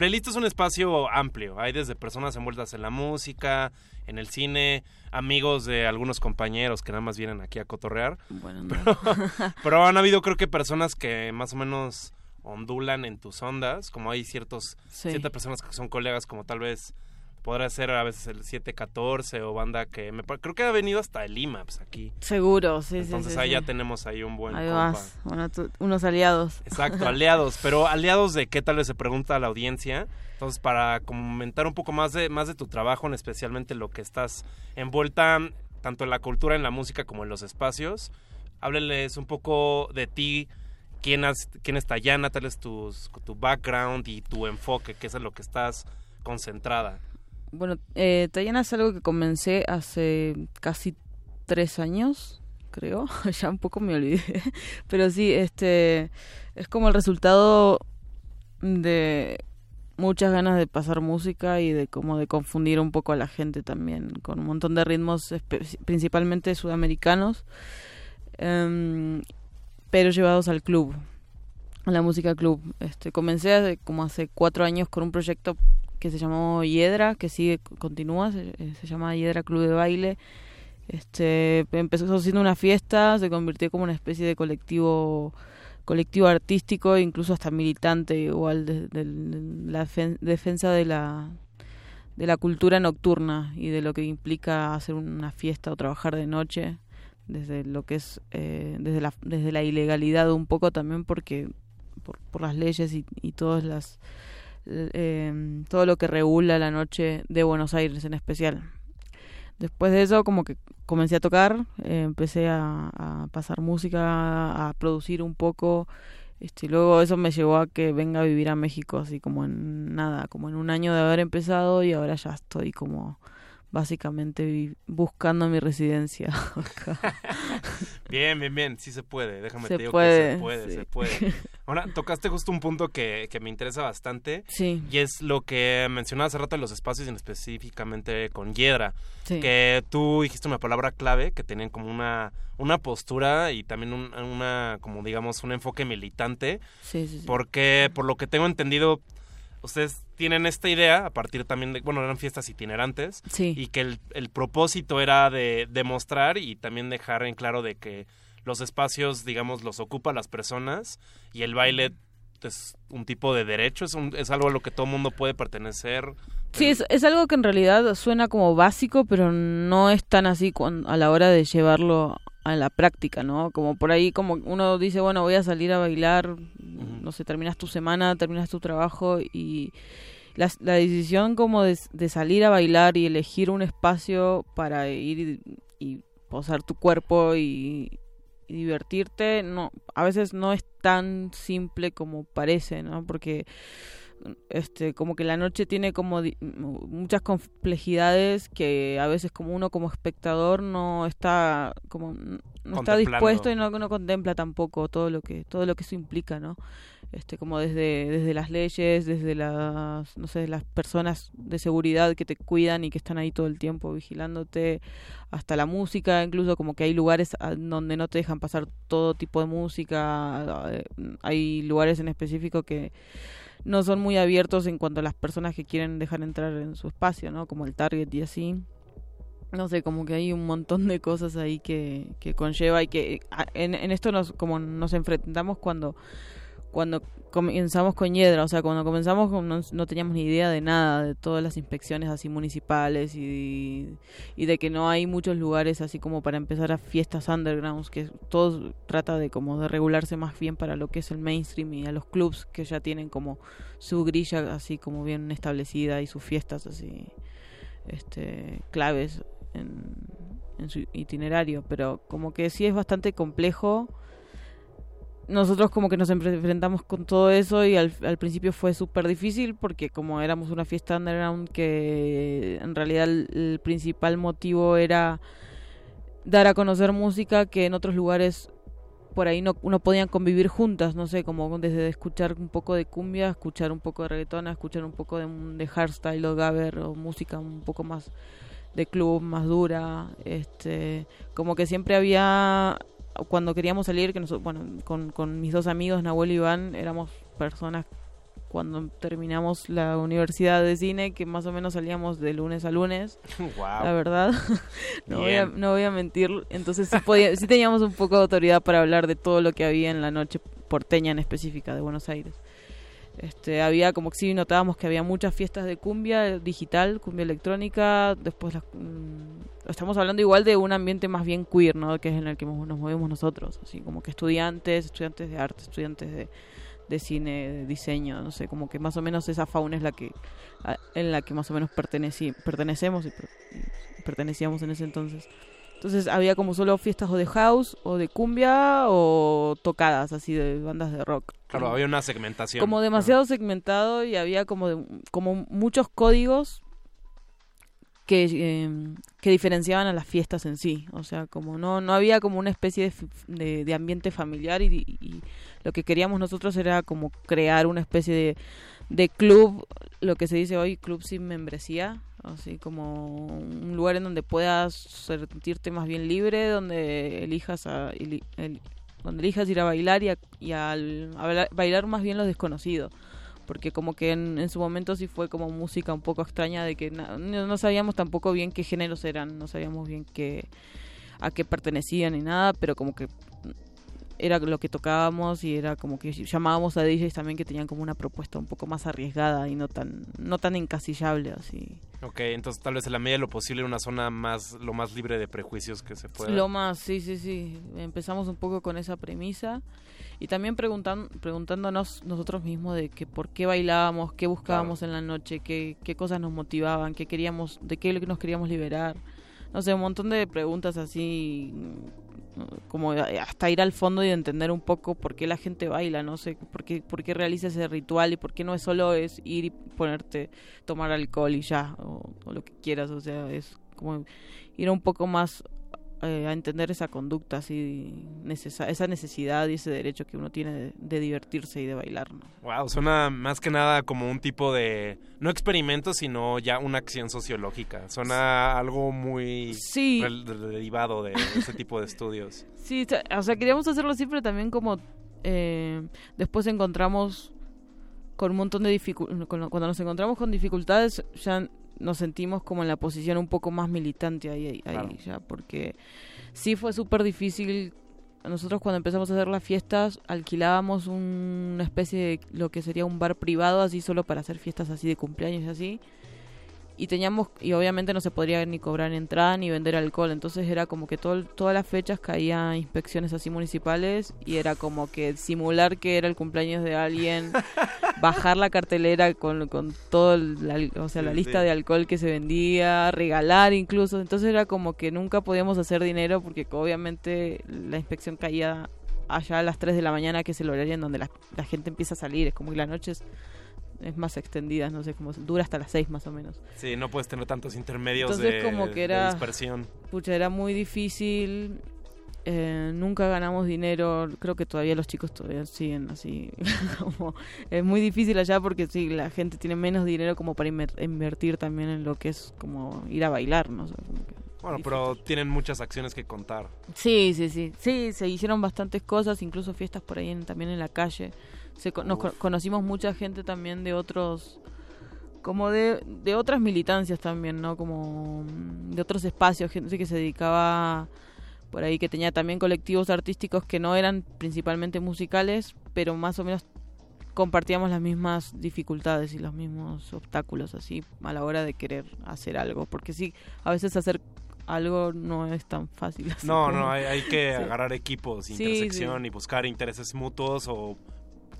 Playlist es un espacio amplio. Hay desde personas envueltas en la música, en el cine, amigos de algunos compañeros que nada más vienen aquí a cotorrear.
Bueno, no.
pero, pero han habido creo que personas que más o menos ondulan en tus ondas, como hay ciertos
Sí.
ciertas personas que son colegas como tal vez podrá ser a veces el 714 o banda que me creo que ha venido hasta el IMAPS aquí.
Seguro, sí, sí,
Entonces
sí,
ahí
sí.
ya tenemos ahí un buen
Ahí
compa.
vas. Bueno, tú- unos aliados.
Exacto, aliados, pero aliados de qué tal vez se pregunta a la audiencia. Entonces, para comentar un poco más de más de tu trabajo, en especialmente lo que estás envuelta tanto en la cultura, en la música como en los espacios, háblenles un poco de ti, quién, has, quién es Tayana, tal es tus, tu background y tu enfoque, qué es en lo que estás concentrada.
Bueno, eh, Tayana es algo que comencé hace casi tres años, creo. ya un poco me olvidé. Pero sí, este es como el resultado de muchas ganas de pasar música y de como de confundir un poco a la gente también con un montón de ritmos principalmente sudamericanos em, pero llevados al club a la música club este comencé hace, como hace cuatro años con un proyecto que se llamó Hiedra que sigue continúa se, eh, se llama Hiedra Club de Baile. Este empezó siendo una fiesta se convirtió como una especie de colectivo colectivo artístico incluso hasta militante igual de, la defen- defensa de la de la cultura nocturna y de lo que implica hacer una fiesta o trabajar de noche desde lo que es eh, desde la desde la ilegalidad un poco también porque por, por las leyes y, y todas las eh, todo lo que regula la noche de Buenos Aires en especial después de eso como que comencé a tocar empecé a, pasar música a producir un poco este, luego eso me llevó a que venga a vivir a México así como en nada como en un año de haber empezado y ahora ya estoy como básicamente buscando mi residencia.
Bien, bien, bien, sí se puede, déjame
Se
te digo
puede,
que se puede,
sí.
se puede. Ahora, tocaste justo un punto que, que me interesa bastante.
Sí.
Y es lo que mencionaba hace rato en los espacios, y en específicamente con Hiedra.
Sí.
Que tú dijiste una palabra clave, que tenían como una, una postura y también un- una, como digamos, un enfoque militante.
Sí, sí, sí.
Porque, por lo que tengo entendido, ustedes tienen esta idea a partir también de, bueno, eran fiestas itinerantes.
Sí.
Y que el, el propósito era de demostrar y también dejar en claro de que los espacios, digamos, los ocupan las personas y el baile es un tipo de derecho, es, un- es algo a lo que todo mundo puede pertenecer.
Sí, es, es algo que en realidad suena como básico, pero no es tan así a la hora de llevarlo a la práctica, ¿no? Como por ahí, como uno dice, bueno, voy a salir a bailar, no sé, terminas tu semana, terminas tu trabajo y la, la decisión como de, de salir a bailar y elegir un espacio para ir y, y posar tu cuerpo y, y divertirte, no, a veces no es tan simple como parece, ¿no? Porque este como que la noche tiene como di- muchas complejidades que a veces como uno como espectador no está como no está dispuesto y no, no contempla tampoco todo lo que todo lo que eso implica no este como desde desde las leyes desde las no sé las personas de seguridad que te cuidan y que están ahí todo el tiempo vigilándote hasta la música incluso como que hay lugares donde no te dejan pasar todo tipo de música eh, hay lugares en específico que no son muy abiertos en cuanto a las personas que quieren dejar entrar en su espacio, ¿no? Como el Target y así. No sé, como que hay un montón de cosas ahí que, que conlleva y que a- en, en esto nos como nos enfrentamos cuando cuando comenzamos con Hiedra, o sea, cuando comenzamos no, no teníamos ni idea de nada, de todas las inspecciones así municipales y, y de que no hay muchos lugares así como para empezar a fiestas undergrounds, que todo trata de como de regularse más bien para lo que es el mainstream y a los clubs que ya tienen como su grilla así como bien establecida y sus fiestas así este, claves en, en su itinerario, pero como que sí es bastante complejo. Nosotros como que nos enfrentamos con todo eso y al, principio fue súper difícil porque como éramos una fiesta underground que en realidad el, principal motivo era dar a conocer música que en otros lugares por ahí no, no podían convivir juntas, no sé, como desde escuchar un poco de cumbia, escuchar un poco de reggaetón, escuchar un poco de, de hardstyle o gabber o música un poco más de club, más dura, este, como que siempre había, cuando queríamos salir, que nosotros, bueno, con, con mis dos amigos, Nahuel y Iván, éramos personas cuando terminamos la universidad de cine, que más o menos salíamos de lunes a lunes,
Guau.
la verdad, no, voy a, no voy a mentir, entonces sí, podía- sí teníamos un poco de autoridad para hablar de todo lo que había en la noche porteña en específica de Buenos Aires. Este, había como que sí notábamos que había muchas fiestas de cumbia digital, cumbia electrónica, después las, mm, estamos hablando igual de un ambiente más bien queer, ¿no? Que es en el que nos movemos nosotros, así como que estudiantes, estudiantes de arte, estudiantes de, de cine, de diseño, no sé, como que más o menos esa fauna es la que a- en la que más o menos perteneci- pertenecemos y, per- y pertenecíamos en ese entonces. Entonces había como solo fiestas o de house o de cumbia o tocadas así de bandas de rock.
Claro,
Como-
había una segmentación.
como demasiado segmentado y había como de- como muchos códigos que, eh, que diferenciaban a las fiestas en sí. O sea como no no había como una especie de, de, ambiente familiar y, lo que queríamos nosotros era como crear una especie de, de club lo que se dice hoy club sin membresía. Así como un lugar en donde puedas sentirte más bien libre donde elijas a, donde elijas ir a bailar y a, y a bailar, más bien lo desconocido porque como que en, en su momento sí fue como música un poco extraña de que no, no sabíamos tampoco bien qué géneros eran, no sabíamos bien qué a qué pertenecían ni nada, pero como que era lo que tocábamos y era como que llamábamos a DJs también que tenían como una propuesta un poco más arriesgada y no tan no tan encasillable así.
Ok, entonces tal vez en la medida de lo posible una zona más lo más libre de prejuicios que se pueda.
Lo más, sí, sí, sí. Empezamos un poco con esa premisa y también preguntan, preguntándonos nosotros mismos de que por qué bailábamos, qué buscábamos en la noche, qué, qué cosas nos motivaban, qué queríamos, de qué nos queríamos liberar. No sé, un montón de preguntas así como hasta ir al fondo y entender un poco por qué la gente baila, no sé, por qué, por qué realiza ese ritual y por qué no es solo es ir y ponerte, tomar alcohol y ya, o, o lo que quieras, o sea, es como ir un poco más eh, a entender esa conducta, así, necesa esa necesidad y ese derecho que uno tiene de, de divertirse y de bailar. ¿no?
Wow, suena más que nada como un tipo de no experimento, sino ya una acción sociológica. Suena algo muy
Sí.
derivado de ese tipo de estudios.
Sí, o sea, queríamos hacerlo siempre también como eh, después encontramos con un montón de dificultades, cuando nos encontramos con dificultades ya nos sentimos como en la posición un poco más militante ahí, ahí,
Claro.
ya, porque sí fue súper difícil. Nosotros cuando empezamos a hacer las fiestas alquilábamos un- una especie de lo que sería un bar privado así solo para hacer fiestas así de cumpleaños y así y teníamos y obviamente no se podría ni cobrar entrada ni vender alcohol entonces era como que todo, todas las fechas caía inspecciones así municipales y era como que simular que era el cumpleaños de alguien bajar la cartelera con, con todo el- la, o sea la lista
sí.
de alcohol que se vendía regalar incluso entonces era como que nunca podíamos hacer dinero porque obviamente la inspección caía allá a las 3 de la mañana que es el horario en donde la, la gente empieza a salir es como que la noche es, más extendida no sé como dura hasta las 6 más o menos
Sí, no puedes tener tantos intermedios
entonces
de,
como que
de
era
dispersión.
pucha era muy difícil eh, nunca ganamos dinero creo que todavía los chicos todavía siguen así como es muy difícil allá porque sí la gente tiene menos dinero como para inver- invertir también en lo que es como ir a bailar no sé, como que-
Bueno, pero tienen muchas acciones que contar.
Sí, sí, sí. Sí, se hicieron bastantes cosas, incluso fiestas por ahí en- también en la calle. Se, nos co- conocimos mucha gente también de otros como de, de otras militancias también, ¿no? Como mm, de otros espacios, gente que se dedicaba por ahí, que tenía también colectivos artísticos que no eran principalmente musicales, pero más o menos compartíamos las mismas dificultades y los mismos obstáculos así a la hora de querer hacer algo, porque sí, a veces hacer algo no es tan fácil.
No,
como-
no, hay, hay que
Sí.
agarrar equipos,
Sí,
intersección
sí.
y buscar intereses mutuos o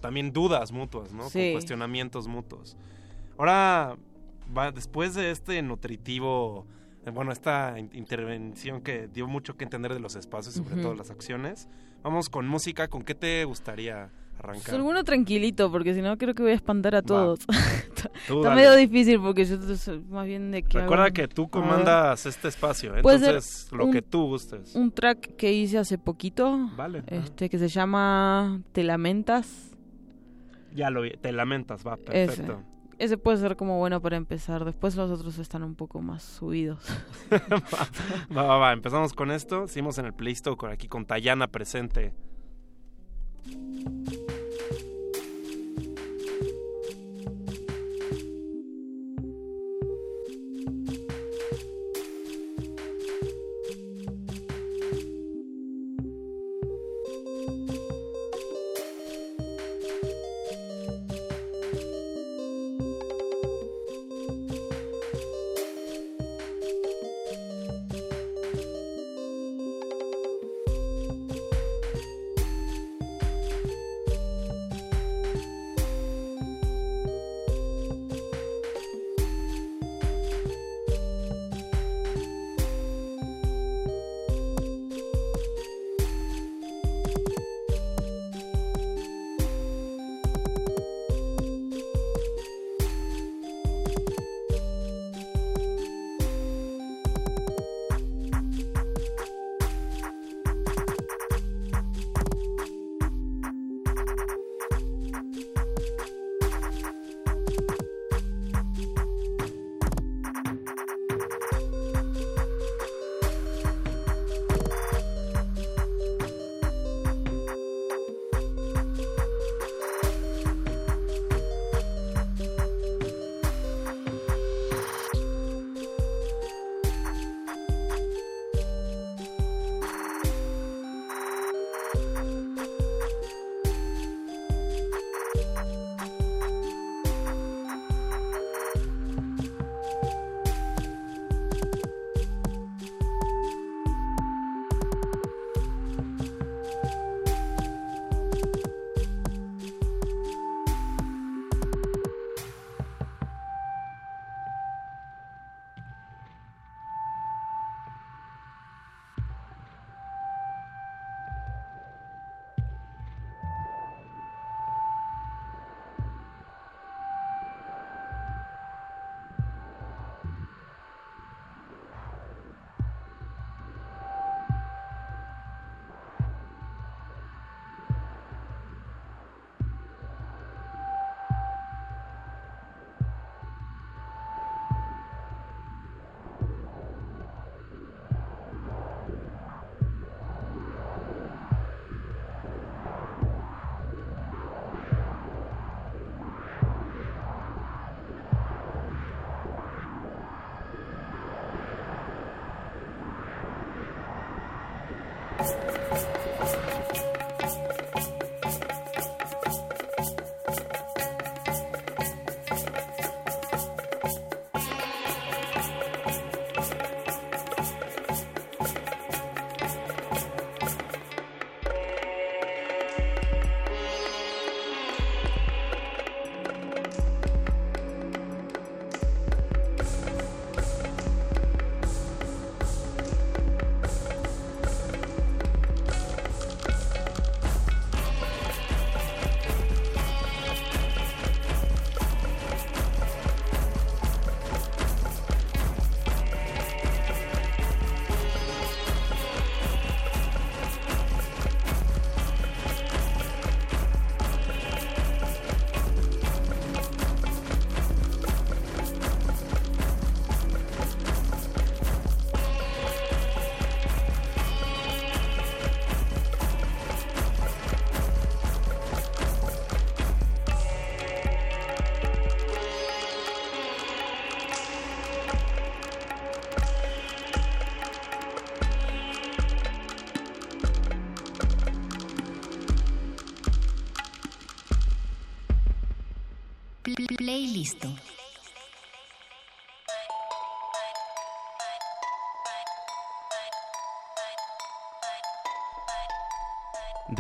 también dudas mutuas, ¿no?
Sí.
Con cuestionamientos mutuos. Ahora, va, después de este nutritivo, eh, bueno, esta in- intervención que dio mucho que entender de los espacios, sobre
Ujú.
todo las acciones, vamos con música. ¿Con qué te gustaría
Pues
arrancar?
alguno tranquilito, porque si no creo que voy a espantar a todos. está
Tú
está
dale.
medio difícil porque yo más bien de que...
Recuerda
hago-
que tú comandas este espacio,
ser
entonces lo
un-
que tú gustes.
Un track que hice hace poquito,
Vale.
este que se llama Te lamentas.
Ya lo vi, te lamentas, va,
Ese.
perfecto.
Ese puede ser como bueno para empezar. Después los otros están un poco más subidos.
Va, va, va, empezamos con esto. Seguimos en el playlist con aquí con Tayana presente.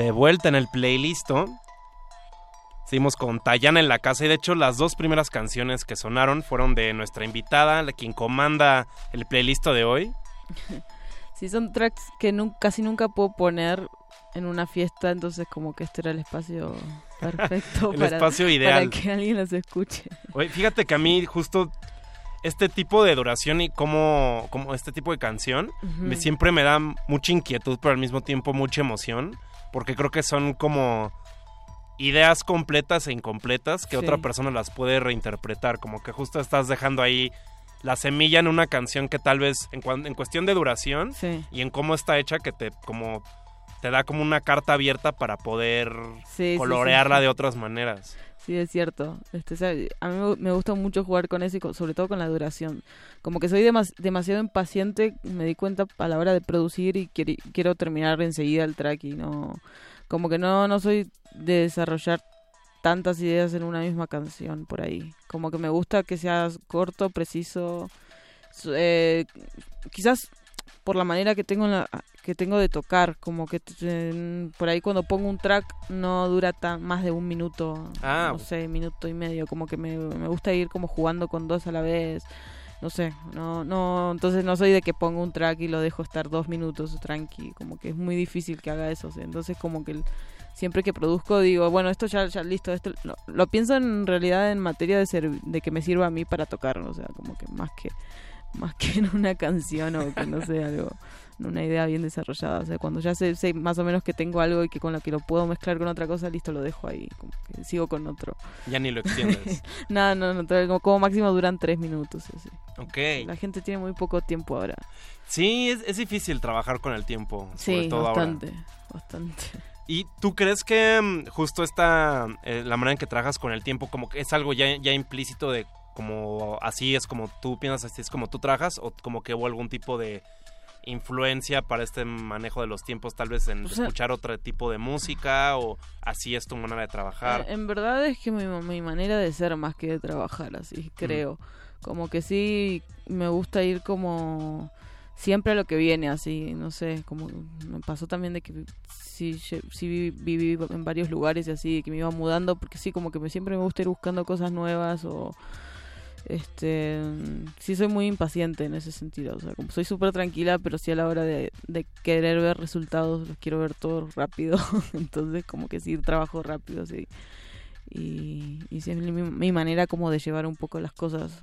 De vuelta en el playlist. Seguimos con Tayana en la casa y de hecho las dos primeras canciones que sonaron fueron de nuestra invitada, la quien comanda el playlist de hoy.
Sí, son tracks que nu- casi nunca puedo poner en una fiesta, entonces como que este era el espacio perfecto
El
para,
espacio ideal.
para que alguien los escuche.
Oye, fíjate que a mí justo este tipo de duración y como, como este tipo de canción me, siempre me da mucha inquietud, pero al mismo tiempo mucha emoción, porque creo que son como ideas completas e incompletas que
Sí.
otra persona las puede reinterpretar, como que justo estás dejando ahí la semilla en una canción que tal vez en, cuan- en cuestión de duración
Sí.
y en cómo está hecha que te como te da como una carta abierta para poder
Sí,
colorearla de otras maneras.
Sí, es cierto. Este, o a mí me- gusta mucho jugar con eso y con- sobre todo con la duración. Como que soy demas- demasiado impaciente, me di cuenta a la hora de producir y quiero, quiero terminar enseguida el track y no... Como que no, no soy de desarrollar tantas ideas en una misma canción por ahí. Como que me gusta que sea corto, preciso. eh, quizás por la manera que tengo en la- que tengo de tocar, como que eh, por ahí cuando pongo un track no dura tan más de un minuto,
Ah.
no sé, minuto y medio, como que me, me gusta ir como jugando con dos a la vez, no sé, no, no, entonces no soy de que pongo un track y lo dejo estar dos minutos tranqui, como que es muy difícil que haga eso, o sea, entonces como que el- siempre que produzco digo, bueno, esto ya, ya listo, esto lo, lo pienso en realidad en materia de, ser, de que me sirva a mí para tocar, o sea, como que más que más que en una canción o que no sé, algo, en una idea bien desarrollada. O sea, cuando ya sé, sé más o menos que tengo algo y que con lo que lo puedo mezclar con otra cosa, listo, lo dejo ahí, como que sigo con otro.
Ya ni lo extiendes.
no, no, no, como, como máximo duran tres minutos. Así.
ok.
La gente tiene muy poco tiempo ahora.
Sí, es, es difícil trabajar con el tiempo. sobre
Sí,
todo
bastante,
ahora.
bastante.
¿Y tú crees que mm, justo esta, eh, la manera en que trabajas con el tiempo, como que es algo ya, ya implícito de como así es como tú piensas, así es como tú trabajas, o como que hubo algún tipo de influencia para este manejo de los tiempos, tal vez en
O sea-
escuchar otro tipo de música, o así es tu manera de trabajar?
Eh, En verdad es que mi, mi manera de ser más que de trabajar, así creo. Como que sí me gusta ir como siempre a lo que viene, así, no sé, como me pasó también de que sí, sí vi- viví en varios lugares y así, que me iba mudando, porque sí, como que me, siempre me gusta ir buscando cosas nuevas o... Este, sí soy muy impaciente en ese sentido, o sea, como soy súper tranquila, pero sí a la hora de, de querer ver resultados, los quiero ver todos rápido, entonces como que sí trabajo rápido, sí y, y sí es mi, mi manera como de llevar un poco las cosas.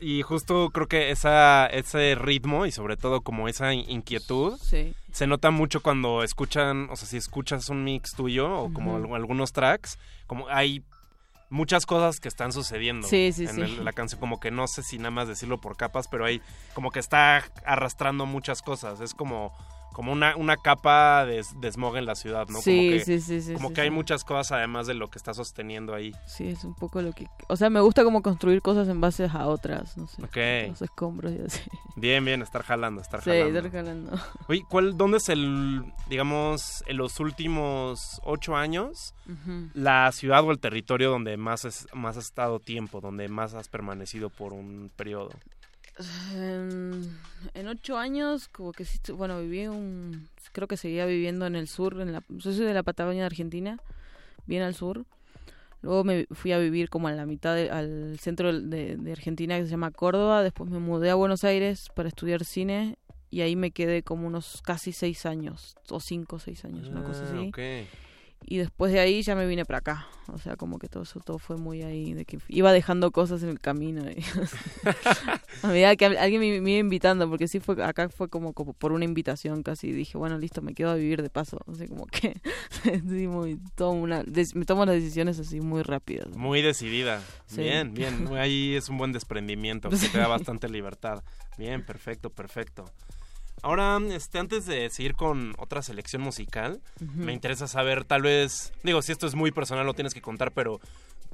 Y justo creo que esa, ese ritmo y sobre todo como esa in- inquietud
Sí.
se nota mucho cuando escuchan, o sea, si escuchas un mix tuyo o como algunos tracks, como hay muchas cosas que están sucediendo
Sí, sí,
en
sí.
el- la canción, como que no sé si nada más decirlo por capas, pero hay como que está arrastrando muchas cosas, es como como una, una capa de, de smog en la ciudad, ¿no?
Sí,
como que,
sí, sí, sí,
Como
sí,
que hay
sí.
muchas cosas además de lo que está sosteniendo ahí.
Sí, es un poco lo que... O sea, me gusta como construir cosas en base a otras, no sé.
Ok.
Los escombros y así.
Bien, bien, estar jalando, estar
Sí,
jalando.
estar jalando.
Oye, ¿cuál, ¿dónde es el, digamos, en los últimos ocho años, la ciudad o el territorio donde más, es, más has estado tiempo, donde más has permanecido por un periodo?
En, en ocho años, como que sí, bueno, viví un... Creo que seguía viviendo en el sur, en la, yo soy de la Patagonia de Argentina, bien al sur. Luego me fui a vivir como a la mitad, de- al centro de, de Argentina que se llama Córdoba. Después me mudé a Buenos Aires para estudiar cine y ahí me quedé como unos casi seis años, o cinco o seis años, una cosa
Ah,
así.
ok.
Y después de ahí ya me vine para acá. O sea, como que todo eso todo fue muy ahí, de que iba dejando cosas en el camino. y- a medida que al- alguien me, me iba invitando, porque sí fue, acá fue como, como por una invitación casi. Dije, bueno, listo, me quedo a vivir de paso. O sea, como que sí, muy, tomo una, des- me tomo las decisiones así muy rápidas.
Muy decidida.
Sí.
Bien, bien. Ahí es un buen desprendimiento, que
Sí.
te da bastante libertad. Bien, perfecto, perfecto. Ahora, este, antes de seguir con otra selección musical, me interesa saber, tal vez, digo, si esto es muy personal, lo tienes que contar, pero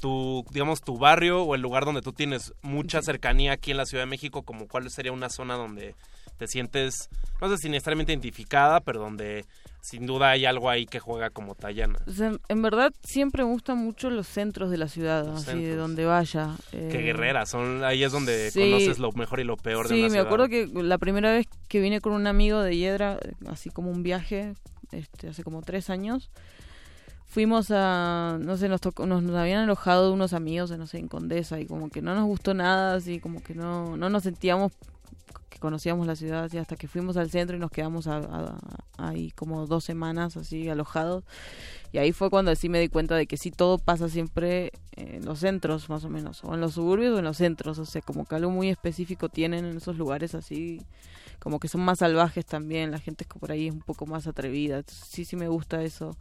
tu, digamos, tu barrio o el lugar donde tú tienes mucha cercanía aquí en la Ciudad de México, como cuál sería una zona donde te sientes, no sé si necesariamente identificada, pero donde sin duda hay algo ahí que juega como.
O sea, en verdad siempre me gustan mucho los centros de la ciudad,
Los
así de donde vaya.
Qué
Eh,
guerrera, son, ahí es donde
sí.
conoces lo mejor y lo peor de
Sí,
una
me
ciudad.
acuerdo que la primera vez que vine con un amigo de Hiedra, así como un viaje, este, hace como tres años, fuimos a, no sé, nos, tocó, nos, nos habían alojado unos amigos, no sé, en Condesa y como que no nos gustó nada, así como que no, no nos sentíamos conocíamos la ciudad así hasta que fuimos al centro y nos quedamos ahí como dos semanas así alojados. Y ahí fue cuando sí me di cuenta de que sí todo pasa siempre en los centros más o menos o en los suburbios o en los centros. O sea como que algo muy específico tienen en esos lugares así como que son más salvajes también. La gente que por ahí es un poco más atrevida. Sí sí me gusta eso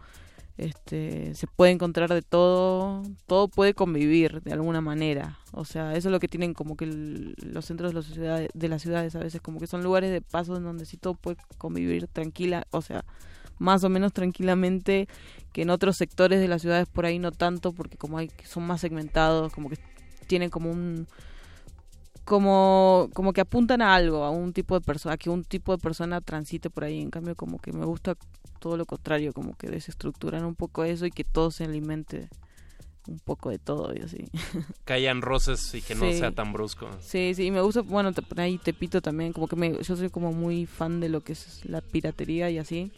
este se puede encontrar de todo todo puede convivir de alguna manera. O sea eso es lo que tienen como que los centros de de las ciudades a veces como que son lugares de paso en donde sí todo puede convivir tranquila o sea más o menos tranquilamente que en otros sectores de las ciudades por ahí no tanto porque como hay son más segmentados como que tienen como un como como que apuntan a algo a un tipo de persona que un tipo de persona transite por ahí en cambio como que me gusta todo lo contrario como que desestructuran un poco eso y que todo se alimente un poco de todo y así
Que hayan roces y que no
Sí.
sea tan brusco.
Sí, sí, y me gusta, bueno, te, ahí Tepito también, como que me, yo soy como muy fan de lo que es la piratería y así.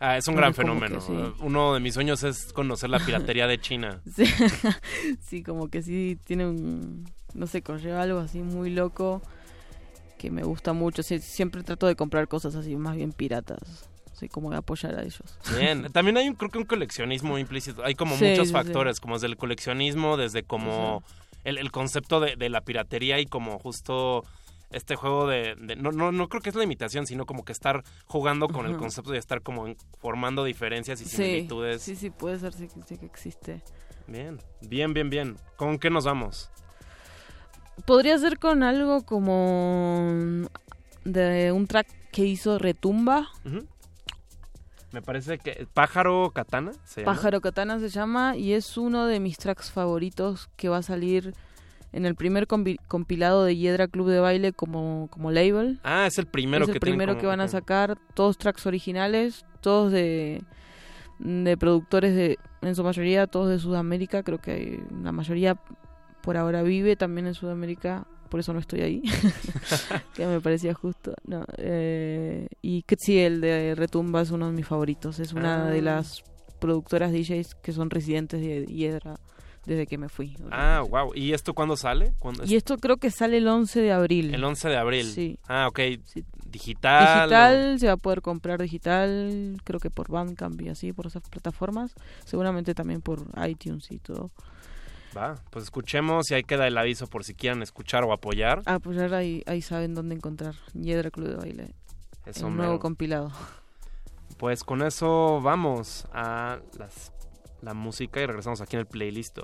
Ah, es un gran fenómeno.
sí.
Uno de mis sueños es conocer la piratería de China.
Sí, sí, como que sí tiene un, no sé, conlleva algo así muy loco que me gusta mucho. Sí, siempre trato de comprar cosas así más bien piratas, así como de apoyar a ellos.
Bien, también hay un, creo que un coleccionismo implícito. Hay como
Sí,
muchos
sí, sí.
factores, como desde el coleccionismo, desde como el, el concepto de, de la piratería y como justo este juego de... de- no, no, no creo que es la imitación, sino como que estar jugando con el concepto de estar como formando diferencias y
Sí,
similitudes.
sí, sí, puede ser, sí, que- sí que existe.
Bien, bien, bien, bien. ¿Con qué nos vamos?
Podría ser con algo como de un track que hizo Retumba.
Me parece que Pájaro Katana se llama.
Pájaro Katana se llama y es uno de mis tracks favoritos que va a salir en el primer compi- compilado de Hiedra Club de Baile como, como label.
Ah, es el primero
es el
que
primero
como-
que van a sacar, todos tracks originales, todos de, de productores de, en su mayoría, todos de Sudamérica, creo que la mayoría por ahora vive también en Sudamérica, por eso no estoy ahí, que me parecía justo. No, eh, y sí, de Retumba es uno de mis favoritos, es una de
Ah.
las productoras DJs que son residentes de Hiedra desde que me fui.
Ah, wow. ¿Y esto cuándo sale? ¿Cuándo es?
Y esto creo que sale el 11 de abril.
El 11 de abril.
Sí.
Ah, ok. Digital.
Digital, se va a poder comprar digital, creo que por Bandcamp y así, por esas plataformas. Seguramente también por iTunes y todo.
Va, pues escuchemos y ahí queda el aviso por si quieren escuchar o apoyar.
Ah, pues ahí, ahí saben dónde encontrar Hiedra Club de Baile.
Eso
un nuevo compilado.
Pues con eso vamos a las, la música y regresamos aquí en el playlist.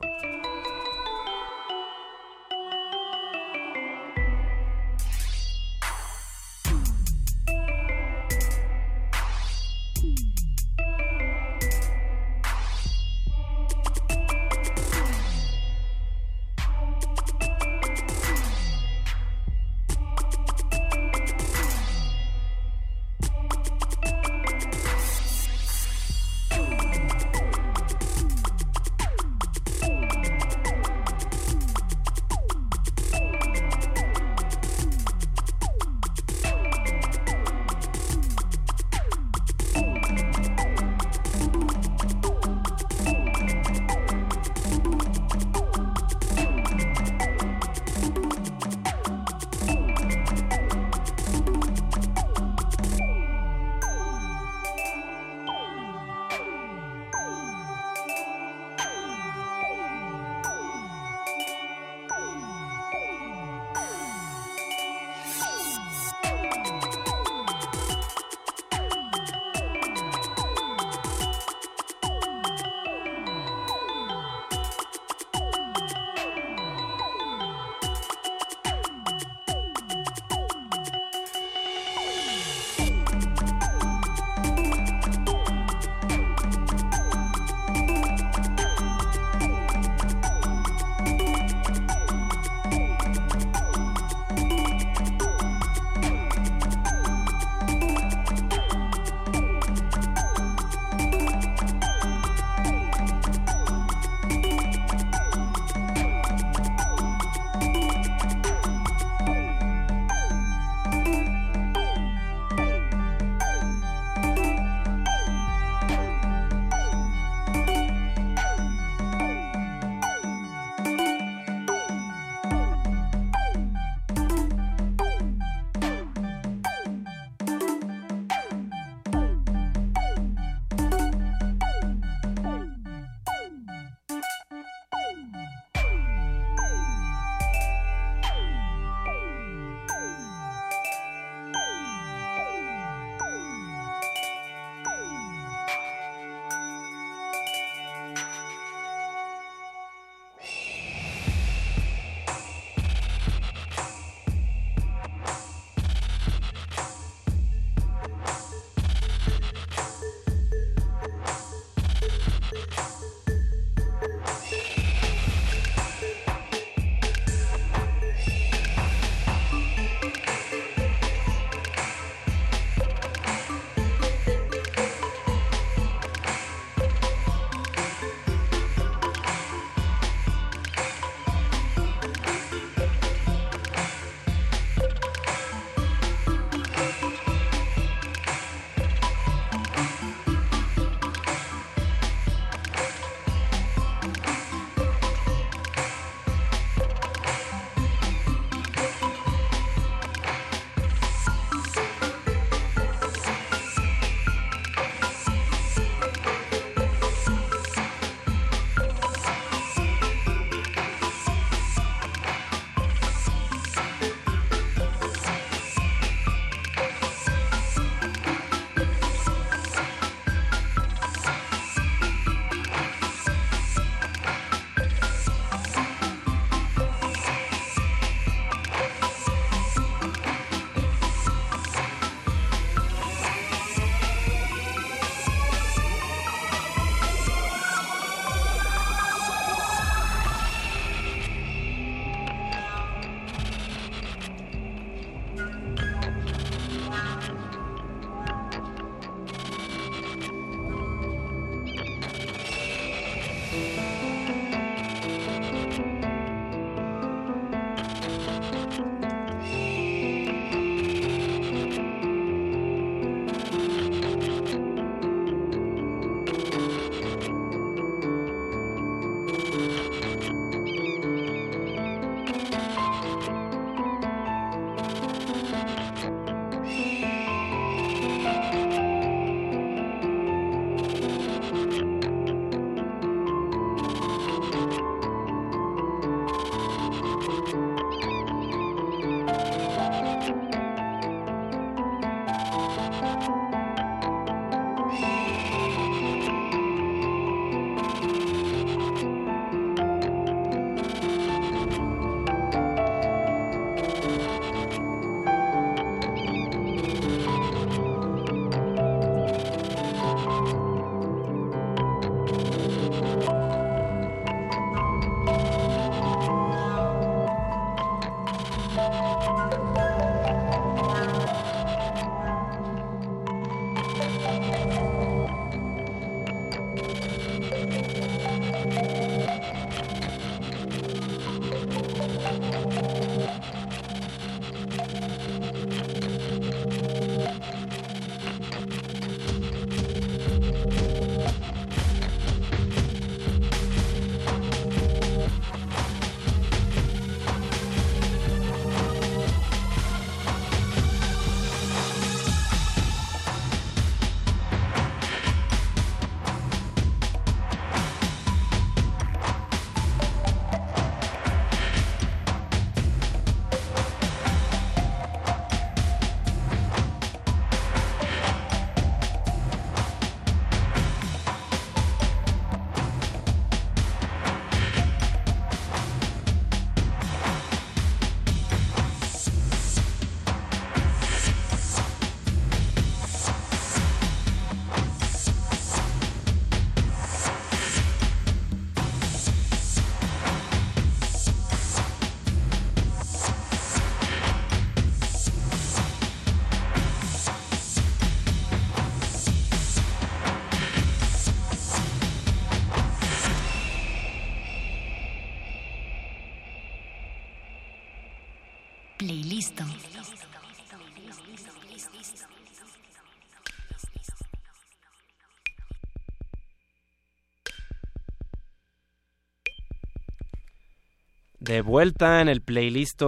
De vuelta en el playlist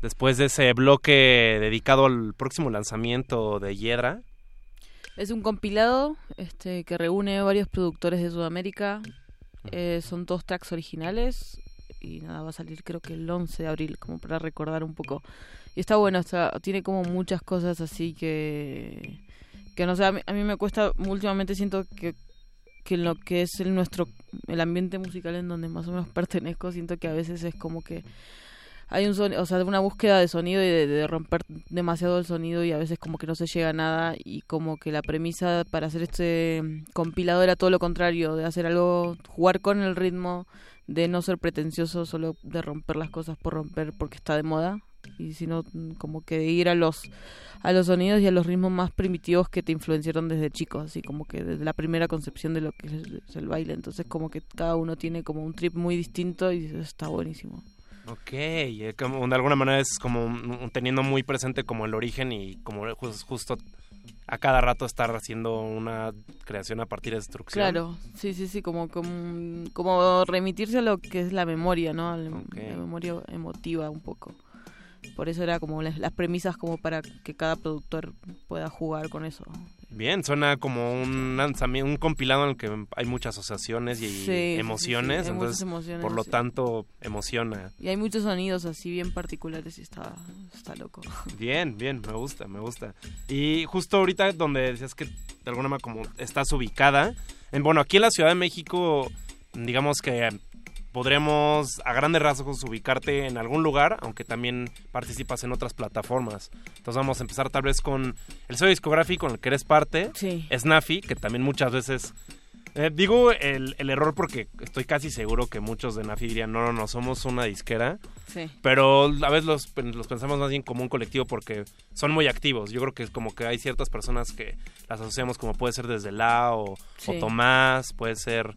después de ese bloque dedicado al próximo lanzamiento de Hiedra.
Es un compilado este, que reúne varios productores de Sudamérica. Eh, son dos tracks originales y nada, va a salir creo que el 11 de abril, como para recordar un poco. Y está bueno, está, tiene como muchas cosas así que, que no sé, a mí, a mí me cuesta, últimamente siento que que lo que es el nuestro el ambiente musical en donde más o menos pertenezco siento que a veces es como que hay un o sea, una búsqueda de sonido y de, romper demasiado el sonido y a veces como que no se llega a nada y como que la premisa para hacer este compilado era todo lo contrario, de hacer algo, jugar con el ritmo, de no ser pretencioso, solo de romper las cosas por romper porque está de moda y sino como que de ir a los a los sonidos y a los ritmos más primitivos que te influenciaron desde chico, así como que desde la primera concepción de lo que es el baile. Entonces como que cada uno tiene como un trip muy distinto y está buenísimo.
Ok, como, de alguna manera es como teniendo muy presente como el origen y como justo a cada rato estar haciendo una creación a partir de destrucción.
Claro, sí, sí, sí, como, como, como remitirse a lo que es la memoria, ¿no? La, memoria emotiva un poco. Por eso era como las, las, premisas como para que cada productor pueda jugar con eso.
Bien, suena como un un compilado en el que hay muchas asociaciones y emociones, entonces por lo tanto emociona.
Y hay muchos sonidos así bien particulares y está, está loco.
Bien, bien, me gusta, me gusta. Y justo ahorita donde decías que de alguna manera como estás ubicada, en, bueno, aquí en la Ciudad de México, digamos que podremos a grandes rasgos ubicarte en algún lugar, aunque también participas en otras plataformas. Entonces vamos a empezar tal vez con el sello discográfico en el que eres parte,
sí.
Snaffy, que también muchas veces... Eh, digo el, error porque estoy casi seguro que muchos de Nafi dirían, no, no, no, somos una disquera.
Sí.
Pero a veces los, los pensamos más bien como un colectivo porque son muy activos. Yo creo que es como que hay ciertas personas que las asociamos como puede ser desde La o, o Tomás, puede ser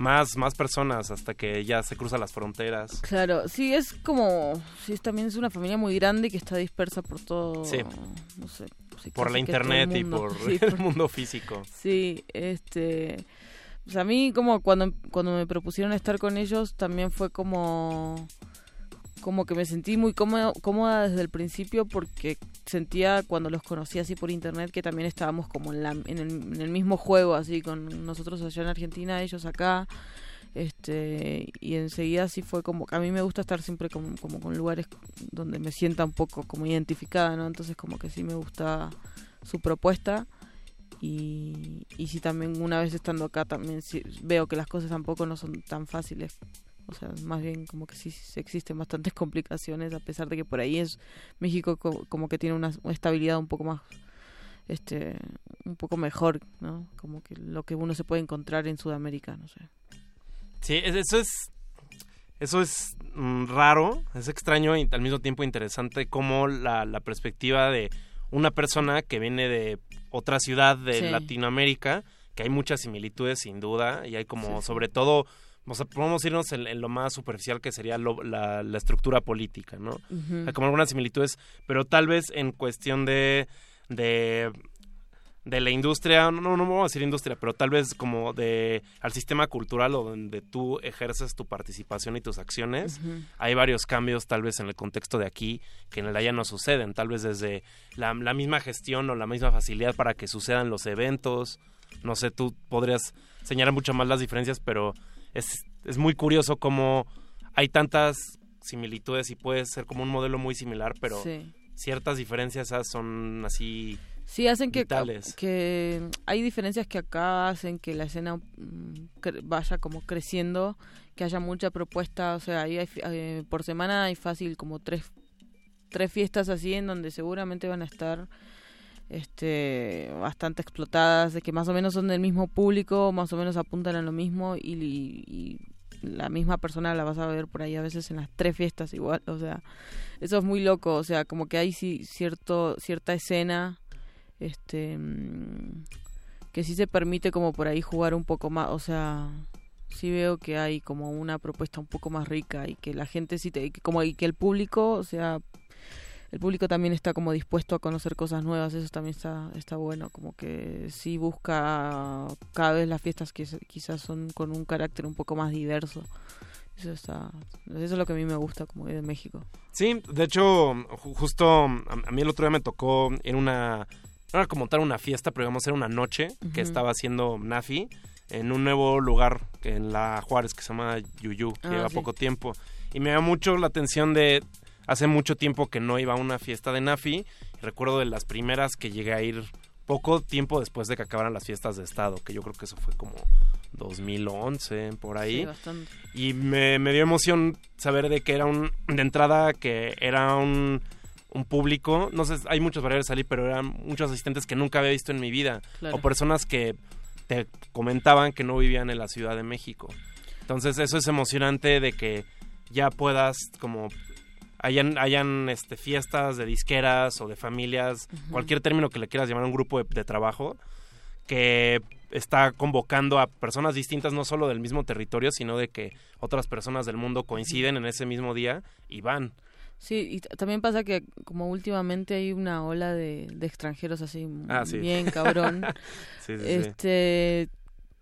más, más personas hasta que ya se cruzan las fronteras.
Claro, sí, es como, sí, también es una familia muy grande que está dispersa por todo,
sí.
no sé.
por la internet y por el mundo físico.
Sí, este... Pues a mí como cuando, cuando me propusieron estar con ellos también fue como como que me sentí muy cómoda, cómoda desde el principio porque sentía cuando los conocí así por internet que también estábamos como en, la, en, el, mismo juego, así con nosotros allá en Argentina, ellos acá. Este, y enseguida así fue como a mí me gusta estar siempre como, como con lugares donde me sienta un poco como identificada, ¿no? Entonces como que sí me gusta su propuesta y, y sí también una vez estando acá también veo que las cosas tampoco no son tan fáciles o sea, más bien como que sí existen bastantes complicaciones, a pesar de que por ahí es México como que tiene una, estabilidad un poco más, este, un poco mejor, ¿no? Como que lo que uno se puede encontrar en Sudamérica, no sé.
Sí, eso es, eso es mm, raro, es extraño y al mismo tiempo interesante como la, la perspectiva de una persona que viene de otra ciudad de Latinoamérica, que hay muchas similitudes sin duda y hay como sobre todo o sea, podemos irnos en, lo más superficial que sería la, estructura política, ¿no? Hay como algunas similitudes, pero tal vez en cuestión de, de, de la industria, no, no vamos a decir industria, pero tal vez como de al sistema cultural o donde tú ejerces tu participación y tus acciones, hay varios cambios tal vez en el contexto de aquí que en el allá no suceden, tal vez desde la, la misma gestión o la misma facilidad para que sucedan los eventos, no sé, tú podrías señalar mucho más las diferencias, pero es, es muy curioso cómo hay tantas similitudes y puede ser como un modelo muy similar, pero ciertas diferencias son así
Sí, hacen que, que hay diferencias que acá hacen que la escena mm, vaya como creciendo, que haya mucha propuesta, o sea, ahí eh, por semana hay fácil como tres, tres fiestas así en donde seguramente van a estar este bastante explotadas, de que más o menos son del mismo público, más o menos apuntan a lo mismo y, la misma persona la vas a ver por ahí a veces en las tres fiestas igual, o sea, eso es muy loco, o sea, como que hay sí, cierto cierta escena este mm, que sí se permite como por ahí jugar un poco más, o sea, sí veo que hay como una propuesta un poco más rica y que la gente sí te como y que el público, o sea, el público también está como dispuesto a conocer cosas nuevas, eso también está, está bueno, como que sí busca cada vez las fiestas que quizás son con un carácter un poco más diverso. Eso está, eso es lo que a mí me gusta como de México.
Sí, de hecho, justo a, mí el otro día me tocó en una, no era como tal una fiesta, pero digamos era una noche que estaba haciendo Nafi en un nuevo lugar en la Juárez que se llama Yuyu, que ah, lleva poco tiempo. Y me da mucho la atención de hace mucho tiempo que no iba a una fiesta de Nafi. recuerdo de las primeras que llegué a ir poco tiempo después de que acabaran las fiestas de Estado, que yo creo que eso fue como 2011, por ahí. Y me, dio emoción saber de que era un, de entrada, que era un, un público, no sé, hay muchos barreras ahí, pero eran muchos asistentes que nunca había visto en mi vida. O personas que te comentaban que no vivían en la Ciudad de México. Entonces eso es emocionante de que ya puedas como hayan, hayan este, fiestas de disqueras o de familias, cualquier término que le quieras llamar a un grupo de, trabajo, que está convocando a personas distintas no solo del mismo territorio, sino de que otras personas del mundo coinciden en ese mismo día y van.
Sí, y también pasa que como últimamente hay una ola de, extranjeros así ah, bien cabrón. este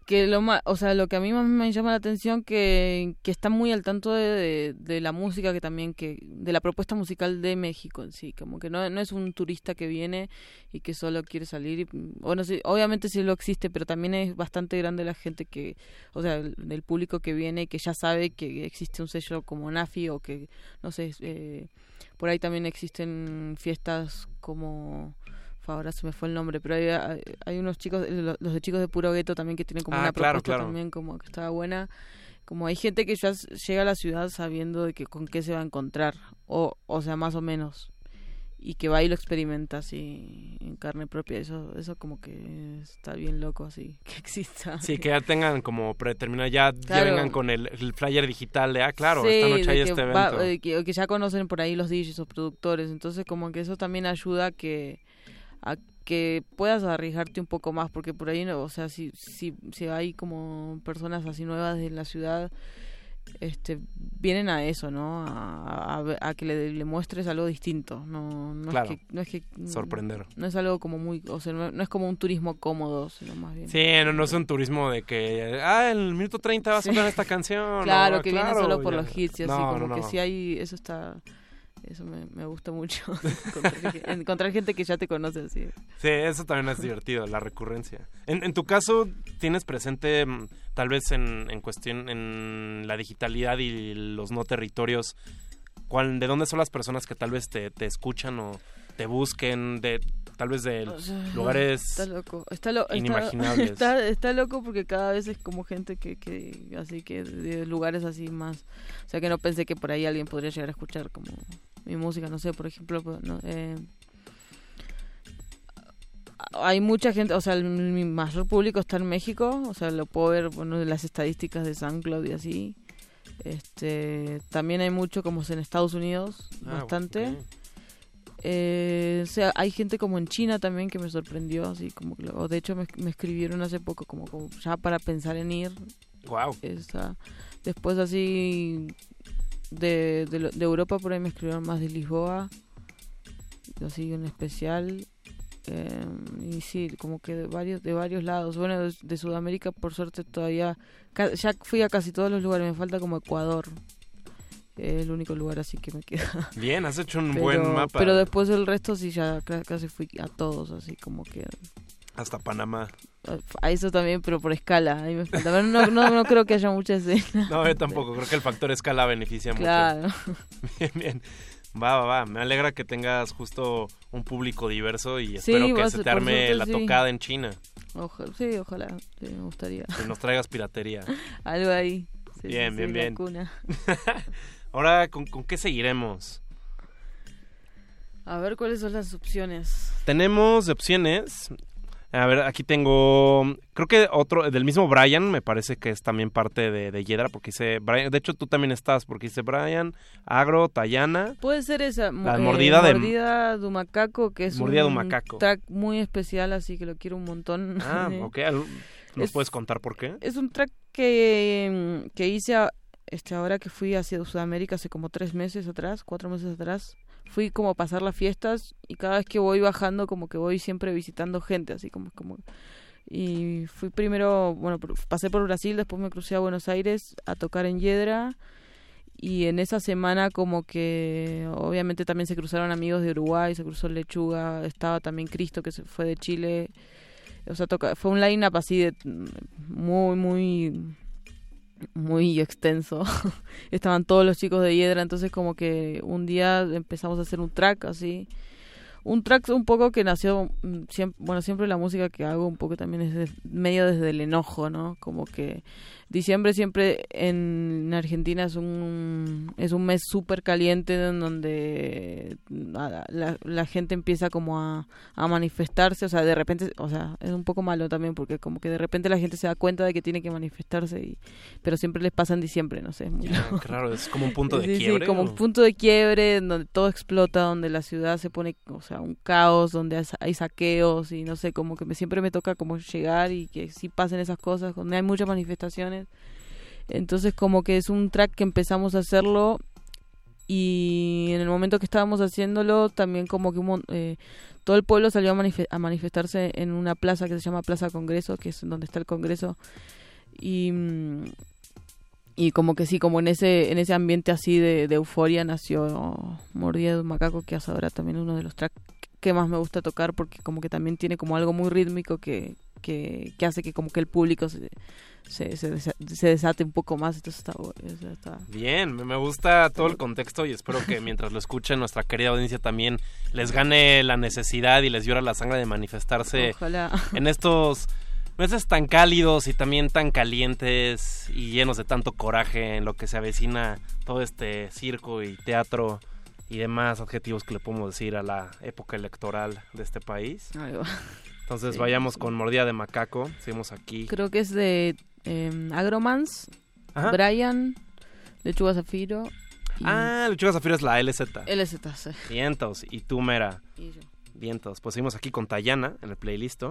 que lo más, o sea, lo que a mí más me llama la atención que, que está muy al tanto de, de, la música que también que de la propuesta musical de México en sí, como que no, no es un turista que viene y que solo quiere salir y bueno, sí, obviamente sí lo existe, pero también es bastante grande la gente que, o sea, del público que viene y que ya sabe que existe un sello como Nafi o que no sé, eh, por ahí también existen fiestas como ahora se me fue el nombre, pero hay, hay unos chicos, los, de chicos de Puro Gueto también que tienen como ah, una propuesta también como que estaba buena. Como hay gente que ya llega a la ciudad sabiendo de que con qué se va a encontrar, o, o sea, más o menos, y que va y lo experimenta así en carne propia. Eso, eso como que está bien loco así, que exista.
Sí, que ya tengan como predeterminado, ya, ya vengan con el, flyer digital de, ah, claro, esta noche hay este evento.
que, que, ya conocen por ahí los DJs o productores, entonces como que eso también ayuda a que a que puedas arriesgarte un poco más, porque por ahí, no, o sea, si, si, si hay como personas así nuevas de la ciudad, este vienen a eso, ¿no? A, a, que le, muestres algo distinto, no, no es que, no es que
sorprender.
No es algo como muy, o sea, no, es como un turismo cómodo, sino más bien.
Sí, no, no es un turismo de que, ah, en el minuto 30 va a sonar esta canción.
Claro, que viene solo por los hits y así, como que si hay, eso está eso me, me gusta mucho. encontrar, gente que ya te conoce así.
Sí, eso también es divertido, la recurrencia. En, en tu caso, ¿tienes presente, mm, tal vez en, en cuestión, en la digitalidad y los no territorios, cuál, de dónde son las personas que tal vez te, te escuchan o te busquen, de tal vez de lugares
está loco está
inimaginables
está, está, loco porque cada vez es como gente que, que así que de lugares así más o sea que no pensé que por ahí alguien podría llegar a escuchar como mi música, no sé, por ejemplo, pues, eh, hay mucha gente, o sea, mi mayor público está en México, o sea, lo puedo ver, bueno, de las estadísticas de SoundCloud y así. Este, también hay mucho como en Estados Unidos, ah, bastante. Eh, o sea, hay gente como en China también que me sorprendió, así como, o de hecho me, escribieron hace poco como, como, ya para pensar en ir.
Wow.
después así de, de, Europa por ahí me escribieron más de Lisboa, así en especial. Eh, y sí, como que de varios, de varios lados. Bueno, de, Sudamérica por suerte todavía, ya fui a casi todos los lugares, me falta como Ecuador. Es el único lugar así que me queda.
Bien, has hecho un buen mapa.
Pero después del resto sí ya casi fui a todos, así como que...
Hasta Panamá.
A eso también, pero por escala. Ahí me falta. No, no, no, creo que haya mucha escena.
No, yo tampoco. Creo que el factor escala beneficia
claro.
mucho. Bien, bien. Va, va, va. Me alegra que tengas justo un público diverso y espero que se te arme la tocada en China.
sí, ojalá. me gustaría.
Que nos traigas piratería.
Algo ahí.
bien, bien, bien. Ahora, ¿con, ¿con qué seguiremos?
A ver, ¿cuáles son las opciones?
Tenemos opciones a ver, aquí tengo, creo que otro, del mismo Brian, me parece que es también parte de, de Yedra, porque dice, Brian, de hecho tú también estás, porque dice Brian, Agro, Tayana.
Puede ser esa,
la eh, mordida de...
Mordida de Macaco, que es
mordida
un
macaco.
track muy especial, así que lo quiero un montón.
Ah, ok, ¿nos puedes contar por qué?
Es un track que, que hice este, ahora que fui hacia Sudamérica hace como tres meses atrás, cuatro meses atrás, fui como a pasar las fiestas y cada vez que voy bajando como que voy siempre visitando gente, así como como y fui primero, bueno, pasé por Brasil, después me crucé a Buenos Aires a tocar en Hiedra y en esa semana como que obviamente también se cruzaron amigos de Uruguay, se cruzó Lechuga, estaba también Cristo que se fue de Chile, o sea, toca, fue un line-up así de muy, muy muy extenso. Estaban todos los chicos de Hiedra, entonces como que un día empezamos a hacer un track así un track un poco que nació, mm, siempre, bueno, siempre la música que hago un poco también es medio desde el enojo, ¿no? Como que diciembre siempre en Argentina es un, es un mes súper caliente en donde la, la, gente empieza como a, a, manifestarse, o sea, de repente, o sea, es un poco malo también porque como que de repente la gente se da cuenta de que tiene que manifestarse, y, pero siempre les pasa en diciembre, no sé.
claro, es como un punto de quiebre.
Sí, como un punto de quiebre donde todo explota, donde la ciudad se pone, o sea, un caos, donde hay saqueos y no sé, como que me, siempre me toca como llegar y que sí pasen esas cosas, donde hay muchas manifestaciones entonces como que es un track que empezamos a hacerlo y en el momento que estábamos haciéndolo también como que eh, todo el pueblo salió a, manifestarse en una plaza que se llama Plaza Congreso, que es donde está el Congreso. Y, y como que sí, como en ese, en ese ambiente así de, euforia nació Mordida de un Macaco, que es ahora también uno de los tracks que más me gusta tocar porque como que también tiene como algo muy rítmico que, que, que hace que como que el público se, se, se, desate un poco más. Entonces está,
Bien, me gusta todo el contexto y espero que mientras lo escuchen nuestra querida audiencia también les gane la necesidad y les llora la sangre de manifestarse en estos meses tan cálidos y también tan calientes y llenos de tanto coraje en lo que se avecina todo este circo y teatro y demás adjetivos que le podemos decir a la época electoral de este país. Entonces vayamos con Mordida de Macaco, seguimos aquí.
Creo que es de eh, Agromans, Brian, Lechuga Zafiro.
Ah, Lechuga Zafiro es la LZ.
LZ, sí.
Vientos, y tú, Mera.
Y yo.
Vientos. Pues seguimos aquí con Tayana en el playlist.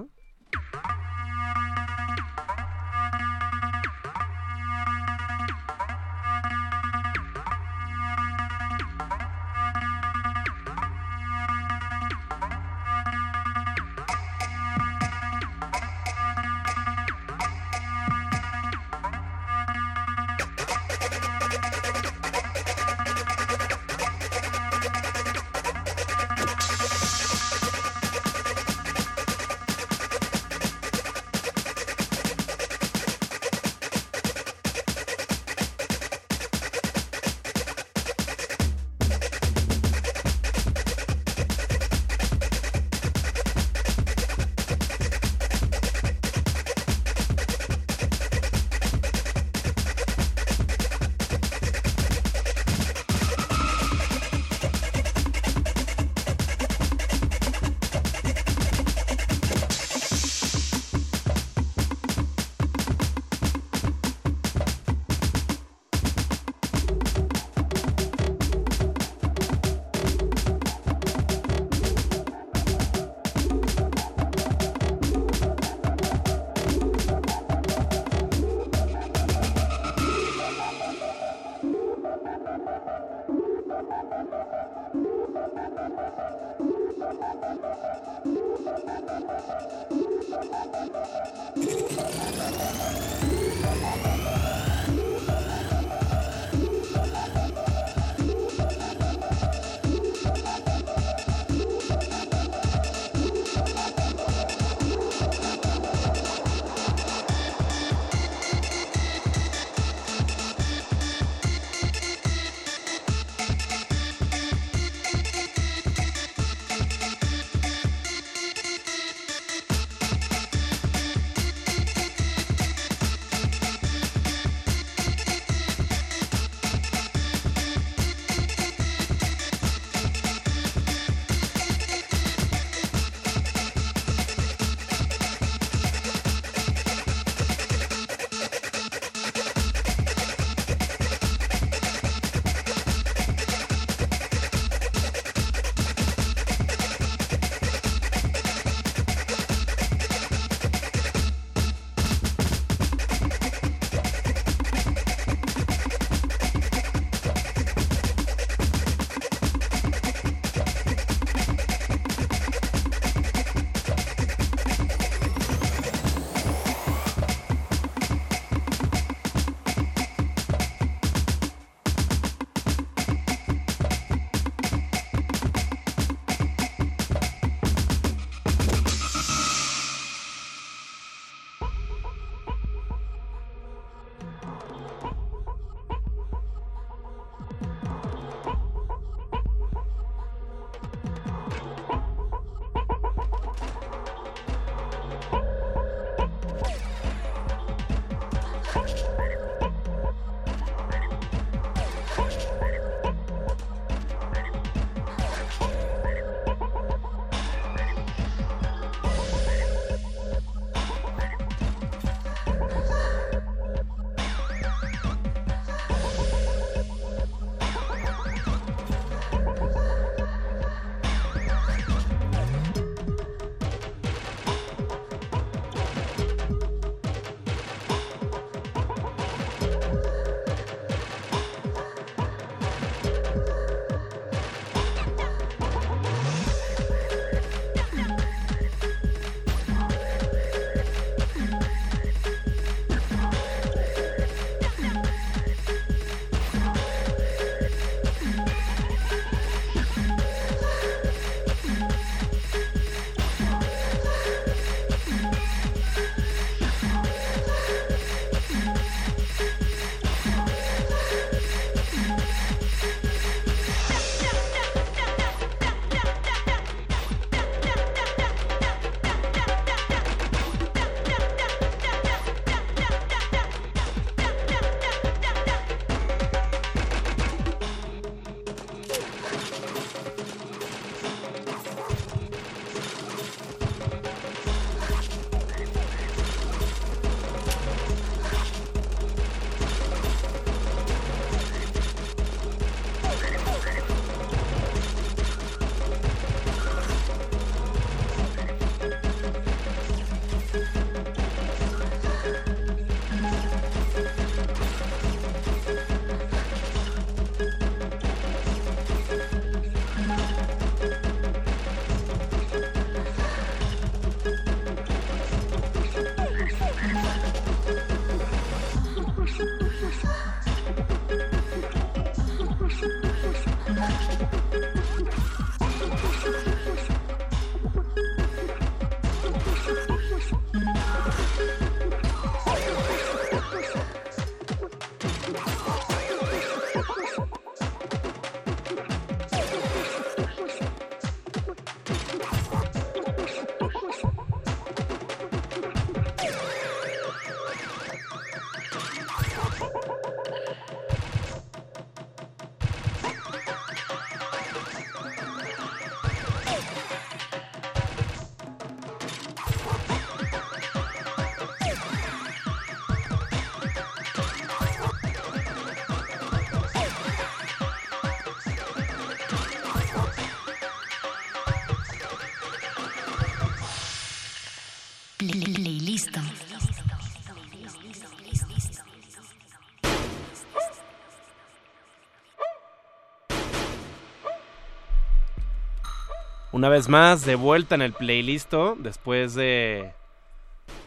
Una vez más, de vuelta en el playlist después de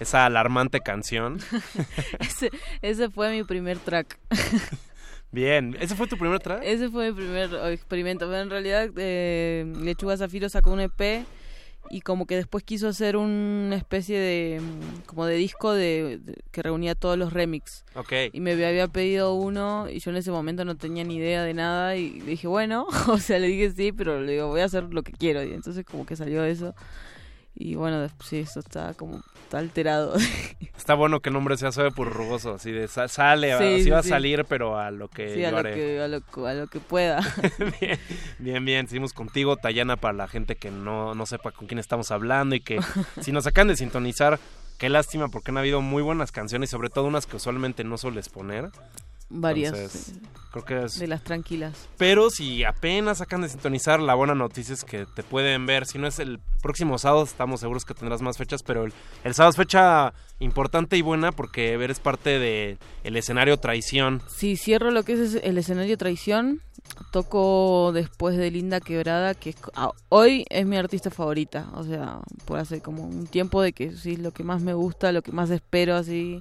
esa alarmante canción.
ese, ese fue mi primer track.
Bien, ¿ese fue tu primer track?
Ese fue mi primer experimento. Pero en realidad, eh, Lechuga Zafiro sacó un EP y como que después quiso hacer una especie de como de disco de, que reunía todos los remix.
Okay.
Y me había pedido uno y yo en ese momento no tenía ni idea de nada y le dije, bueno, o sea, le dije sí, pero le digo, voy a hacer lo que quiero. Y entonces como que salió eso. Y bueno, sí, eso está como está alterado.
Está bueno que el nombre sea suave por rugoso, así de sale, así va a salir, pero a lo que
sí, a,
lo
que, a, lo, que pueda.
bien, bien, bien, seguimos contigo, Tayana, para la gente que no, no sepa con quién estamos hablando y que si nos acaban de sintonizar, qué lástima porque han habido muy buenas canciones, sobre todo unas que usualmente no sueles poner.
Varias.
creo que es...
De las tranquilas.
Pero si apenas acaban de sintonizar, la buena noticia es que te pueden ver. Si no es el próximo sábado, estamos seguros que tendrás más fechas, pero el, el sábado es fecha importante y buena porque ver es parte de el escenario Traición.
Sí, cierro lo que es el escenario Traición. Toco después de Linda Quebrada, que es, ah, hoy es mi artista favorita. O sea, por hace como un tiempo de que sí, lo que más me gusta, lo que más espero así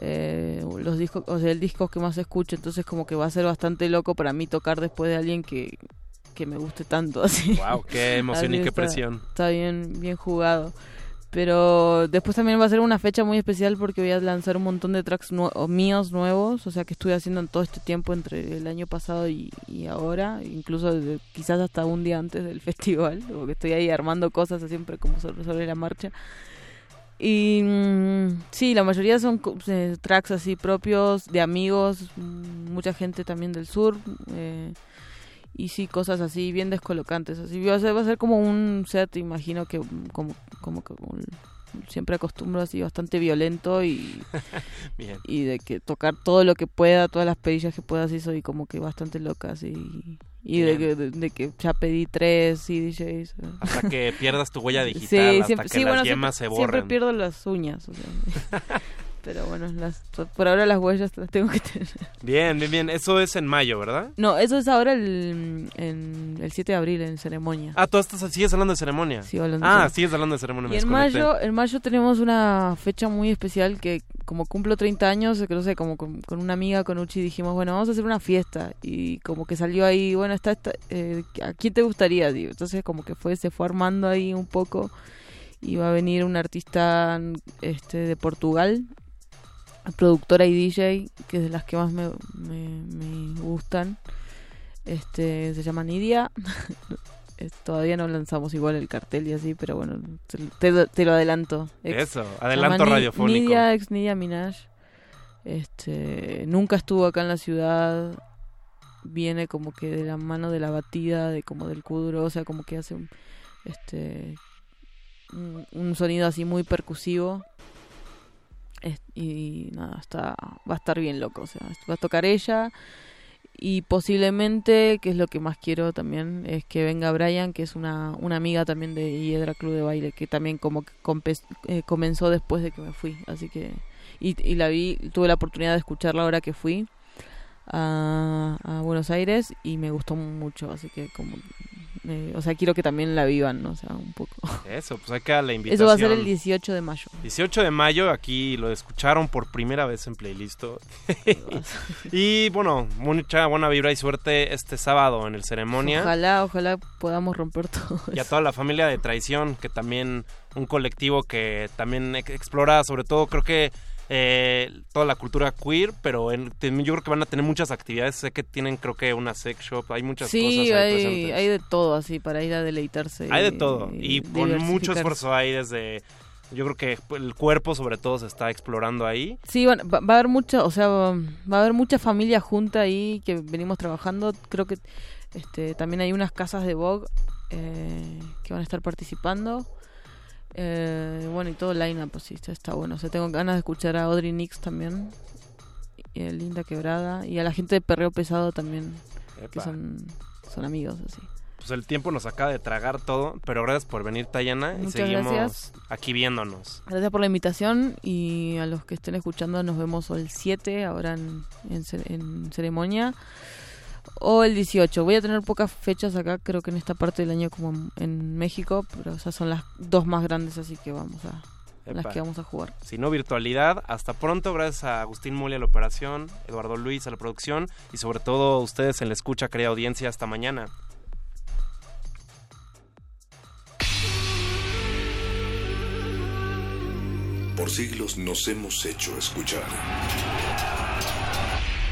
eh, los discos, o sea, el disco que más escucho, entonces como que va a ser bastante loco para mí tocar después de alguien que, que me guste tanto así.
Wow, qué emoción y qué presión.
Está bien, bien jugado. Pero después también va a ser una fecha muy especial porque voy a lanzar un montón de tracks míos nuevos, o sea que estuve haciendo en todo este tiempo entre el año pasado y, ahora, incluso quizás hasta un día antes del festival, porque estoy ahí armando cosas siempre como sobre la marcha. Y mm, sí, la mayoría son eh, tracks así propios, de amigos, mm, mucha gente también del sur. Eh, y sí, cosas así bien descolocantes. Así va a ser, va a ser como un set, imagino que mm, como, como que siempre acostumbro así bastante violento y, y de que tocar todo lo que pueda, todas las perillas que pueda, así soy como que bastante loca así y de que, de, que, ya pedí tres CDJs.
Hasta que pierdas tu huella digital, hasta que las yemas se borren.
Siempre pierdo las uñas. O sea. Pero bueno, las, por ahora las huellas las tengo que tener.
Bien, bien, bien. Eso es en mayo, ¿verdad?
No, eso es ahora el, en, el 7 de abril, en ceremonia.
Ah, tú estás, sigues hablando de ceremonia.
Sí, hablando
ah, sigues hablando de ceremonia.
Y en mayo, en mayo tenemos una fecha muy especial que como cumplo 30 años, que no sé, como con, una amiga, con Uchi, dijimos, bueno, vamos a hacer una fiesta. Y como que salió ahí, bueno, está, esta, eh, ¿a quién te gustaría? Digo? Entonces como que fue, se fue armando ahí un poco. Y va a venir un artista este, de Portugal, productora y DJ, que es de las que más me, me, gustan. Este, se llama Nidia. Todavía no lanzamos igual el cartel y así, pero bueno, te, te lo adelanto.
Eso, adelanto radiofónico.
Nidia, ex Nidia Minaj. Este, nunca estuvo acá en la ciudad. Viene como que de la mano de la batida, de como del kuduro, o sea, como que hace un, este, un sonido así muy percusivo y nada, está, va a estar bien loco. O sea, va a tocar ella. Y posiblemente, que es lo que más quiero también, es que venga Brian, que es una, una amiga también de Hiedra Club de Baile, que también como que eh, comenzó después de que me fui. Así que, y, y la vi, tuve la oportunidad de escucharla ahora que fui a, a Buenos Aires y me gustó mucho. Así que como eh, o sea, quiero que también la vivan, ¿no? O sea, un poco.
Eso, pues dar la invitación.
Eso va a ser el 18 de mayo.
18 de mayo, aquí lo escucharon por primera vez en playlist. y bueno, mucha buena vibra y suerte este sábado en el ceremonia.
Ojalá, ojalá podamos romper todo.
Y a toda la familia de Traición, que también un colectivo que también explora, sobre todo creo que eh, toda la cultura queer, pero en, yo creo que van a tener muchas actividades. Sé que tienen, creo que una sex shop, hay muchas cosas.
Sí, hay, hay de todo así para ir a deleitarse.
Hay de todo y, con mucho esfuerzo ahí desde. Yo creo que el cuerpo sobre todo se está explorando ahí.
Sí, bueno, va, a haber mucha, o sea, va, a haber mucha familia junta ahí que venimos trabajando. Creo que este, también hay unas casas de Vogue eh, que van a estar participando. Eh, bueno, y todo line pues sí, está bueno. O sea, tengo ganas de escuchar a Audrey Nix también. Y Linda Quebrada. Y a la gente de Perreo Pesado también. Que son, son amigos, así.
pues el tiempo nos acaba de tragar todo, pero gracias por venir, Tayana, y seguimos
gracias.
aquí viéndonos.
Gracias por la invitación y a los que estén escuchando nos vemos el 7, ahora en, en, ce- en ceremonia, o el 18. Voy a tener pocas fechas acá, creo que en esta parte del año como en, en México, pero esas son las dos más grandes, así que vamos a las que vamos a jugar.
Si no, virtualidad. Hasta pronto. Gracias a Agustín Muli a la operación, Eduardo Luis a la producción y sobre todo a ustedes en la escucha, querida audiencia. Hasta mañana.
Por siglos nos hemos hecho escuchar.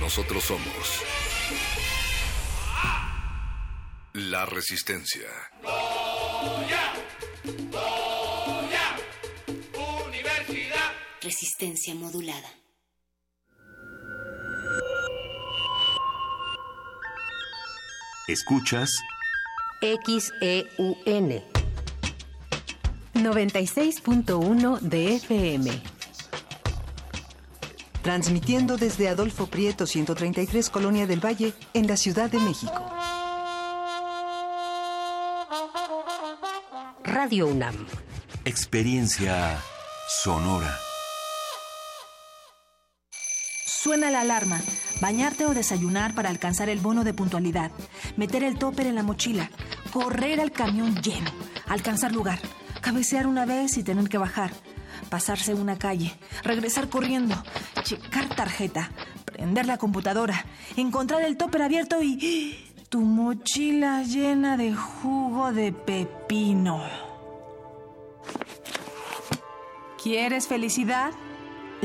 Nosotros somos la resistencia.
Universidad. Resistencia modulada.
Escuchas
XEUN 96.1 de FM.
Transmitiendo desde Adolfo Prieto 133 Colonia del Valle en la Ciudad de México.
Radio UNAM.
Experiencia sonora.
Suena la alarma. Bañarte o desayunar para alcanzar el bono de puntualidad. Meter el topper en la mochila. Correr al camión lleno. Alcanzar lugar. Cabecear una vez y tener que bajar. Pasarse una calle. Regresar corriendo. Checar tarjeta. Prender la computadora. Encontrar el topper abierto y... Tu mochila llena de jugo de pepino. ¿Quieres felicidad?